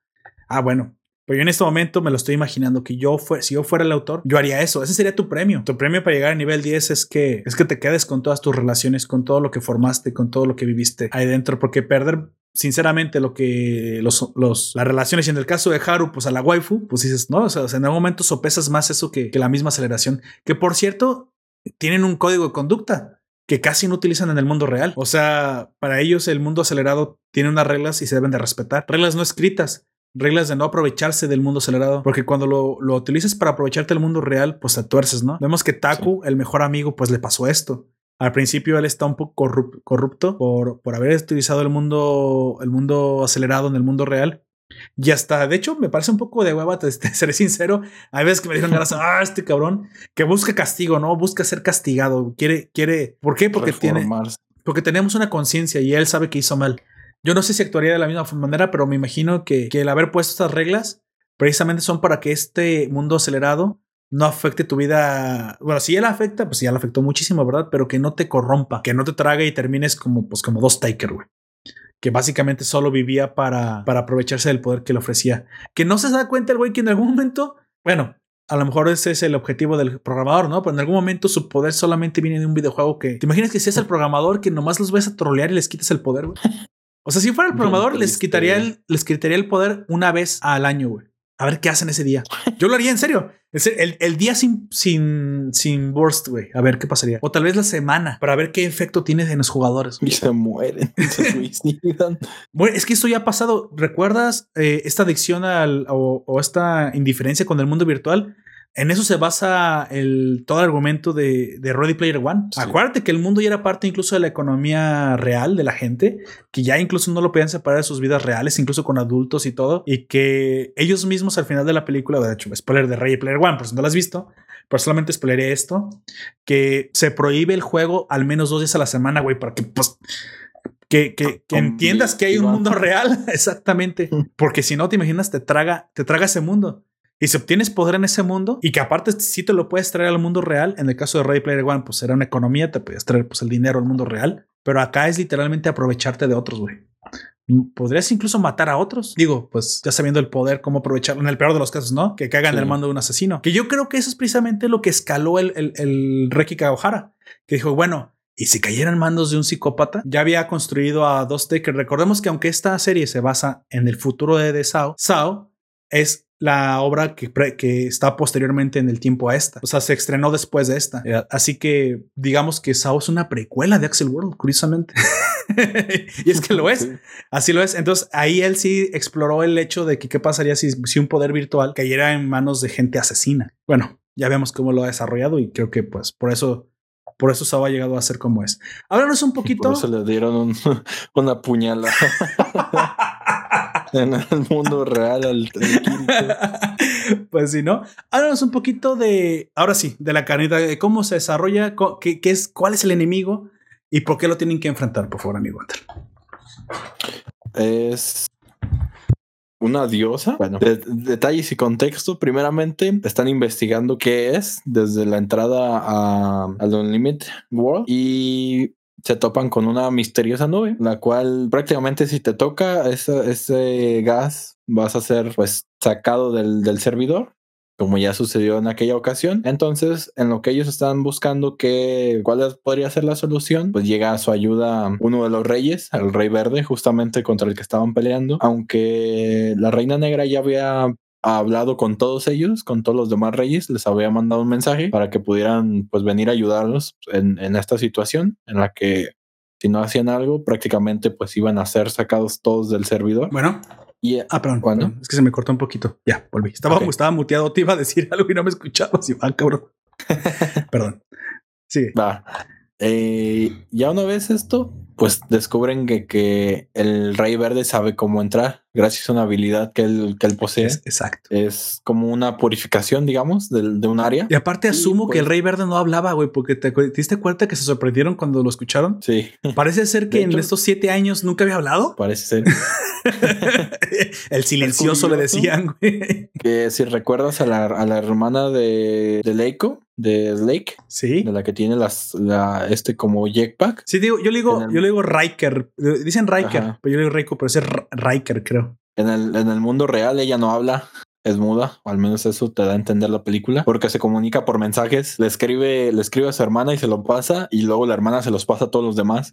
Ah, bueno. Pero yo en este momento me lo estoy imaginando que yo fue, si yo fuera el autor, yo haría eso. Ese sería tu premio. Tu premio para llegar a nivel 10 es que es que te quedes con todas tus relaciones, con todo lo que formaste, con todo lo que viviste ahí dentro, porque perder sinceramente lo que los, los las relaciones y en el caso de Haru pues a la waifu pues dices no o sea, en algún momento sopesas más eso que, que la misma aceleración que por cierto tienen un código de conducta que casi no utilizan en el mundo real. O sea, para ellos el mundo acelerado tiene unas reglas y se deben de respetar. Reglas no escritas, reglas de no aprovecharse del mundo acelerado, porque cuando lo, lo utilizas para aprovecharte del mundo real, pues te tuerces, ¿no? Vemos que Taku, el mejor amigo, pues le pasó esto. Al principio él está un poco corrup- corrupto por, por haber utilizado el mundo, el mundo acelerado en el mundo real. Y hasta, de hecho, me parece un poco de hueva, te, te seré sincero. Hay veces que me ganas, ah, este cabrón, que busca castigo, ¿no? Busca ser castigado. Quiere, quiere, ¿por qué? Porque tiene, Reformarse. porque tenemos una conciencia y él sabe que hizo mal. Yo no sé si actuaría de la misma manera, pero me imagino que, que el haber puesto estas reglas precisamente son para que este mundo acelerado no afecte tu vida. Bueno, si ya la afecta, pues ya la afectó muchísimo, ¿verdad? Pero que no te corrompa, que no te trague y termines como, pues, como dos Taker, güey. Que básicamente solo vivía para, para aprovecharse del poder que le ofrecía. Que no se da cuenta el güey que en algún momento, bueno, a lo mejor ese es el objetivo del programador, ¿no? Pero en algún momento su poder solamente viene de un videojuego que. ¿Te imaginas que seas el programador que nomás los ves a trolear y les quitas el poder, güey? O sea, si fuera el programador, les quitaría, el, les quitaría el poder una vez al año, güey. A ver qué hacen ese día. Yo lo haría en serio. El, el- el día sin, sin, sin burst, güey. A ver qué pasaría. O tal vez la semana para ver qué efecto tiene en los jugadores. Y se mueren, <laughs> se suicidan. Bueno, es que esto ya ha pasado. ¿Recuerdas eh, esta adicción al, o, o esta indiferencia con el mundo virtual? En eso se basa el, todo el argumento de, de Ready Player One. Sí. Acuérdate que el mundo ya era parte incluso de la economía real de la gente, que ya incluso no lo podían separar de sus vidas reales, incluso con adultos y todo, y que ellos mismos al final de la película, de hecho, spoiler de Ready Player One, por si no lo has visto, pero solamente spoileré esto, que se prohíbe el juego al menos dos días a la semana, güey, para que pues que, que, que entiendas que hay un mundo real, <laughs> exactamente. <laughs> Porque si no, te imaginas, te traga, te traga ese mundo. Y si obtienes poder en ese mundo y que aparte sí te lo puedes traer al mundo real, en el caso de Ready Player One, pues era una economía, te podías traer pues el dinero al mundo real. Pero acá es literalmente aprovecharte de otros, güey. Podrías incluso matar a otros. Digo, pues ya sabiendo el poder, cómo aprovecharlo. En el peor de los casos, ¿no? Que caigan Sí. el mando de un asesino. Que yo creo que eso es precisamente lo que escaló el, el, el Reki Kawahara. Que dijo, bueno, y si cayeran mandos de un psicópata, ya había construido a dos Taker. Recordemos que aunque esta serie se basa en el futuro de, de Sao, Sao es la obra que, que está posteriormente en el tiempo a esta. O sea, se estrenó después de esta. Así que digamos que Sao es una precuela de Axel World, curiosamente. <laughs> y es que lo es. Sí. Así lo es. Entonces ahí él sí exploró el hecho de que qué pasaría si, si un poder virtual cayera en manos de gente asesina. Bueno, ya vemos cómo lo ha desarrollado y creo que pues por eso, por eso Sao ha llegado a ser como es. Háblanos un poquito. Por eso le dieron un- <laughs> una puñalada <laughs> en el mundo real al <laughs> pues sí, ¿no? Háblanos un poquito de, ahora sí, de la carnita, de cómo se desarrolla, qué, qué es, cuál es el enemigo y por qué lo tienen que enfrentar, por favor, amigo. Walter. Es una diosa. Bueno, de- detalles y contexto. Primeramente, están investigando qué es desde la entrada a, al Unlimited World y se topan con una misteriosa nube, la cual prácticamente si te toca ese, ese gas vas a ser pues sacado del, del servidor como ya sucedió en aquella ocasión. Entonces, en lo que ellos están buscando que cuál podría ser la solución, pues llega a su ayuda uno de los reyes, el rey verde, justamente contra el que estaban peleando, aunque la reina negra ya había hablado con todos ellos, con todos los demás reyes, les había mandado un mensaje para que pudieran pues venir a ayudarlos en, en esta situación en la que si no hacían algo, prácticamente pues iban a ser sacados todos del servidor. Bueno, Y ah, perdón, es que se me cortó un poquito. Ya, volví. Estaba, estaba muteado, te iba a decir <laughs> algo y no me escuchabas, Iván, cabrón. <laughs> perdón. Sigue. Va. Eh, ya una vez esto, pues descubren que, que el Rey Verde sabe cómo entrar gracias a una habilidad que él, que él posee. Es- Es, exacto. como una purificación, digamos, de, de un área. Y aparte Y, asumo que el pues- Rey Verde no hablaba, güey, porque te, te diste cuenta que se sorprendieron cuando lo escucharon. Sí, Parece ser <laughs> que en estos siete años nunca había hablado. parece ser <laughs> el silencioso le decían, güey. que si recuerdas a la, a la hermana de, de Leiko, de Lake, Sí. de la que tiene las, la, este como jetpack. Sí, digo, yo le digo, el- yo le digo Riker. Dicen Riker, Ajá. pero yo le digo Riker, pero es Riker, creo. En el, en el mundo real ella no habla, es muda, o al menos eso te da a entender la película, porque se comunica por mensajes, le escribe, le escribe a su hermana y se lo pasa, y luego la hermana se los pasa a todos los demás.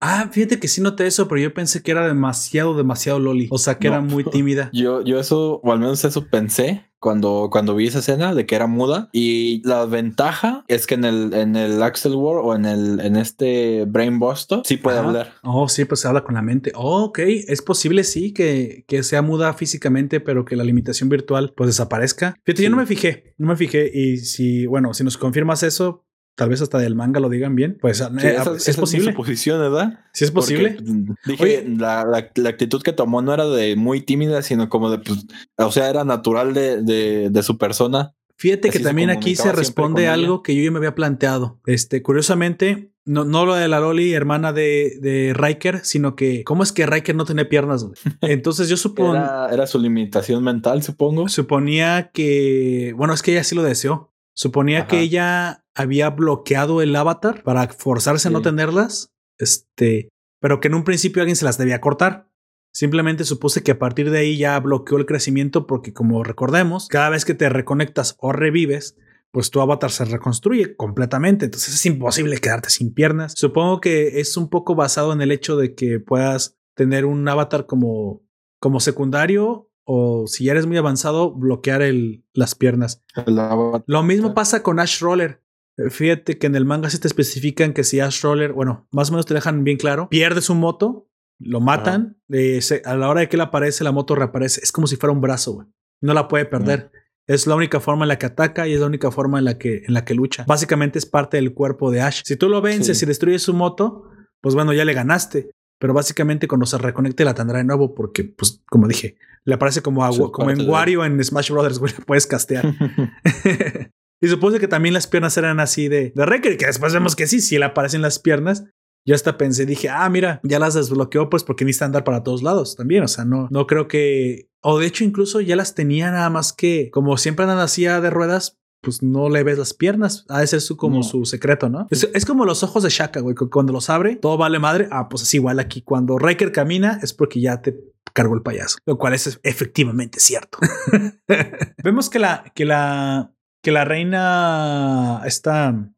Ah, fíjate que sí noté eso, pero yo pensé que era demasiado, demasiado loli. O sea, que No. era muy <laughs> tímida. Yo, yo eso, o al menos eso pensé, cuando, cuando vi esa escena de que era muda. Y la ventaja es que en el, en el Axel War o en el en este Brain Buster sí puede Ajá. hablar. Oh, sí, pues se habla con la mente. Oh, ok, es posible, sí, que, que sea muda físicamente, pero que la limitación virtual pues desaparezca. Fíjate, yo no me fijé, no me fijé. Y si, bueno, si nos confirmas eso, tal vez hasta del manga lo digan bien, pues Sí, eh, esa, es esa posible. mi suposición, ¿verdad? Sí es posible. Porque, mm, dije, Oye. la, la- la actitud que tomó no era de muy tímida, sino como de, pues, o sea, era natural de, de, de su persona. Fíjate que Así también aquí se responde algo que yo ya me había planteado. Este, curiosamente, no, no lo de la Loli, hermana de, de Riker, sino que, ¿cómo es que Riker no tiene piernas? güey? <laughs> Entonces yo supongo. Era, era su limitación mental, supongo. Suponía que, bueno, es que ella sí lo deseó. Suponía Ajá. que ella había bloqueado el avatar para forzarse a no tenerlas, este, pero que en un principio alguien se las debía cortar. Simplemente supuse que a partir de ahí ya bloqueó el crecimiento porque como recordemos, cada vez que te reconectas o revives, pues tu avatar se reconstruye completamente. Entonces es imposible quedarte sin piernas. Supongo que es un poco basado en el hecho de que puedas tener un avatar como, como secundario o si ya eres muy avanzado, bloquear el, las piernas. El. Lo mismo pasa con Ash Roller. Eh, Fíjate que en el manga sí te especifican que si Ash Roller, bueno, más o menos te dejan bien claro, pierde su moto, lo matan, eh, se- a la hora de que él aparece, la moto reaparece. Es como si fuera un brazo, güey. No la puede perder. Es la única forma en la que ataca y es la única forma en la que, en la que lucha. Básicamente es parte del cuerpo de Ash. Si tú lo vences Sí. y destruyes su moto, pues bueno, ya le ganaste. Pero básicamente cuando se reconecte la tendrá de nuevo porque, pues, como dije, le aparece como, agua, como en de- Wario en Smash Brothers, güey, le puedes castear. <laughs> <laughs> y supuse que también las piernas eran así de, de Wrecker, que después vemos que sí, sí le aparecen las piernas. Yo hasta pensé, dije, ah, mira, ya las desbloqueó, pues porque necesita andar para todos lados también. O sea, no, no creo que. O de hecho, incluso ya las tenía nada más que, como siempre andan así de ruedas, pues no le ves las piernas. Ha de ser su, como No. su secreto, ¿no? Es, es como los ojos de Shaka, güey. que Cuando los abre, todo vale madre. Ah, pues es igual aquí. Cuando Riker camina, es porque ya te cargó el payaso, lo cual es efectivamente cierto. <laughs> <laughs> Vemos que la, que la, que la reina está,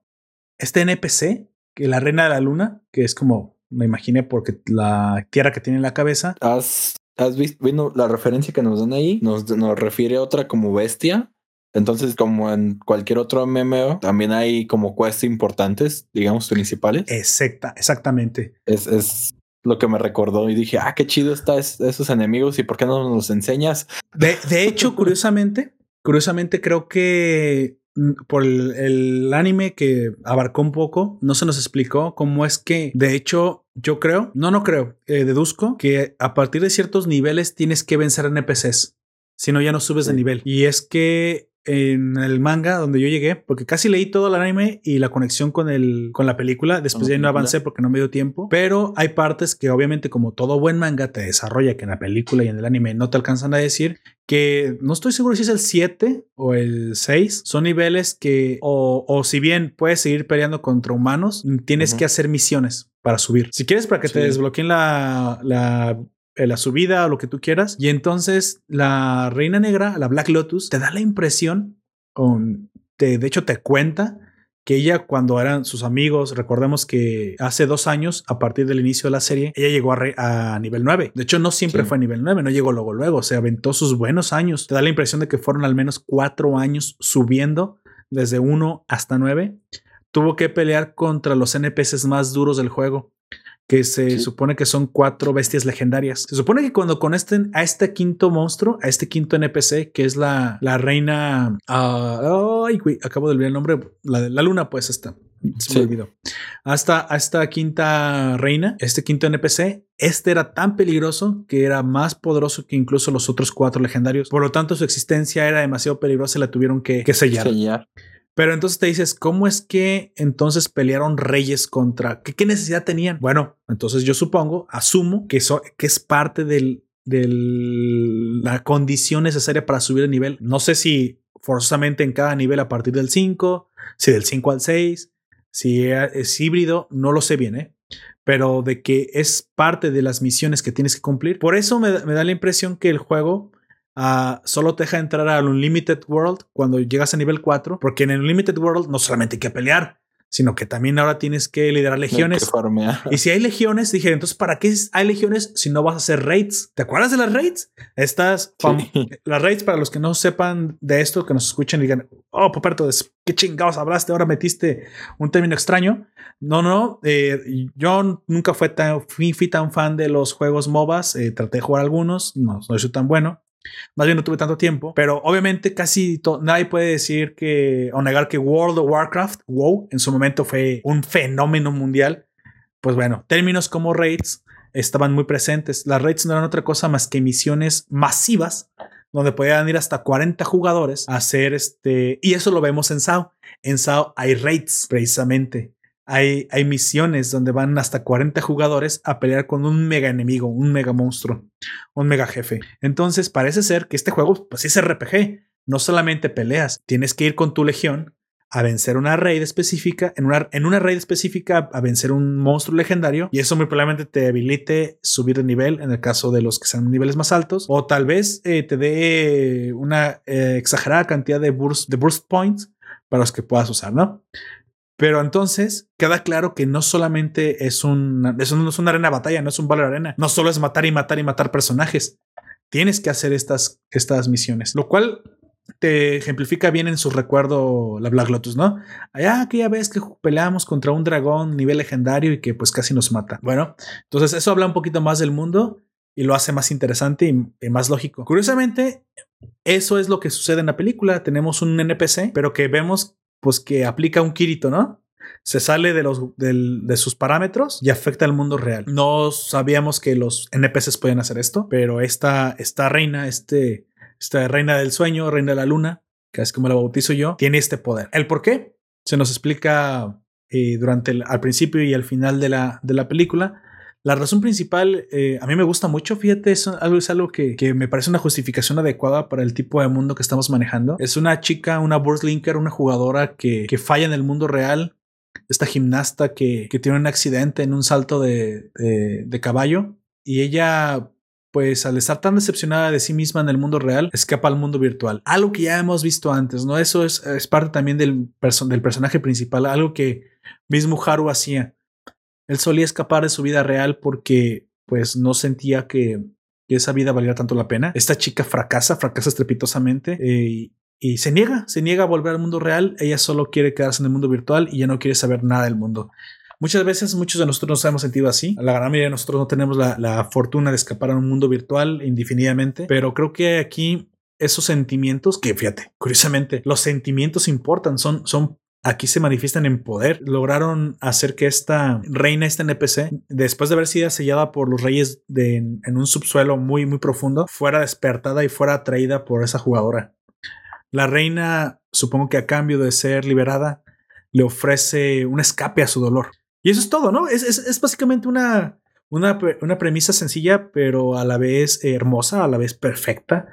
este NPC, que la reina de la luna, que es como me imaginé porque la tierra que tiene en la cabeza. ¿Has, has visto, bueno, la referencia que nos dan ahí nos, nos refiere a otra como bestia. Entonces, como en cualquier otro MMO, también hay como quests importantes, digamos, principales. Exacta, exactamente. Es, es lo que me recordó y dije, ah, qué chido está es- esos enemigos y por qué no nos los enseñas. De, de hecho, <laughs> curiosamente, curiosamente creo que mm, por el, el anime que abarcó un poco, no se nos explicó cómo es que, de hecho, yo creo, no, no creo, eh, deduzco que a partir de ciertos niveles tienes que vencer NPCs, si no ya no subes de nivel. Y es que en el manga donde yo llegué, porque casi leí todo el anime y la conexión con el con la película, después ya no avancé porque no me dio tiempo, pero hay partes que obviamente como todo buen manga te desarrolla que en la película y en el anime no te alcanzan a decir que no estoy seguro si es el 7 o el 6, son niveles que o, o si bien puedes seguir peleando contra humanos, tienes que hacer misiones para subir. Si quieres para que te desbloqueen la, la la subida o lo que tú quieras. Y entonces la reina negra, la Black Lotus, te da la impresión, o te, de hecho te cuenta que ella cuando eran sus amigos, recordemos que hace dos años, a partir del inicio de la serie, ella llegó a, re- a nivel 9. De hecho, no siempre Sí. fue a nivel 9, no llegó luego, luego, se aventó sus buenos años. Te da la impresión de que fueron al menos cuatro años subiendo desde 1 hasta 9. Tuvo que pelear contra los NPCs más duros del juego que se supone que son cuatro bestias legendarias. Se supone que cuando conecten a este quinto monstruo, a este quinto NPC, que es la, la reina. ah, ay, güey, acabo de olvidar el nombre. La, de la luna, pues esta. Se Sí. me olvidó. Hasta a esta quinta reina, este quinto NPC, este era tan peligroso que era más poderoso que incluso los otros cuatro legendarios. Por lo tanto, su existencia era demasiado peligrosa y la tuvieron que, que sellar. Sellar. Pero entonces te dices, ¿cómo es que entonces pelearon reyes contra... ¿Qué, necesidad tenían? Bueno, entonces yo supongo, asumo que, eso, que es parte de la condición necesaria para subir el nivel. No sé si forzosamente en cada nivel a partir del 5, si del 5 al 6, si es híbrido, no lo sé bien, ¿eh? Pero de que es parte de las misiones que tienes que cumplir. Por eso me da la impresión que el juego Uh, solo te deja entrar al Unlimited World cuando llegas a nivel 4, porque en el Unlimited World no solamente hay que pelear, sino que también ahora tienes que liderar legiones. Y si hay legiones, dije, entonces, ¿para qué hay legiones si no vas a hacer raids? ¿Te acuerdas de las raids? Estas, Sí. las raids, para los que no sepan de esto, que nos escuchen y digan, oh, Poperto, ¿qué chingados hablaste? Ahora metiste un término extraño. No, no, eh, yo nunca fue tan, fui, fui tan fan de los juegos MOBAs. eh, traté de jugar algunos, no, no soy tan bueno. Más bien no tuve tanto tiempo, pero obviamente casi nadie puede decir que o negar que World of Warcraft, WoW, en su momento fue un fenómeno mundial. Pues bueno, términos como raids estaban muy presentes. Las raids no eran otra cosa más que misiones masivas donde podían ir hasta 40 jugadores a hacer este. Y eso lo vemos en SAO. En SAO hay raids, precisamente. Hay, misiones donde van hasta 40 jugadores a pelear con un mega enemigo, un mega monstruo, un mega jefe. Entonces parece ser que este juego, pues es RPG. No solamente peleas, tienes que ir con tu legión a vencer una raid específica, en una, en una raid específica a vencer un monstruo legendario y eso muy probablemente te habilite subir de nivel en el caso de los que sean niveles más altos o tal vez eh, te dé una eh, exagerada cantidad de burst, de burst points para los que puedas usar, ¿no? Pero entonces queda claro que no solamente es un, eso no es una arena batalla, no es un Valor Arena, no solo es matar y matar y matar personajes. Tienes que hacer estas, estas misiones, lo cual te ejemplifica bien en su recuerdo la Black Lotus, ¿no? Allá aquella vez que peleamos contra un dragón nivel legendario y que pues casi nos mata. Bueno, entonces eso habla un poquito más del mundo y lo hace más interesante y más lógico. Curiosamente, eso es lo que sucede en la película. Tenemos un NPC, pero que vemos pues que aplica un Kirito, ¿no? Se sale de, los, de sus parámetros y afecta al mundo real. No sabíamos que los NPCs podían hacer esto, pero esta, esta reina, este, esta reina del sueño, reina de la luna, que es como la bautizo yo, tiene este poder. ¿El por qué? Se nos explica eh, durante al principio y al final de la, de la película. La razón principal, eh, a mí me gusta mucho, fíjate, es algo, es algo que, que me parece una justificación adecuada para el tipo de mundo que estamos manejando. Es una chica, una linker, una jugadora que, que falla en el mundo real. Esta gimnasta que, que tiene un accidente en un salto de, de, caballo y ella pues al estar tan decepcionada de sí misma en el mundo real, escapa al mundo virtual. Algo que ya hemos visto antes, ¿no? Eso es, es parte también del, del personaje principal, algo que mismo Haru hacía. Él solía escapar de su vida real porque pues no sentía que, esa vida valiera tanto la pena. Esta chica fracasa, fracasa estrepitosamente eh, y, y se niega, se niega a volver al mundo real. Ella solo quiere quedarse en el mundo virtual y ya no quiere saber nada del mundo. Muchas veces, muchos de nosotros nos hemos sentido así. La gran mayoría de nosotros no tenemos la, la fortuna de escapar a un mundo virtual indefinidamente, pero creo que aquí esos sentimientos, que fíjate, curiosamente, los sentimientos importan, son, son aquí se manifiestan en poder. Lograron hacer que esta reina, esta NPC, después de haber sido sellada por los reyes en un subsuelo muy, muy profundo, fuera despertada y fuera atraída por esa jugadora. La reina, supongo que a cambio de ser liberada, le ofrece un escape a su dolor. Y eso es todo, ¿no? Es, es, es básicamente una, una, una, premisa sencilla, pero a la vez hermosa, a la vez perfecta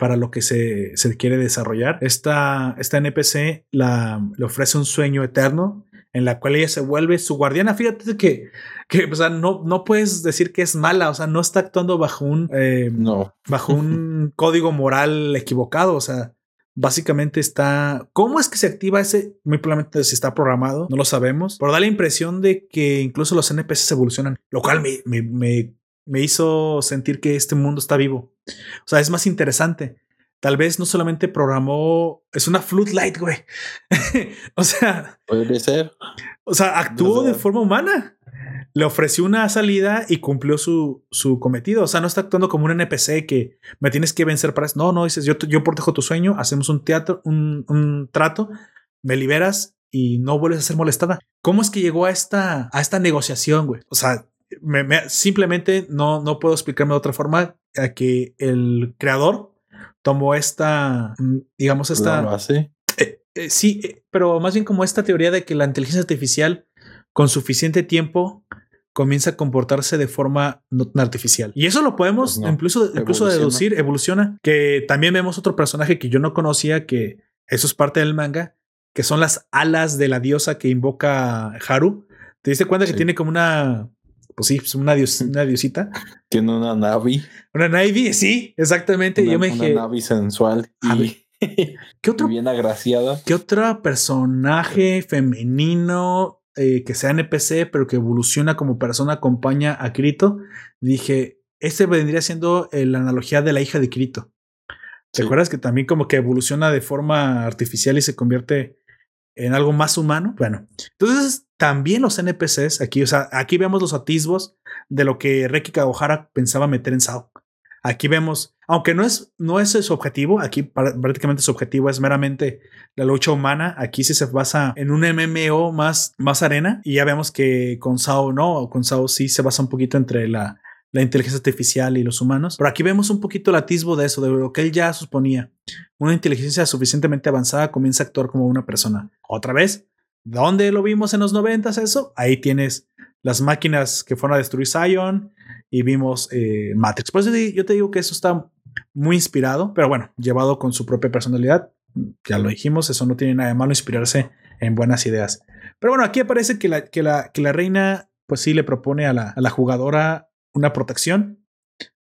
para lo que se, se quiere desarrollar. Esta, esta NPC la, le ofrece un sueño eterno en la cual ella se vuelve su guardiana. Fíjate que, que o sea, no, no puedes decir que es mala, o sea, no está actuando bajo un, eh, no. bajo un <laughs> código moral equivocado, o sea, básicamente está. ¿Cómo es que se activa ese? Muy probablemente si está programado, no lo sabemos, pero da la impresión de que incluso los NPCs evolucionan, lo cual me, me, me, me hizo sentir que este mundo está vivo. O sea, es más interesante. Tal vez no solamente programó, es una Floodlight, güey. <laughs> o sea, puede ser. O sea, actuó de forma humana. Le ofreció una salida y cumplió su, su cometido. O sea, no está actuando como un NPC que me tienes que vencer para eso. No, no, dices, yo, yo protejo tu sueño, hacemos un teatro, un, un trato, me liberas y no vuelves a ser molestada. ¿Cómo es que llegó a esta, a esta negociación, güey? O sea, me, me, simplemente no, no puedo explicarme de otra forma a que el creador tomó esta, digamos, esta... Eh, eh, sí, eh, pero más bien como esta teoría de que la inteligencia artificial con suficiente tiempo comienza a comportarse de forma no artificial. Y eso lo podemos pues no, incluso, deducir, evoluciona. Que también vemos otro personaje que yo no conocía, que eso es parte del manga, que son las alas de la diosa que invoca Haru. ¿Te diste cuenta que tiene como una pues sí, una, dios, una diosita. Tiene una Navi. Una Navi, sí, exactamente. Una, yo me una dije. Navi sensual. Y... ¿Qué otro, bien agraciada. ¿qué otro personaje femenino eh, que sea NPC, pero que evoluciona como persona acompaña a Kirito? Dije, este vendría siendo eh, la analogía de la hija de Kirito. ¿Te Sí. acuerdas que también como que evoluciona de forma artificial y se convierte en algo más humano? Bueno, entonces también los NPCs aquí, o sea, aquí vemos los atisbos de lo que Reki Kawahara pensaba meter en Sao. Aquí vemos, aunque no es, no es su objetivo, aquí prácticamente su objetivo es meramente la lucha humana. Aquí sí se basa en un MMO más, más arena y ya vemos que con Sao no, con Sao sí se basa un poquito entre la, la inteligencia artificial y los humanos. Pero aquí vemos un poquito el atisbo de eso, de lo que él ya suponía. Una inteligencia suficientemente avanzada comienza a actuar como una persona. Otra vez, ¿dónde lo vimos en los noventas eso? Ahí tienes las máquinas que fueron a destruir Zion y vimos eh, Matrix. Por eso yo te digo que eso está muy inspirado, pero bueno, llevado con su propia personalidad. Ya lo dijimos, eso no tiene nada de malo inspirarse en buenas ideas. Pero bueno, aquí aparece que la, que la, que la reina, pues sí le propone a la, a la jugadora una protección,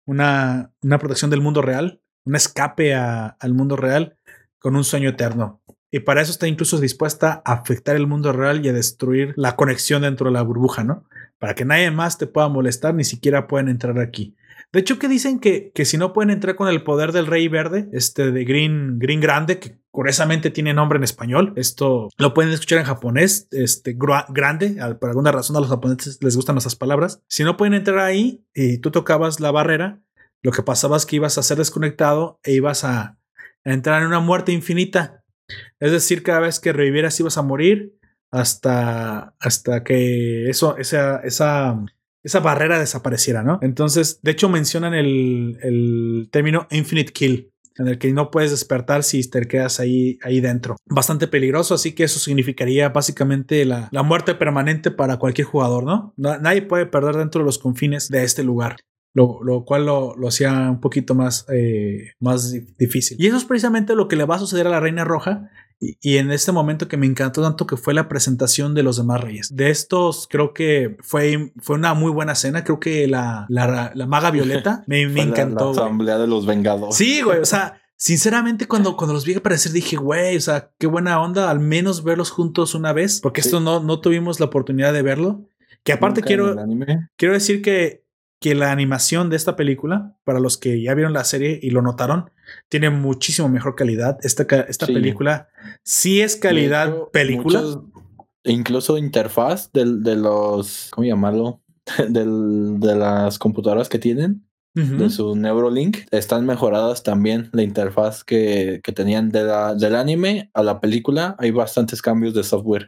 una, una protección del mundo real, un escape a- al mundo real con un sueño eterno. Y para eso está incluso dispuesta a afectar el mundo real y a destruir la conexión dentro de la burbuja, ¿no? Para que nadie más te pueda molestar, ni siquiera pueden entrar aquí. De hecho, que dicen que, que si no pueden entrar con el poder del Rey Verde, este de Green, Green Grande, que curiosamente tiene nombre en español, esto lo pueden escuchar en japonés, este grande, por alguna razón a los japoneses les gustan esas palabras. Si no pueden entrar ahí y tú tocabas la barrera, lo que pasaba es que ibas a ser desconectado e ibas a entrar en una muerte infinita. Es decir, cada vez que revivieras ibas a morir hasta, hasta que eso, esa, esa, esa barrera desapareciera, ¿no? Entonces, de hecho, mencionan el, el término infinite kill, en el que no puedes despertar si te quedas ahí, ahí dentro. Bastante peligroso, así que eso significaría básicamente la, la muerte permanente para cualquier jugador, ¿no? Na- Nadie puede perder dentro de los confines de este lugar. Lo, lo cual lo, lo hacía un poquito más, eh, más di- difícil. Y eso es precisamente lo que le va a suceder a la Reina Roja. Y, y en este momento que me encantó tanto que fue la presentación de los demás reyes. De estos, creo que fue, fue una muy buena cena. Creo que la, la, la maga Violeta <laughs> me, me encantó. La, asamblea de los Vengadores. Sí, güey. O sea, <laughs> sinceramente, cuando, cuando los vi aparecer, dije, güey, o sea, qué buena onda al menos verlos juntos una vez, porque Sí. esto no, no tuvimos la oportunidad de verlo. Que aparte quiero, quiero decir que, que la animación de esta película, para los que ya vieron la serie y lo notaron, tiene muchísimo mejor calidad. Esta, esta Sí. película sí es calidad De hecho, película. muchos- incluso interfaz del, de los, ¿cómo llamarlo? <laughs> Del, de las computadoras que tienen, De su Neurolink, están mejoradas también. La interfaz que, que tenían de la, del anime a la película, hay bastantes cambios de software.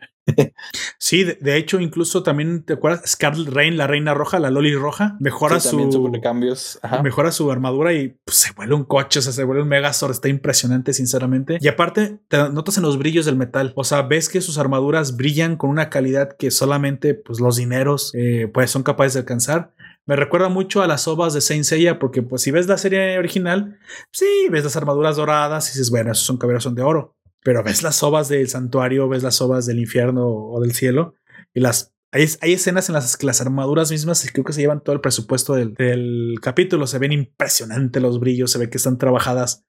Sí, de, de hecho, incluso también, ¿te acuerdas? Scarlet Rain, la reina roja, la Loli roja, mejora Sí, su... cambios. Ajá. mejora su armadura y pues, se vuelve un coche, o sea, se vuelve un Megazord, está impresionante, sinceramente. Y aparte, te notas en los brillos del metal, o sea, ves que sus armaduras brillan con una calidad que solamente pues los dineros eh, pues son capaces de alcanzar. Me recuerda mucho a las ovas de Saint Seiya, porque pues si ves la serie original, sí, ves las armaduras doradas y dices, bueno, esos son caballeros son de oro. Pero ves las ovas del santuario, ves las ovas del infierno o del cielo, y las hay, hay escenas en las que las armaduras mismas creo que se llevan todo el presupuesto del, del capítulo. Se ven impresionantes los brillos, se ve que están trabajadas.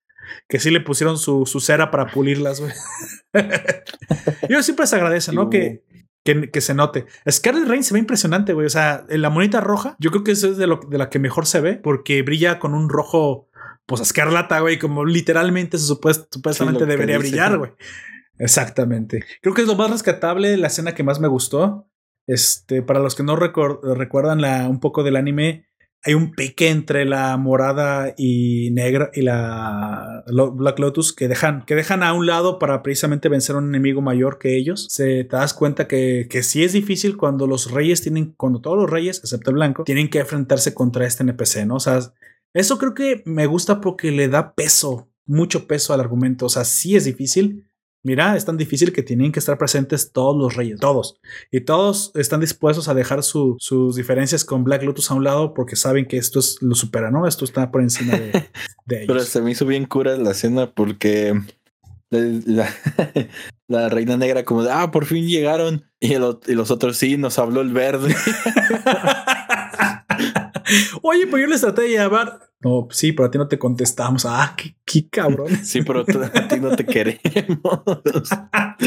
Que sí le pusieron su, su cera para pulirlas, güey. <laughs> Yo siempre se agradece, ¿no? Que, que, que se note. Scarlet Rain se ve impresionante, güey. O sea, en la monita roja, yo creo que eso es de, lo, de la que mejor se ve, porque brilla con un rojo, pues escarlata, güey, como literalmente se supuest- supuestamente Sí, debería dice. brillar, güey. Exactamente. Creo que es lo más rescatable, la escena que más me gustó. Este, para los que no recuerdan la, un poco del anime, hay un pique entre la morada y negra y la Black Lotus que dejan, que dejan a un lado para precisamente vencer a un enemigo mayor que ellos. Se te das cuenta que, que sí es difícil cuando los reyes tienen, cuando todos los reyes, excepto el blanco, tienen que enfrentarse contra este NPC, ¿no? O sea, eso creo que me gusta porque le da peso, mucho peso al argumento. O sea, sí es difícil. Mira, es tan difícil que tienen que estar presentes todos los reyes, todos. Y todos están dispuestos a dejar su- sus diferencias con Black Lotus a un lado porque saben que esto es, lo supera, ¿no? Esto está por encima de, <laughs> de ellos. Pero se me hizo bien cura la escena porque la, <laughs> la reina negra como de, ah, por fin llegaron. Y, el y los otros sí, nos habló el verde. <laughs> Oye, pues yo les traté de llamar. No, sí, pero a ti no te contestamos. Ah, qué, qué cabrón. Sí, pero a ti no te queremos. <laughs>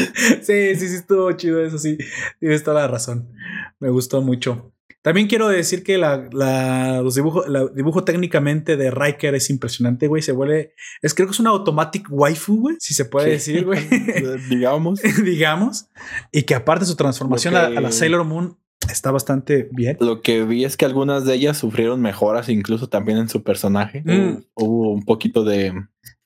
sí, sí, sí, estuvo chido eso, sí. Tienes toda la razón. Me gustó mucho. También quiero decir que la, la- los dibujos, dibujo técnicamente de Riker es impresionante, güey. Se vuelve, es creo que es una automatic waifu, güey, si se puede decir, güey. <laughs> Digamos. <laughs> digamos. Y que aparte su transformación a, la Sailor Moon está bastante bien. Lo que vi es que algunas de ellas sufrieron mejoras, incluso también en su personaje. Mm. Hubo, un poquito de,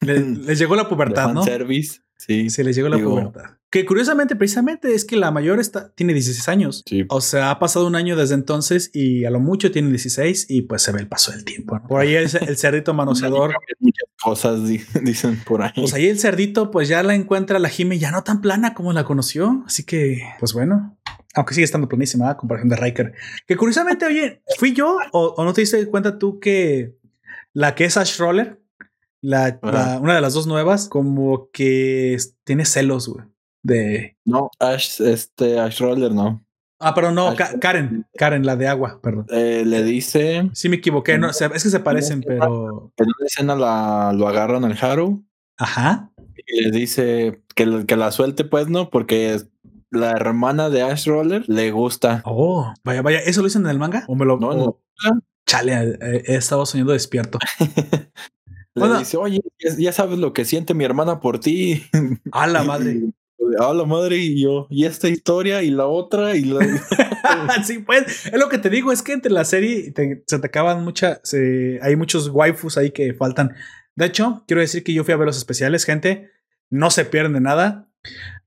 Le- <clears throat> les llegó la de pubertad, ¿no? fanservice. Sí, Se les llegó la Digo- pubertad. Que curiosamente, precisamente, es que la mayor está, tiene 16 años. sí. O sea, ha pasado un año desde entonces y a lo mucho tiene 16 y pues se ve el paso del tiempo. ¿no? Por ahí el, el cerdito manoseador. <laughs> Muchas cosas di- <laughs> dicen por ahí. Pues ahí el cerdito pues ya la encuentra la Jime ya no tan plana como la conoció. Así que, pues bueno. Aunque sigue estando planísima a comparación de Riker. Que curiosamente, oye, ¿fui yo o, o no te diste cuenta tú que la que es Ash Roller, la, la- una de las dos nuevas, como que tiene celos, güey? De... no, Ash, este, Ash Roller no. Ah, pero no, Ash- Ka- Karen, Karen, la de agua, perdón. Eh, le dice Sí me equivoqué, no, o sea, es que se parecen, pero... en una escena la, lo agarran al Haru Ajá. y le dice que, la- que la suelte, pues no, porque la hermana de Ash Roller le gusta. Oh, vaya, vaya, ¿eso lo dicen en el manga? ¿O me lo... No, no. Chale, eh, he estado soñando despierto. <laughs> Le Bueno. dice, oye, ya, sabes lo que siente mi hermana por ti. <laughs> A la madre. <laughs> A la madre y yo. Y esta historia y la otra y la... sí, pues, es lo que te digo, es que entre la serie te- se te acaban muchas, hay muchos waifus ahí que faltan. De hecho, quiero decir que yo fui a ver los especiales, gente, no se pierden de nada.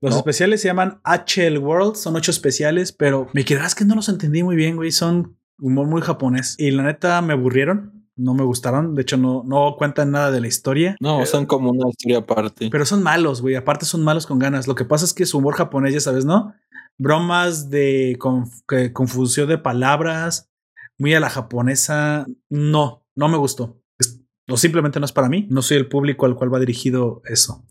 Los No. especiales se llaman HL World, son ocho especiales, pero me quedarás que no los entendí muy bien, güey, son humor muy japonés. Y la neta me aburrieron, no me gustaron, de hecho no, no cuentan nada de la historia. No, son como una historia aparte. Pero son malos, güey. Aparte son malos con ganas. Lo que pasa es que su humor japonés, ya sabes, ¿no? Bromas de conf- que- confusión de palabras, muy a la japonesa. No, no me gustó. Es- o simplemente no es para mí. No soy el público al cual va dirigido eso.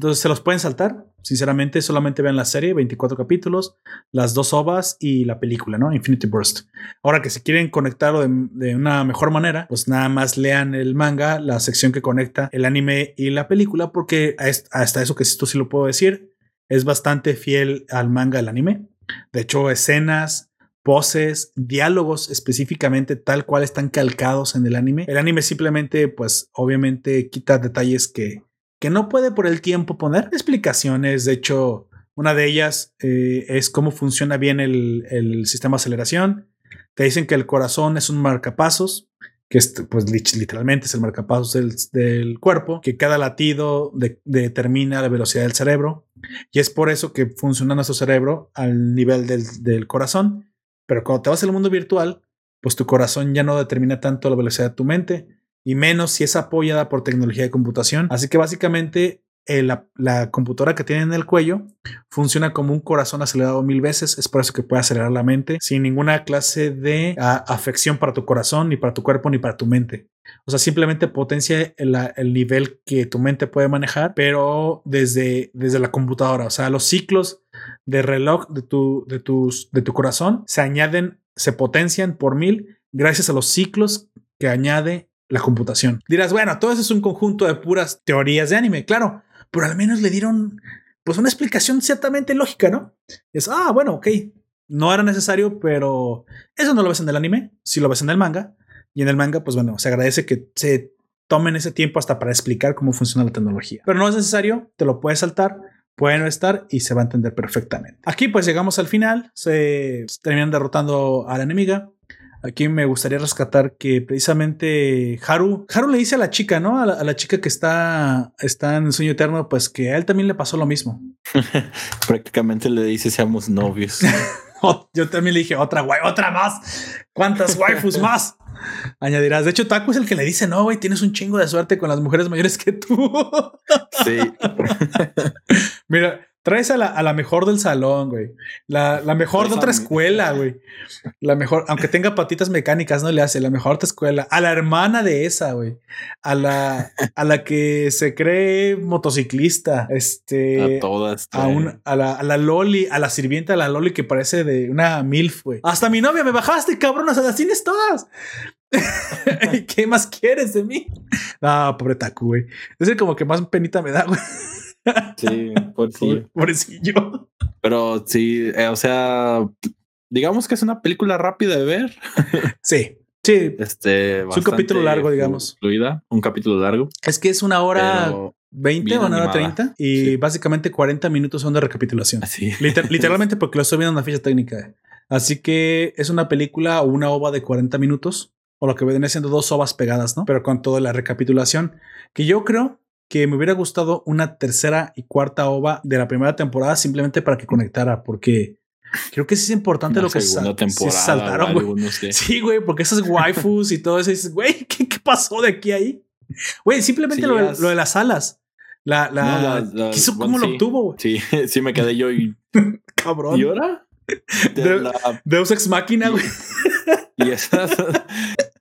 Entonces se los pueden saltar. Sinceramente, solamente vean la serie, 24 capítulos, las dos ovas y la película, ¿no? Infinity Burst. Ahora que si quieren conectarlo de, una mejor manera, pues nada más lean el manga, la sección que conecta el anime y la película, porque hasta eso que esto sí lo puedo decir, es bastante fiel al manga del anime. De hecho, escenas, poses, diálogos específicamente tal cual están calcados en el anime. El anime simplemente, pues obviamente quita detalles que, que no puede por el tiempo poner. Explicaciones, de hecho, una de ellas eh, es cómo funciona bien el, sistema de aceleración. Te dicen que el corazón es un marcapasos, que es, pues lit- literalmente es el marcapasos del, cuerpo, que cada latido de- determina la velocidad del cerebro. Y es por eso que funciona nuestro cerebro al nivel del, del corazón. Pero cuando te vas al mundo virtual, pues tu corazón ya no determina tanto la velocidad de tu mente y menos si es apoyada por tecnología de computación. Así que básicamente eh, la, computadora que tiene en el cuello funciona como un corazón acelerado mil veces. Es por eso que puede acelerar la mente sin ninguna clase de afección para tu corazón, ni para tu cuerpo, ni para tu mente. O sea, simplemente potencia el, el nivel que tu mente puede manejar, pero desde, desde la computadora. O sea, los ciclos de reloj de tu, de, tus, de tu corazón se añaden, se potencian por mil gracias a los ciclos que añade la computación. Dirás, bueno, todo eso es un conjunto de puras teorías de anime, claro, pero al menos le dieron pues una explicación ciertamente lógica, ¿no? Es, ah, bueno, ok, no era necesario, pero eso no lo ves en el anime, sí lo ves en el manga, y en el manga, pues bueno, se agradece que se tomen ese tiempo hasta para explicar cómo funciona la tecnología. Pero no es necesario, te lo puedes saltar, puede no estar y se va a entender perfectamente. Aquí pues llegamos al final, se terminan derrotando a la enemiga. Aquí me gustaría rescatar que precisamente Haru, Haru le dice a la chica, ¿no? A la, a la chica que está, está en el sueño eterno, pues que a él también le pasó lo mismo. <laughs> Prácticamente le dice seamos novios. <laughs> Oh, yo también le dije otra guay, otra más. ¿Cuántas waifus más? <laughs> Añadirás. De hecho, Taku es el que le dice, no, güey, tienes un chingo de suerte con las mujeres mayores que tú. Sí. Mira, traes a la, a la mejor del salón, güey. La, la mejor de otra escuela, güey. La mejor, aunque tenga patitas mecánicas, no le hace la mejor de otra escuela. A la hermana de esa, güey. A la, a la que se cree motociclista. Este. a todas. A, un, a, la, a la Loli, a la sirvienta de la Loli que parece de una MILF, güey. Hasta mi novia me bajaste, cabrón, o sea, las tienes todas. <laughs> ¿Qué más quieres de mí? No, pobre Taku, güey. Es el como que más penita me da, güey. Sí, por <laughs> sí. Pobre- Pobrecillo. Pero sí, eh, o sea, digamos que es una película rápida de ver. <laughs> Sí, sí. Este, un capítulo largo, digamos. Fluida, un capítulo largo. Es que es una hora Pero 20 bien o una hora animada. 30 y Sí. básicamente 40 minutos son de recapitulación. así. Liter- <laughs> literalmente porque lo estoy viendo en la ficha técnica. Así que es una película o una ova de 40 minutos o lo que viene siendo dos ovas pegadas, ¿no? Pero con toda la recapitulación que yo creo que me hubiera gustado una tercera y cuarta ova de la primera temporada simplemente para que conectara porque creo que sí es importante Una lo que sal- sí saltaron, güey. Sí, güey, porque esas waifus y todo eso, dices, güey, ¿qué, qué pasó de aquí a ahí? Güey, simplemente Sí, lo, de- las- lo de las alas. La, la, No, ¿qué hizo- bueno, ¿Cómo lo sí. obtuvo, güey? Sí, <laughs> sí me quedé yo y, <laughs> Cabrón. ¿y ahora? De De- la- Deus Ex Máquina, güey. <laughs> y esas,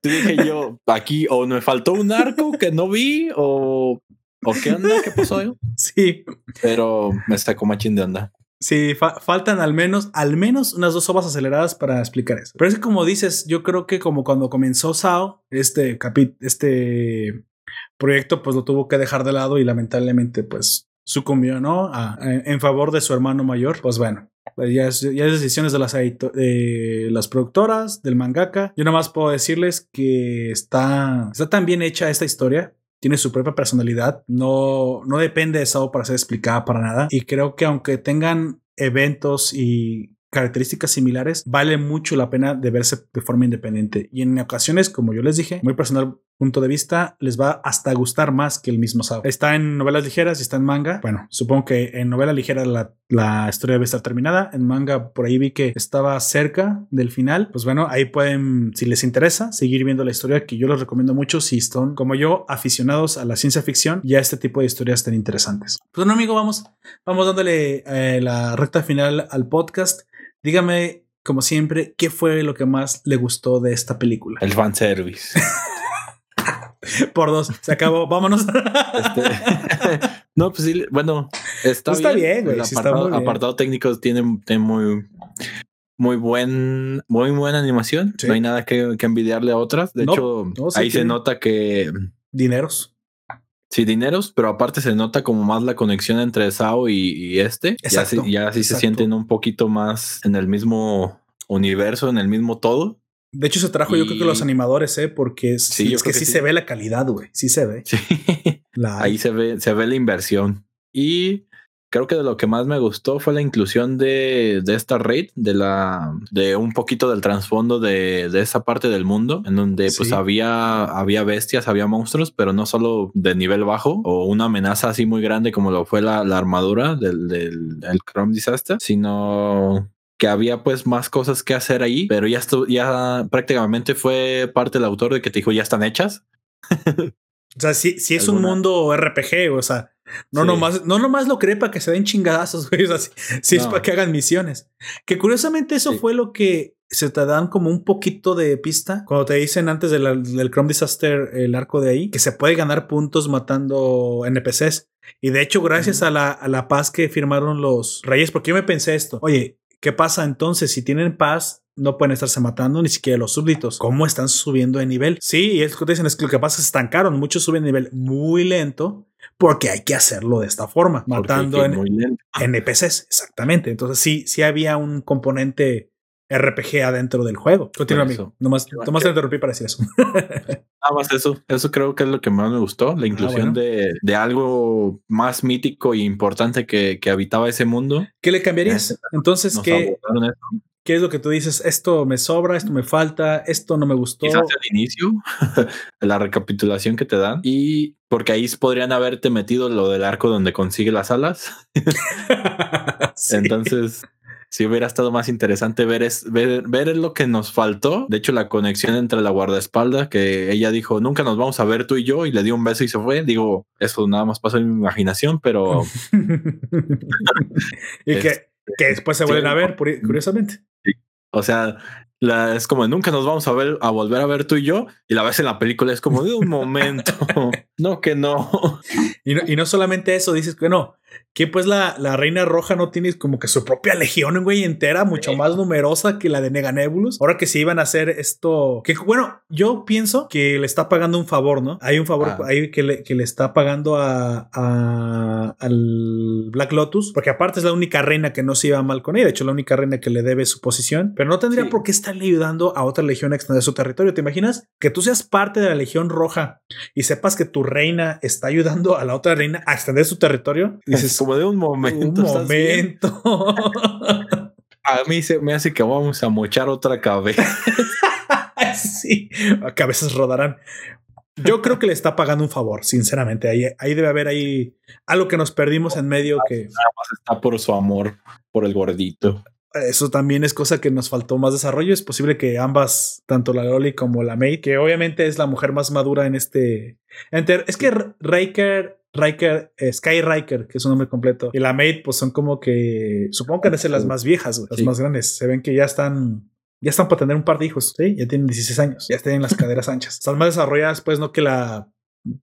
dije yo, aquí o me faltó un arco que no vi o, o qué onda, qué pasó. ahí? <laughs> Sí, Pero me sacó machín de onda. sí, fa- faltan al menos, al menos unas dos ovas aceleradas para explicar eso. Pero es que como dices, yo creo que como cuando comenzó Sao, este capi- este proyecto, pues lo tuvo que dejar de lado y lamentablemente, pues sucumbió, ¿no? A- en, en favor de su hermano mayor. Pues bueno, ya es, ya es decisiones de las, de las productoras, del mangaka. Yo nada más puedo decirles que está, está tan bien hecha esta historia. Tiene su propia personalidad. No, no depende de Sao para ser explicada para nada. Y creo que aunque tengan eventos y características similares, vale mucho la pena de verse de forma independiente. Y en ocasiones, como yo les dije, muy personal punto de vista, les va hasta gustar más que el mismo Sao. Está en novelas ligeras y está en manga. Bueno, supongo que en novela ligera la, la historia debe estar terminada. En manga, por ahí vi que estaba cerca del final. Pues bueno, ahí pueden, si les interesa, seguir viendo la historia que yo les recomiendo mucho si son, como yo, aficionados a la ciencia ficción y a este tipo de historias tan interesantes. Pues bueno, amigo, vamos, vamos dándole eh, la recta final al podcast. Dígame, como siempre, ¿qué fue lo que más le gustó de esta película? El fanservice. <laughs> <laughs> Por dos, se acabó, vámonos. Este, <laughs> no, pues sí, bueno, está, Está bien, güey, El sí está apartado, muy bien. apartado técnico tiene, tiene muy, muy buen, muy buena animación. Sí. No hay nada que, que envidiarle a otras. De No, hecho, no, sí ahí se nota que Dineros. sí, dineros, pero aparte se nota como más la conexión entre Sao y, y este. ya Exacto, ya sí se sienten un poquito más en el mismo universo, en el mismo todo. De hecho, se trajo yo creo que los animadores, ¿eh? Porque es, Sí, es que, sí, se ve la calidad, güey. Sí se ve. Sí. <laughs> La, Ahí se ve, se ve la inversión. Y creo que de lo que más me gustó fue la inclusión de, de esta raid, de la, de un poquito del trasfondo de, de esa parte del mundo, en donde pues había, había bestias, había monstruos, pero no solo de nivel bajo o una amenaza así muy grande como lo fue la, la armadura del, del, del Chrome Disaster, sino que había pues más cosas que hacer ahí, pero ya esto, ya prácticamente fue parte del autor de que te dijo ya están hechas. <laughs> O sea, sí, sí es un Alguna- mundo RPG, o sea, no, Sí. nomás, no nomás lo cree para que se den chingadazos, <laughs> güey. O sea, sí, sí es No. para que hagan misiones. Que curiosamente eso fue lo que se te dan como un poquito de pista cuando te dicen antes de la- del Chrome Disaster, el arco de ahí, que se puede ganar puntos matando NPCs. Y de hecho, gracias a, la, a la paz que firmaron los reyes, porque yo me pensé esto, oye, ¿qué pasa entonces? Si tienen paz, no pueden estarse matando ni siquiera los súbditos. ¿Cómo están subiendo de nivel? Sí, y es lo que te dicen, es que lo que pasa es que se estancaron. Muchos suben de nivel muy lento porque hay que hacerlo de esta forma, porque matando en-. NPCs. Exactamente. Entonces sí, sí había un componente RPG adentro del juego. Continúa, amigo. Nomás, nomás te interrumpí para decir eso. <laughs> Nada más eso. Eso creo que es lo que más me gustó. La inclusión Ah, bueno. de, de algo más mítico e importante que, que habitaba ese mundo. ¿Qué le cambiarías? Entonces, ¿qué. ¿qué es lo que tú dices? Esto me sobra, esto me falta, esto no me gustó. Quizás al inicio, <laughs> la recapitulación que te dan. Y porque ahí podrían haberte metido lo del arco donde consigue las alas. <laughs> Sí. Entonces, si hubiera estado más interesante ver, es, ver, ver lo que nos faltó. De hecho, la conexión entre la guardaespaldas, que ella dijo, nunca nos vamos a ver tú y yo, y le dio un beso y se fue. Digo, eso nada más pasó en mi imaginación, pero <laughs> y que, Este, que después se sí. vuelven a ver, curiosamente. O sea, la, es como nunca nos vamos a ver a volver a ver tú y yo. Y la ves en la película es como de un momento. <laughs> no, que no. Y no, y no solamente eso, dices que no, que pues la, la Reina Roja no tiene como que su propia legión, güey, entera, mucho más numerosa que la de Neganebulus. Ahora que se iban a hacer esto, que bueno, yo pienso que le está pagando un favor, ¿no? Hay un favor Ah. ahí que le, que le está pagando a, a- al Black Lotus, porque aparte es la única reina que no se iba mal con ella, de hecho la única reina que le debe su posición, pero no tendría Sí. por qué estarle ayudando a otra legión a extender su territorio. ¿Te imaginas que tú seas parte de la Legión Roja y sepas que tu reina está ayudando a la otra reina a extender su territorio? Y dices, como de un momento. A mí se me hace que vamos a mochar otra cabeza. <laughs> sí, veces rodarán. Yo creo que le está pagando un favor, sinceramente. Ahí, ahí debe haber ahí algo que nos perdimos en medio que Nada más está por su amor por el gordito. eso también es cosa que nos faltó más desarrollo. Es posible que ambas, tanto la Loli como la May, que obviamente es la mujer más madura en este. enter- es que Riker, Riker, eh, Sky Riker, que es su nombre completo, y la Maid, pues son como que supongo que han de ser las más viejas, las Sí. más grandes. Se ven que ya están. Ya están para tener un par de hijos, ¿sí? Ya tienen 16 años, ya tienen las caderas <laughs> anchas. Están más desarrolladas, pues, no que la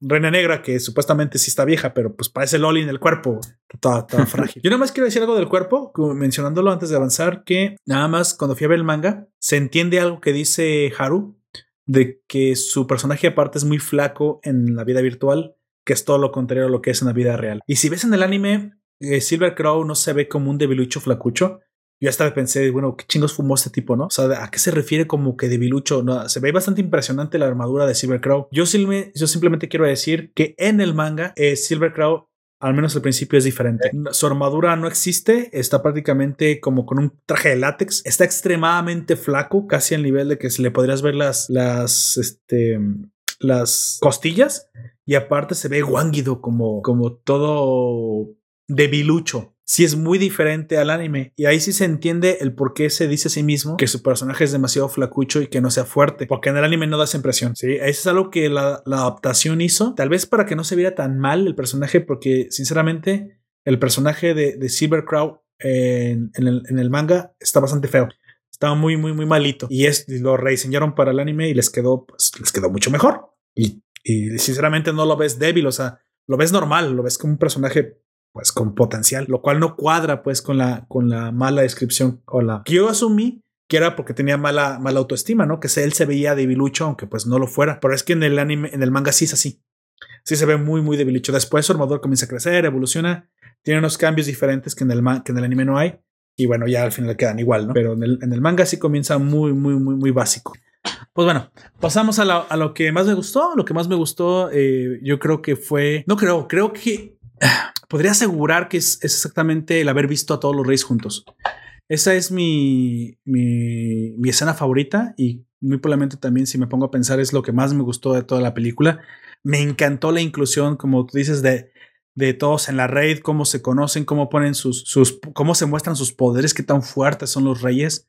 Reina Negra, que supuestamente sí está vieja, pero pues parece Loli en el cuerpo. Está <laughs> frágil. Yo nada más quiero decir algo del cuerpo, mencionándolo antes de avanzar, que nada más cuando fui a ver el manga, se entiende algo que dice Haru, de que su personaje aparte es muy flaco en la vida virtual, que es todo lo contrario a lo que es en la vida real. Y si ves en el anime, eh, Silver Crow no se ve como un debilucho flacucho. Yo hasta pensé, bueno, ¿qué chingos fumó este tipo, no? O sea, ¿a qué se refiere como que debilucho? No, se ve bastante impresionante la armadura de Silver Crow. Yo, silme- yo simplemente quiero decir que en el manga, eh, Silver Crow al menos al principio es diferente. Su armadura no existe, está prácticamente como con un traje de látex. Está extremadamente flaco, casi al nivel de que se le podrías ver las, las, este, las costillas. Y aparte se ve guánguido, como, como todo debilucho. Sí es muy diferente al anime. Y ahí sí se entiende el por qué se dice a sí mismo que su personaje es demasiado flacucho y que no sea fuerte. Porque en el anime no da esa impresión. Sí, eso es algo que la, adaptación hizo. Tal vez para que no se viera tan mal el personaje. Porque sinceramente el personaje de, de Silver Crow en, el, manga está bastante feo. Estaba muy, muy, muy malito. Y es, lo rediseñaron para el anime y les quedó, pues, les quedó mucho mejor. Y sinceramente no lo ves débil, o sea, lo ves normal, lo ves como un personaje pues con potencial, lo cual no cuadra pues con la, con la mala descripción o la que yo asumí que era porque tenía mala, mala autoestima, ¿no? Que él se veía debilucho, aunque pues no lo fuera. Pero es que en el anime, en el manga sí es así. Sí se ve muy, muy debilucho. Después su armador comienza a crecer, evoluciona, tiene unos cambios diferentes que en el, que en el anime no hay. Y bueno, ya al final quedan igual, ¿no? Pero en el, en el manga sí comienza muy, muy, muy, muy básico. Pues bueno, pasamos a, la- a lo que más me gustó. Lo que más me gustó, eh, yo creo que fue. No creo, creo que <sighs> podría asegurar que es, exactamente el haber visto a todos los reyes juntos. Esa es mi, mi, escena favorita y muy probablemente también, si me pongo a pensar, es lo que más me gustó de toda la película. Me encantó la inclusión, como tú dices, de, de todos en la raid, cómo se conocen, cómo ponen sus, sus, cómo se muestran sus poderes, qué tan fuertes son los reyes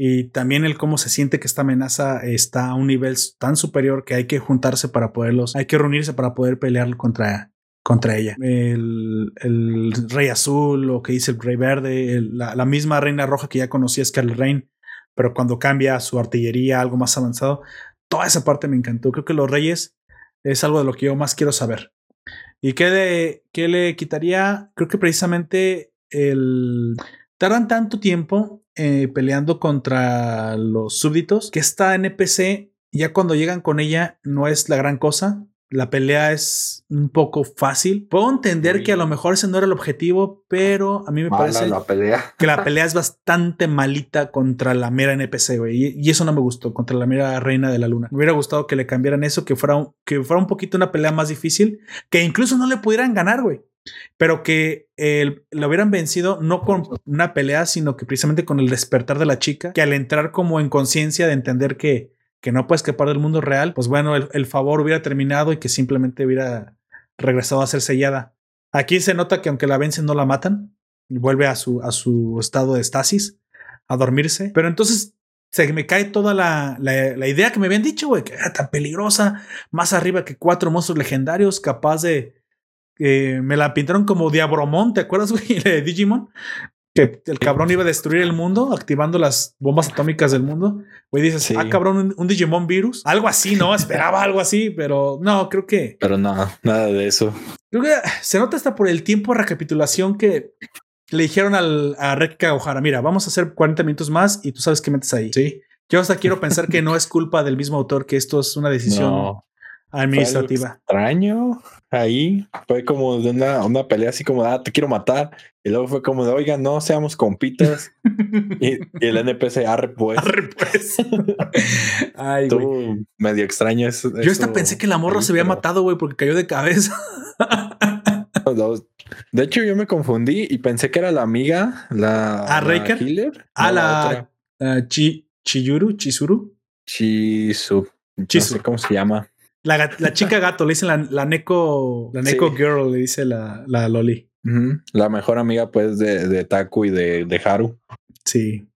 y también el cómo se siente que esta amenaza está a un nivel tan superior que hay que juntarse para poderlos, hay que reunirse para poder pelear contra, contra ella. El, el rey azul, lo que dice el rey verde, la, la misma reina roja que ya conocía Scarlet Rain, pero cuando cambia su artillería algo más avanzado, toda esa parte me encantó. Creo que los reyes es algo de lo que yo más quiero saber. ¿Y qué, de, qué le quitaría? Creo que precisamente el... Tardan tanto tiempo eh, peleando contra los súbditos que esta NPC, ya cuando llegan con ella, no es la gran cosa. La pelea es un poco fácil. Puedo entender que a lo mejor ese no era el objetivo, pero a mí me Mala parece la pelea. que la <laughs> pelea es bastante malita contra la mera NPC, güey. Y, y eso no me gustó, contra la mera reina de la luna. Me hubiera gustado que le cambiaran eso, que fuera, un- que fuera un poquito una pelea más difícil, que incluso no le pudieran ganar, güey. Pero que el- lo hubieran vencido no con una pelea, sino que precisamente con el despertar de la chica, que al entrar como en conciencia de entender que, que no puede escapar del mundo real, pues bueno, el, el favor hubiera terminado y que simplemente hubiera regresado a ser sellada. Aquí se nota que aunque la vencen no la matan, y vuelve a su, a su estado de estasis, a dormirse. Pero entonces se me cae toda la, la, la idea que me habían dicho, güey, que era tan peligrosa, más arriba que cuatro monstruos legendarios, capaz de... eh, me la pintaron como Diabromon, ¿te acuerdas, güey? <laughs> de Digimon. que el cabrón iba a destruir el mundo activando las bombas atómicas del mundo. Güey, dices, Sí. ah, cabrón, un, un Digimon virus. Algo así, ¿no? Esperaba algo así, pero no, creo que Pero no, nada de eso. Creo que se nota hasta por el tiempo de recapitulación que le dijeron al, a Rek Kawahara, mira, vamos a hacer 40 minutos más y tú sabes qué metes ahí. Sí. Yo hasta quiero pensar que no <laughs> es culpa del mismo autor, que esto es una decisión No. Algo administrativa. extraño ahí. Fue como de una, una pelea así como, ah, te quiero matar. Y luego fue como de, oiga, no seamos compitas. <laughs> y, y el NPC arre, pues. Arre, pues. <laughs> Ay, güey. Medio extraño eso. Yo hasta pensé que la morra se había matado, güey, porque cayó de cabeza. De hecho, yo me confundí y pensé que era la amiga, la, ¿Ah, la healer. A No, la ah, Chi, Chiyuru, Chizuru. Chisu. No Chisu. sé cómo se llama. La, la chica gato, le dicen la, la Neko, la Neko Sí. Girl, le dice la, la Loli. La mejor amiga, pues, de, de Taku y de, de Haru. Sí.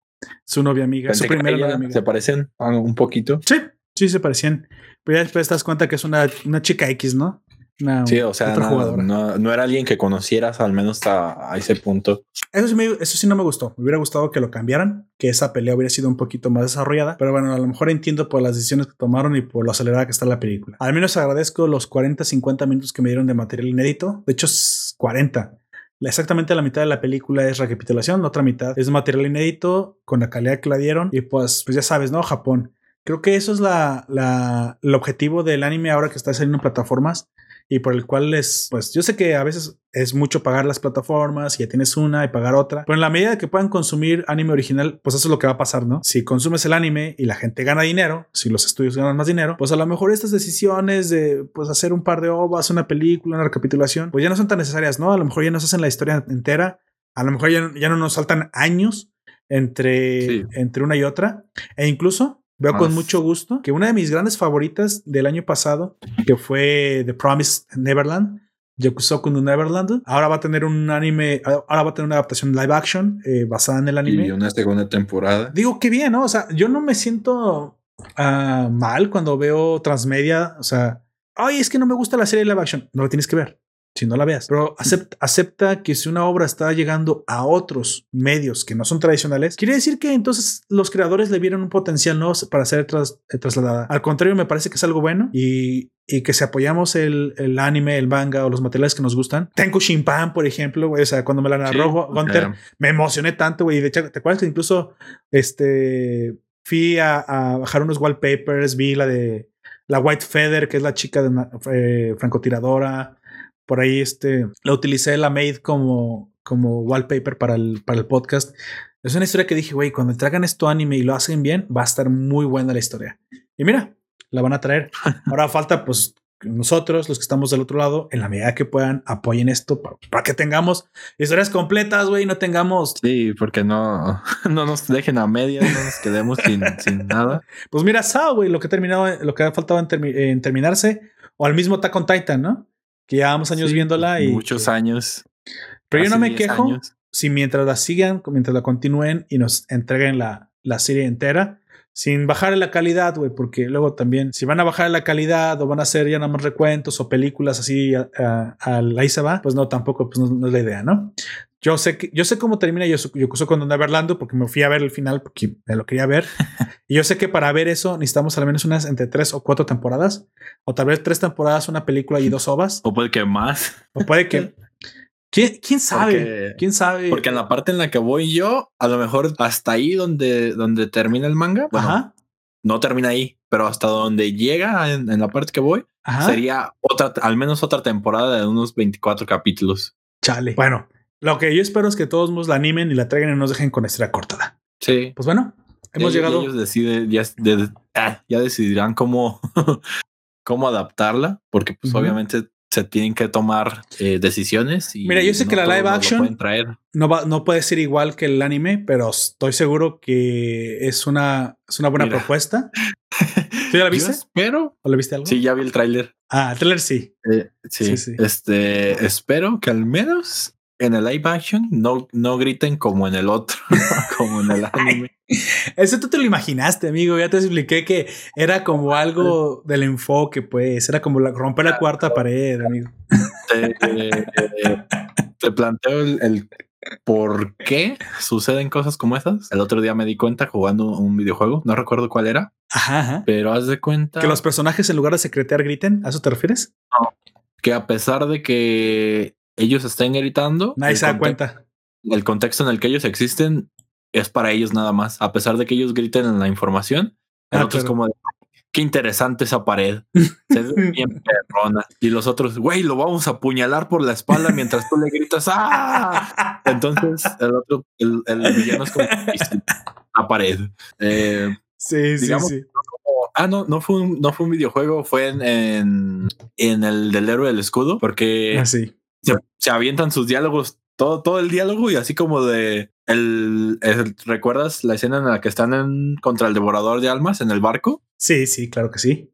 Su novia amiga, Pensé su primera novia amiga. se parecen un poquito. Sí, sí se parecían. Pero ya después te das cuenta que es una, una chica X, ¿no? Una, Sí, o sea, no, no, no era alguien que conocieras al menos a, a ese punto. Eso, sí me- eso sí no me gustó. Me hubiera gustado que lo cambiaran, que esa pelea hubiera sido un poquito más desarrollada. Pero bueno, a lo mejor entiendo por las decisiones que tomaron y por lo acelerada que está la película. Al menos agradezco los 40, 50 minutos que me dieron de material inédito. De hecho, es 40. La- Exactamente la mitad de la película es recapitulación, la otra mitad es material inédito con la calidad que la dieron. Y pues, pues ya sabes, ¿no? Japón. Creo que eso es la, la, el objetivo del anime ahora que está saliendo en plataformas y por el cual es, pues yo sé que a veces es mucho pagar las plataformas y ya tienes una y pagar otra, pero en la medida que puedan consumir anime original, pues eso es lo que va a pasar, ¿no? Si consumes el anime y la gente gana dinero, si los estudios ganan más dinero, pues a lo mejor estas decisiones de pues hacer un par de ovas, una película, una recapitulación, pues ya no son tan necesarias, ¿no? A lo mejor ya nos hacen la historia entera, a lo mejor ya, ya no nos saltan años entre, Sí. entre una y otra, e incluso Veo con mucho gusto que una de mis grandes favoritas del año pasado, que fue The Promised Neverland, Yakusoku no Neverland, ahora va a tener un anime, ahora va a tener una adaptación live action eh, basada en el anime. Y una segunda temporada. Digo que bien, ¿no? O sea, yo no me siento ah, mal cuando veo transmedia. O sea, ay, es que no me gusta la serie live action. No la tienes que ver si no la veas, pero acepta, acepta que si una obra está llegando a otros medios que no son tradicionales, quiere decir que entonces los creadores le vieron un potencial no para ser tras, eh, trasladada. Al contrario, me parece que es algo bueno y, y que si apoyamos el, el, anime, el manga o los materiales que nos gustan, Tenku Shinpan, por ejemplo, güey, o sea, cuando me la narró sí, Gunter, me emocioné tanto, güey. De hecho, ¿te acuerdas que incluso este fui a, a bajar unos wallpapers, vi la de la White Feather, que es la chica de una eh, francotiradora. Por ahí este, la utilicé la Maid como, como wallpaper para el, para el podcast. Es una historia que dije, güey, cuando traigan esto anime y lo hacen bien, va a estar muy buena la historia. Y mira, la van a traer. <laughs> Ahora falta, pues, nosotros, los que estamos del otro lado, en la medida que puedan, apoyen esto para, para que tengamos historias completas, güey, no tengamos. Sí, porque no, <laughs> no nos dejen a medias, no nos quedemos sin, <laughs> sin nada. Pues mira, Sao, güey, lo que ha terminado, lo que ha faltado en, termi en, terminarse, o al mismo Attack on Titan, ¿no? Que llevamos años sí, viéndola y. Muchos años. Pero yo no me quejo años. si mientras la sigan, mientras la continúen y nos entreguen la, la serie entera, sin bajar la calidad, güey, porque luego también, si van a bajar la calidad o van a hacer ya nada más recuentos o películas así a, a, a ahí se va, pues no, tampoco, pues no, no, es la idea, ¿no? Yo sé que, yo sé cómo termina Yokuso con Neverland porque me fui a ver el final porque me lo quería ver. <laughs> y yo sé que para ver eso necesitamos al menos unas entre tres o cuatro temporadas, o tal vez tres temporadas, una película y <laughs> dos ovas. O puede que más. O puede que. <laughs> ¿Quién, ¿Quién, sabe? Porque, ¿Quién sabe? Porque en la parte en la que voy yo, a lo mejor hasta ahí donde, donde termina el manga, bueno, Ajá. no termina ahí, pero hasta donde llega en, en la parte que voy, Ajá. sería otra, al menos otra temporada de unos 24 capítulos. Chale. Bueno, lo que yo espero es que todos nos la animen y la traigan y nos dejen con historia cortada. Sí. Pues bueno, hemos ya, llegado. Ellos deciden, ya, de, ah, ya decidirán cómo, <laughs> cómo adaptarla, porque pues uh -huh. obviamente se tienen que tomar eh, decisiones. Y Mira, yo sé no que la live action traer. No, va, no puede ser igual que el anime, pero estoy seguro que es una, es una buena Mira. propuesta. <laughs> ¿Tú ya la viste? Espero. ¿O la viste algo? Sí, ya vi el tráiler. Ah, el tráiler sí. Eh, sí. sí. sí, Este, espero que al menos en el live action no, no griten como en el otro, <laughs> como en el anime. Eso tú te lo imaginaste, amigo. Ya te expliqué que era como algo del enfoque, pues. Era como la, romper la cuarta pared, amigo. Te, te, te planteo el, el, por qué suceden cosas como esas. El otro día me di cuenta jugando un videojuego, no recuerdo cuál era, Ajá, ajá. pero haz de cuenta Que los personajes en lugar de secretear griten, ¿a eso te refieres? que a pesar de que ellos estén gritando, Nadie se da cuenta. el contexto en el que ellos existen es para ellos nada más. A pesar de que ellos griten en la información, el Ah, otro es claro. como de qué interesante esa pared. Se ve <laughs> bien perrona. Y los otros, güey, lo vamos a apuñalar por la espalda mientras tú le gritas ¡Ah! Entonces el otro, el, el villano es como la pared. Eh, Sí, sí, Digamos- sí. como- ah, no, no fue un, no fue un videojuego, fue en, en, en el del héroe del escudo, porque Así. Se, se avientan sus diálogos, todo, todo el diálogo y así como de el, el- ¿recuerdas la escena en la que están en contra el devorador de almas en el barco? Sí, sí, claro que sí.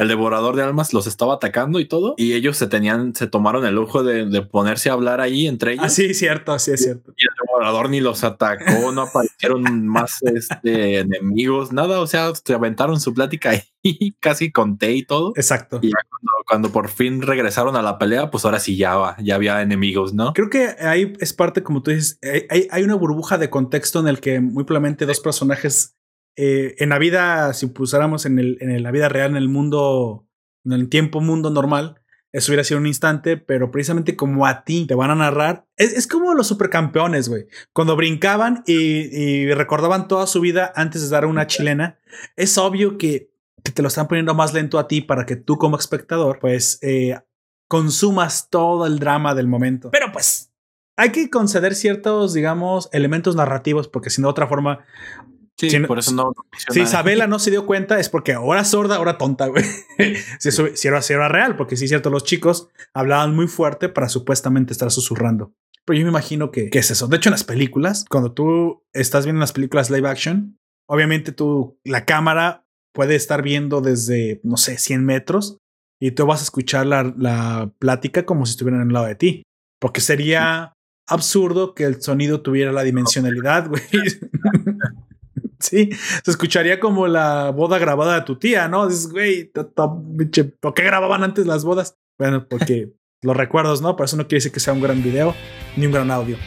El devorador de almas los estaba atacando y todo, y ellos se tenían, se tomaron el lujo de, de ponerse a hablar ahí entre ellos. Ah, sí, cierto, sí, es cierto. Y el devorador ni los atacó, <laughs> no aparecieron más este, enemigos, nada. O sea, se aventaron su plática ahí, <laughs> casi conté y todo. Exacto. Y ya cuando, cuando por fin regresaron a la pelea, pues ahora sí ya, va- ya había enemigos, ¿no? Creo que ahí es parte, como tú dices, hay, hay- hay una burbuja de contexto en el que muy probablemente dos personajes eh, en la vida, si pusáramos en, el, en la vida real, en el mundo, en el tiempo mundo normal, eso hubiera sido un instante, pero precisamente como a ti te van a narrar, es, es como los supercampeones, güey. Cuando brincaban y, y recordaban toda su vida antes de dar una chilena, es obvio que, que te lo están poniendo más lento a ti para que tú como espectador, pues, eh, consumas todo el drama del momento. Pero pues, hay que conceder ciertos, digamos, elementos narrativos, porque si no, de otra forma, Sí, no- por eso no. si Isabela no se dio cuenta, es porque ahora sorda, ahora tonta, güey. <laughs> si, eso, si, era, si era real, porque sí es cierto, los chicos hablaban muy fuerte para supuestamente estar susurrando. Pero yo me imagino que, que es eso. De hecho, en las películas, cuando tú estás viendo las películas live action, obviamente tú, la cámara puede estar viendo desde, no sé, 100 metros y tú vas a escuchar la, la plática como si estuvieran al lado de ti. Porque sería absurdo que el sonido tuviera la dimensionalidad, güey. <laughs> Sí, se escucharía como la boda grabada de tu tía, ¿no? Dices, güey, ¿por qué grababan antes las bodas? Bueno, porque <laughs> los recuerdos, ¿no? Por eso no quiere decir que sea un gran video ni un gran audio.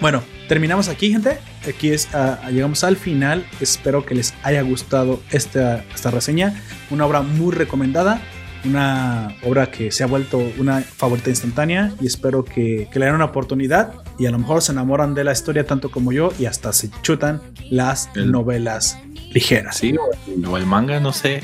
Bueno, terminamos aquí, gente. Aquí es, ah, llegamos al final. Espero que les haya gustado esta, esta reseña. Una obra muy recomendada. Una obra que se ha vuelto una favorita instantánea. Y espero que, que le den una oportunidad. Y a lo mejor se enamoran de la historia tanto como yo. Y hasta se chutan las El- novelas ligeras. Sí, o el, manga, no sé.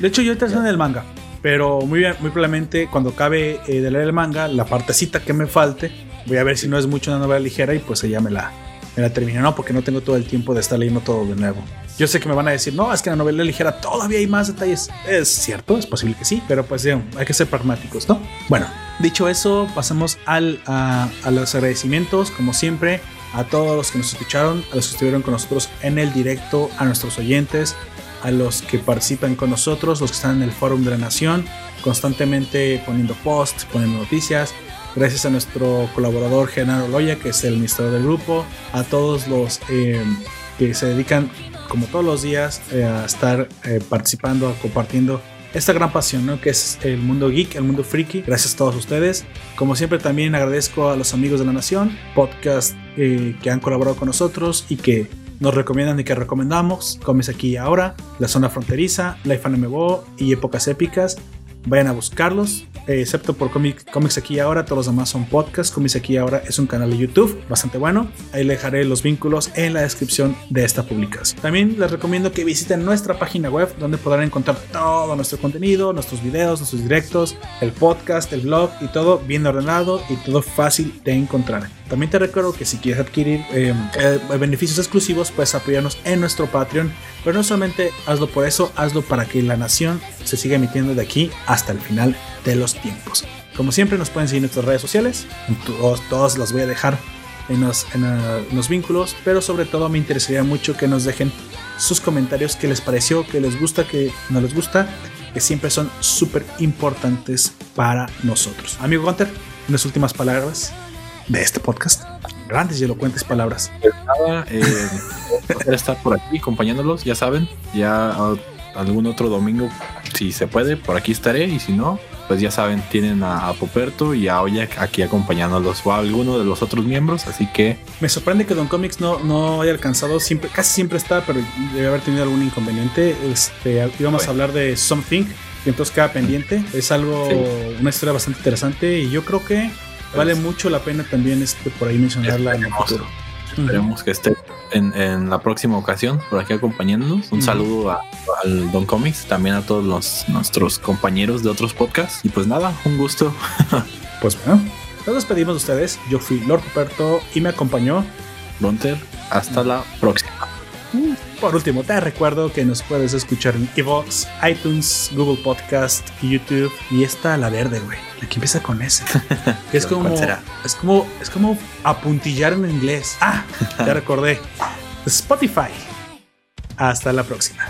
De hecho, yo estoy en el manga. Pero muy, bien, muy probablemente cuando acabe eh, de leer el manga, la partecita que me falte, voy a ver si no es mucho una novela ligera y pues ella me la, me la termino, ¿no? Porque no tengo todo el tiempo de estar leyendo todo de nuevo. Yo sé que me van a decir, no, es que en la novela ligera todavía hay más detalles. Es cierto, es posible que sí, pero pues ya, hay que ser pragmáticos, ¿no? Bueno, dicho eso, pasamos al, a, a los agradecimientos, como siempre, a todos los que nos escucharon, a los que estuvieron con nosotros en el directo, a nuestros oyentes, a los que participan con nosotros, los que están en el Fórum de la Nación, constantemente poniendo posts, poniendo noticias. Gracias a nuestro colaborador Genaro Loya, que es el administrador del grupo, a todos los eh, que se dedican, como todos los días, eh, a estar eh, participando, compartiendo esta gran pasión, ¿no? Que es el mundo geek, el mundo friki. Gracias a todos ustedes. Como siempre, también agradezco a los amigos de la Nación, podcast eh, que han colaborado con nosotros y que nos recomiendan y que recomendamos. Comes aquí y ahora, La Zona Fronteriza, Life MMO y Épocas Épicas. Vayan a buscarlos, eh, excepto por Comic- Comics Aquí Ahora, todos los demás son podcasts. Comics Aquí Ahora es un canal de YouTube bastante bueno. Ahí le dejaré los vínculos en la descripción de esta publicación. También les recomiendo que visiten nuestra página web donde podrán encontrar todo nuestro contenido, nuestros videos, nuestros directos, el podcast, el blog y todo bien ordenado y todo fácil de encontrar. También te recuerdo que si quieres adquirir eh, eh, beneficios exclusivos, puedes apoyarnos en nuestro Patreon. Pero no solamente hazlo por eso, hazlo para que la nación se siga emitiendo de aquí hasta el final de los tiempos. Como siempre, nos pueden seguir en nuestras redes sociales. Todos, todas las voy a dejar en los, en, en los vínculos. Pero sobre todo me interesaría mucho que nos dejen sus comentarios, qué les pareció, qué les gusta, qué no les gusta, que siempre son súper importantes para nosotros. Amigo Gunter, unas últimas palabras de este podcast. Grandes y elocuentes palabras. Nada, eh, estar por aquí acompañándolos, ya saben, ya ah, algún otro domingo, si se puede, por aquí estaré. Y si no, pues ya saben, tienen a, a Poperto y a Oya aquí acompañándolos o a alguno de los otros miembros. Así que Me sorprende que Don Comics no, no haya alcanzado, siempre, casi siempre está, pero debe haber tenido algún inconveniente. Este, íbamos a hablar de Something y entonces queda pendiente. Es algo, Sí. una historia bastante interesante y yo creo que vale mucho la pena también este, por ahí mencionarla en el Esperemos. que esté en, en la próxima ocasión por aquí acompañándonos. Un saludo a- al Don Comics, también a todos los, nuestros compañeros de otros podcasts. Y pues nada, un gusto. <laughs> Pues bueno, nos despedimos de ustedes. Yo fui Lord Puperto y me acompañó. Gunter, hasta la próxima. Por último, te recuerdo que nos puedes escuchar en Evox, iTunes, Google Podcast, YouTube y esta la verde, güey. La que empieza con S. Que <laughs> es ¿Cuál como, será? es como, es como apuntillar en inglés. Ah, ya recordé. Spotify. Hasta la próxima.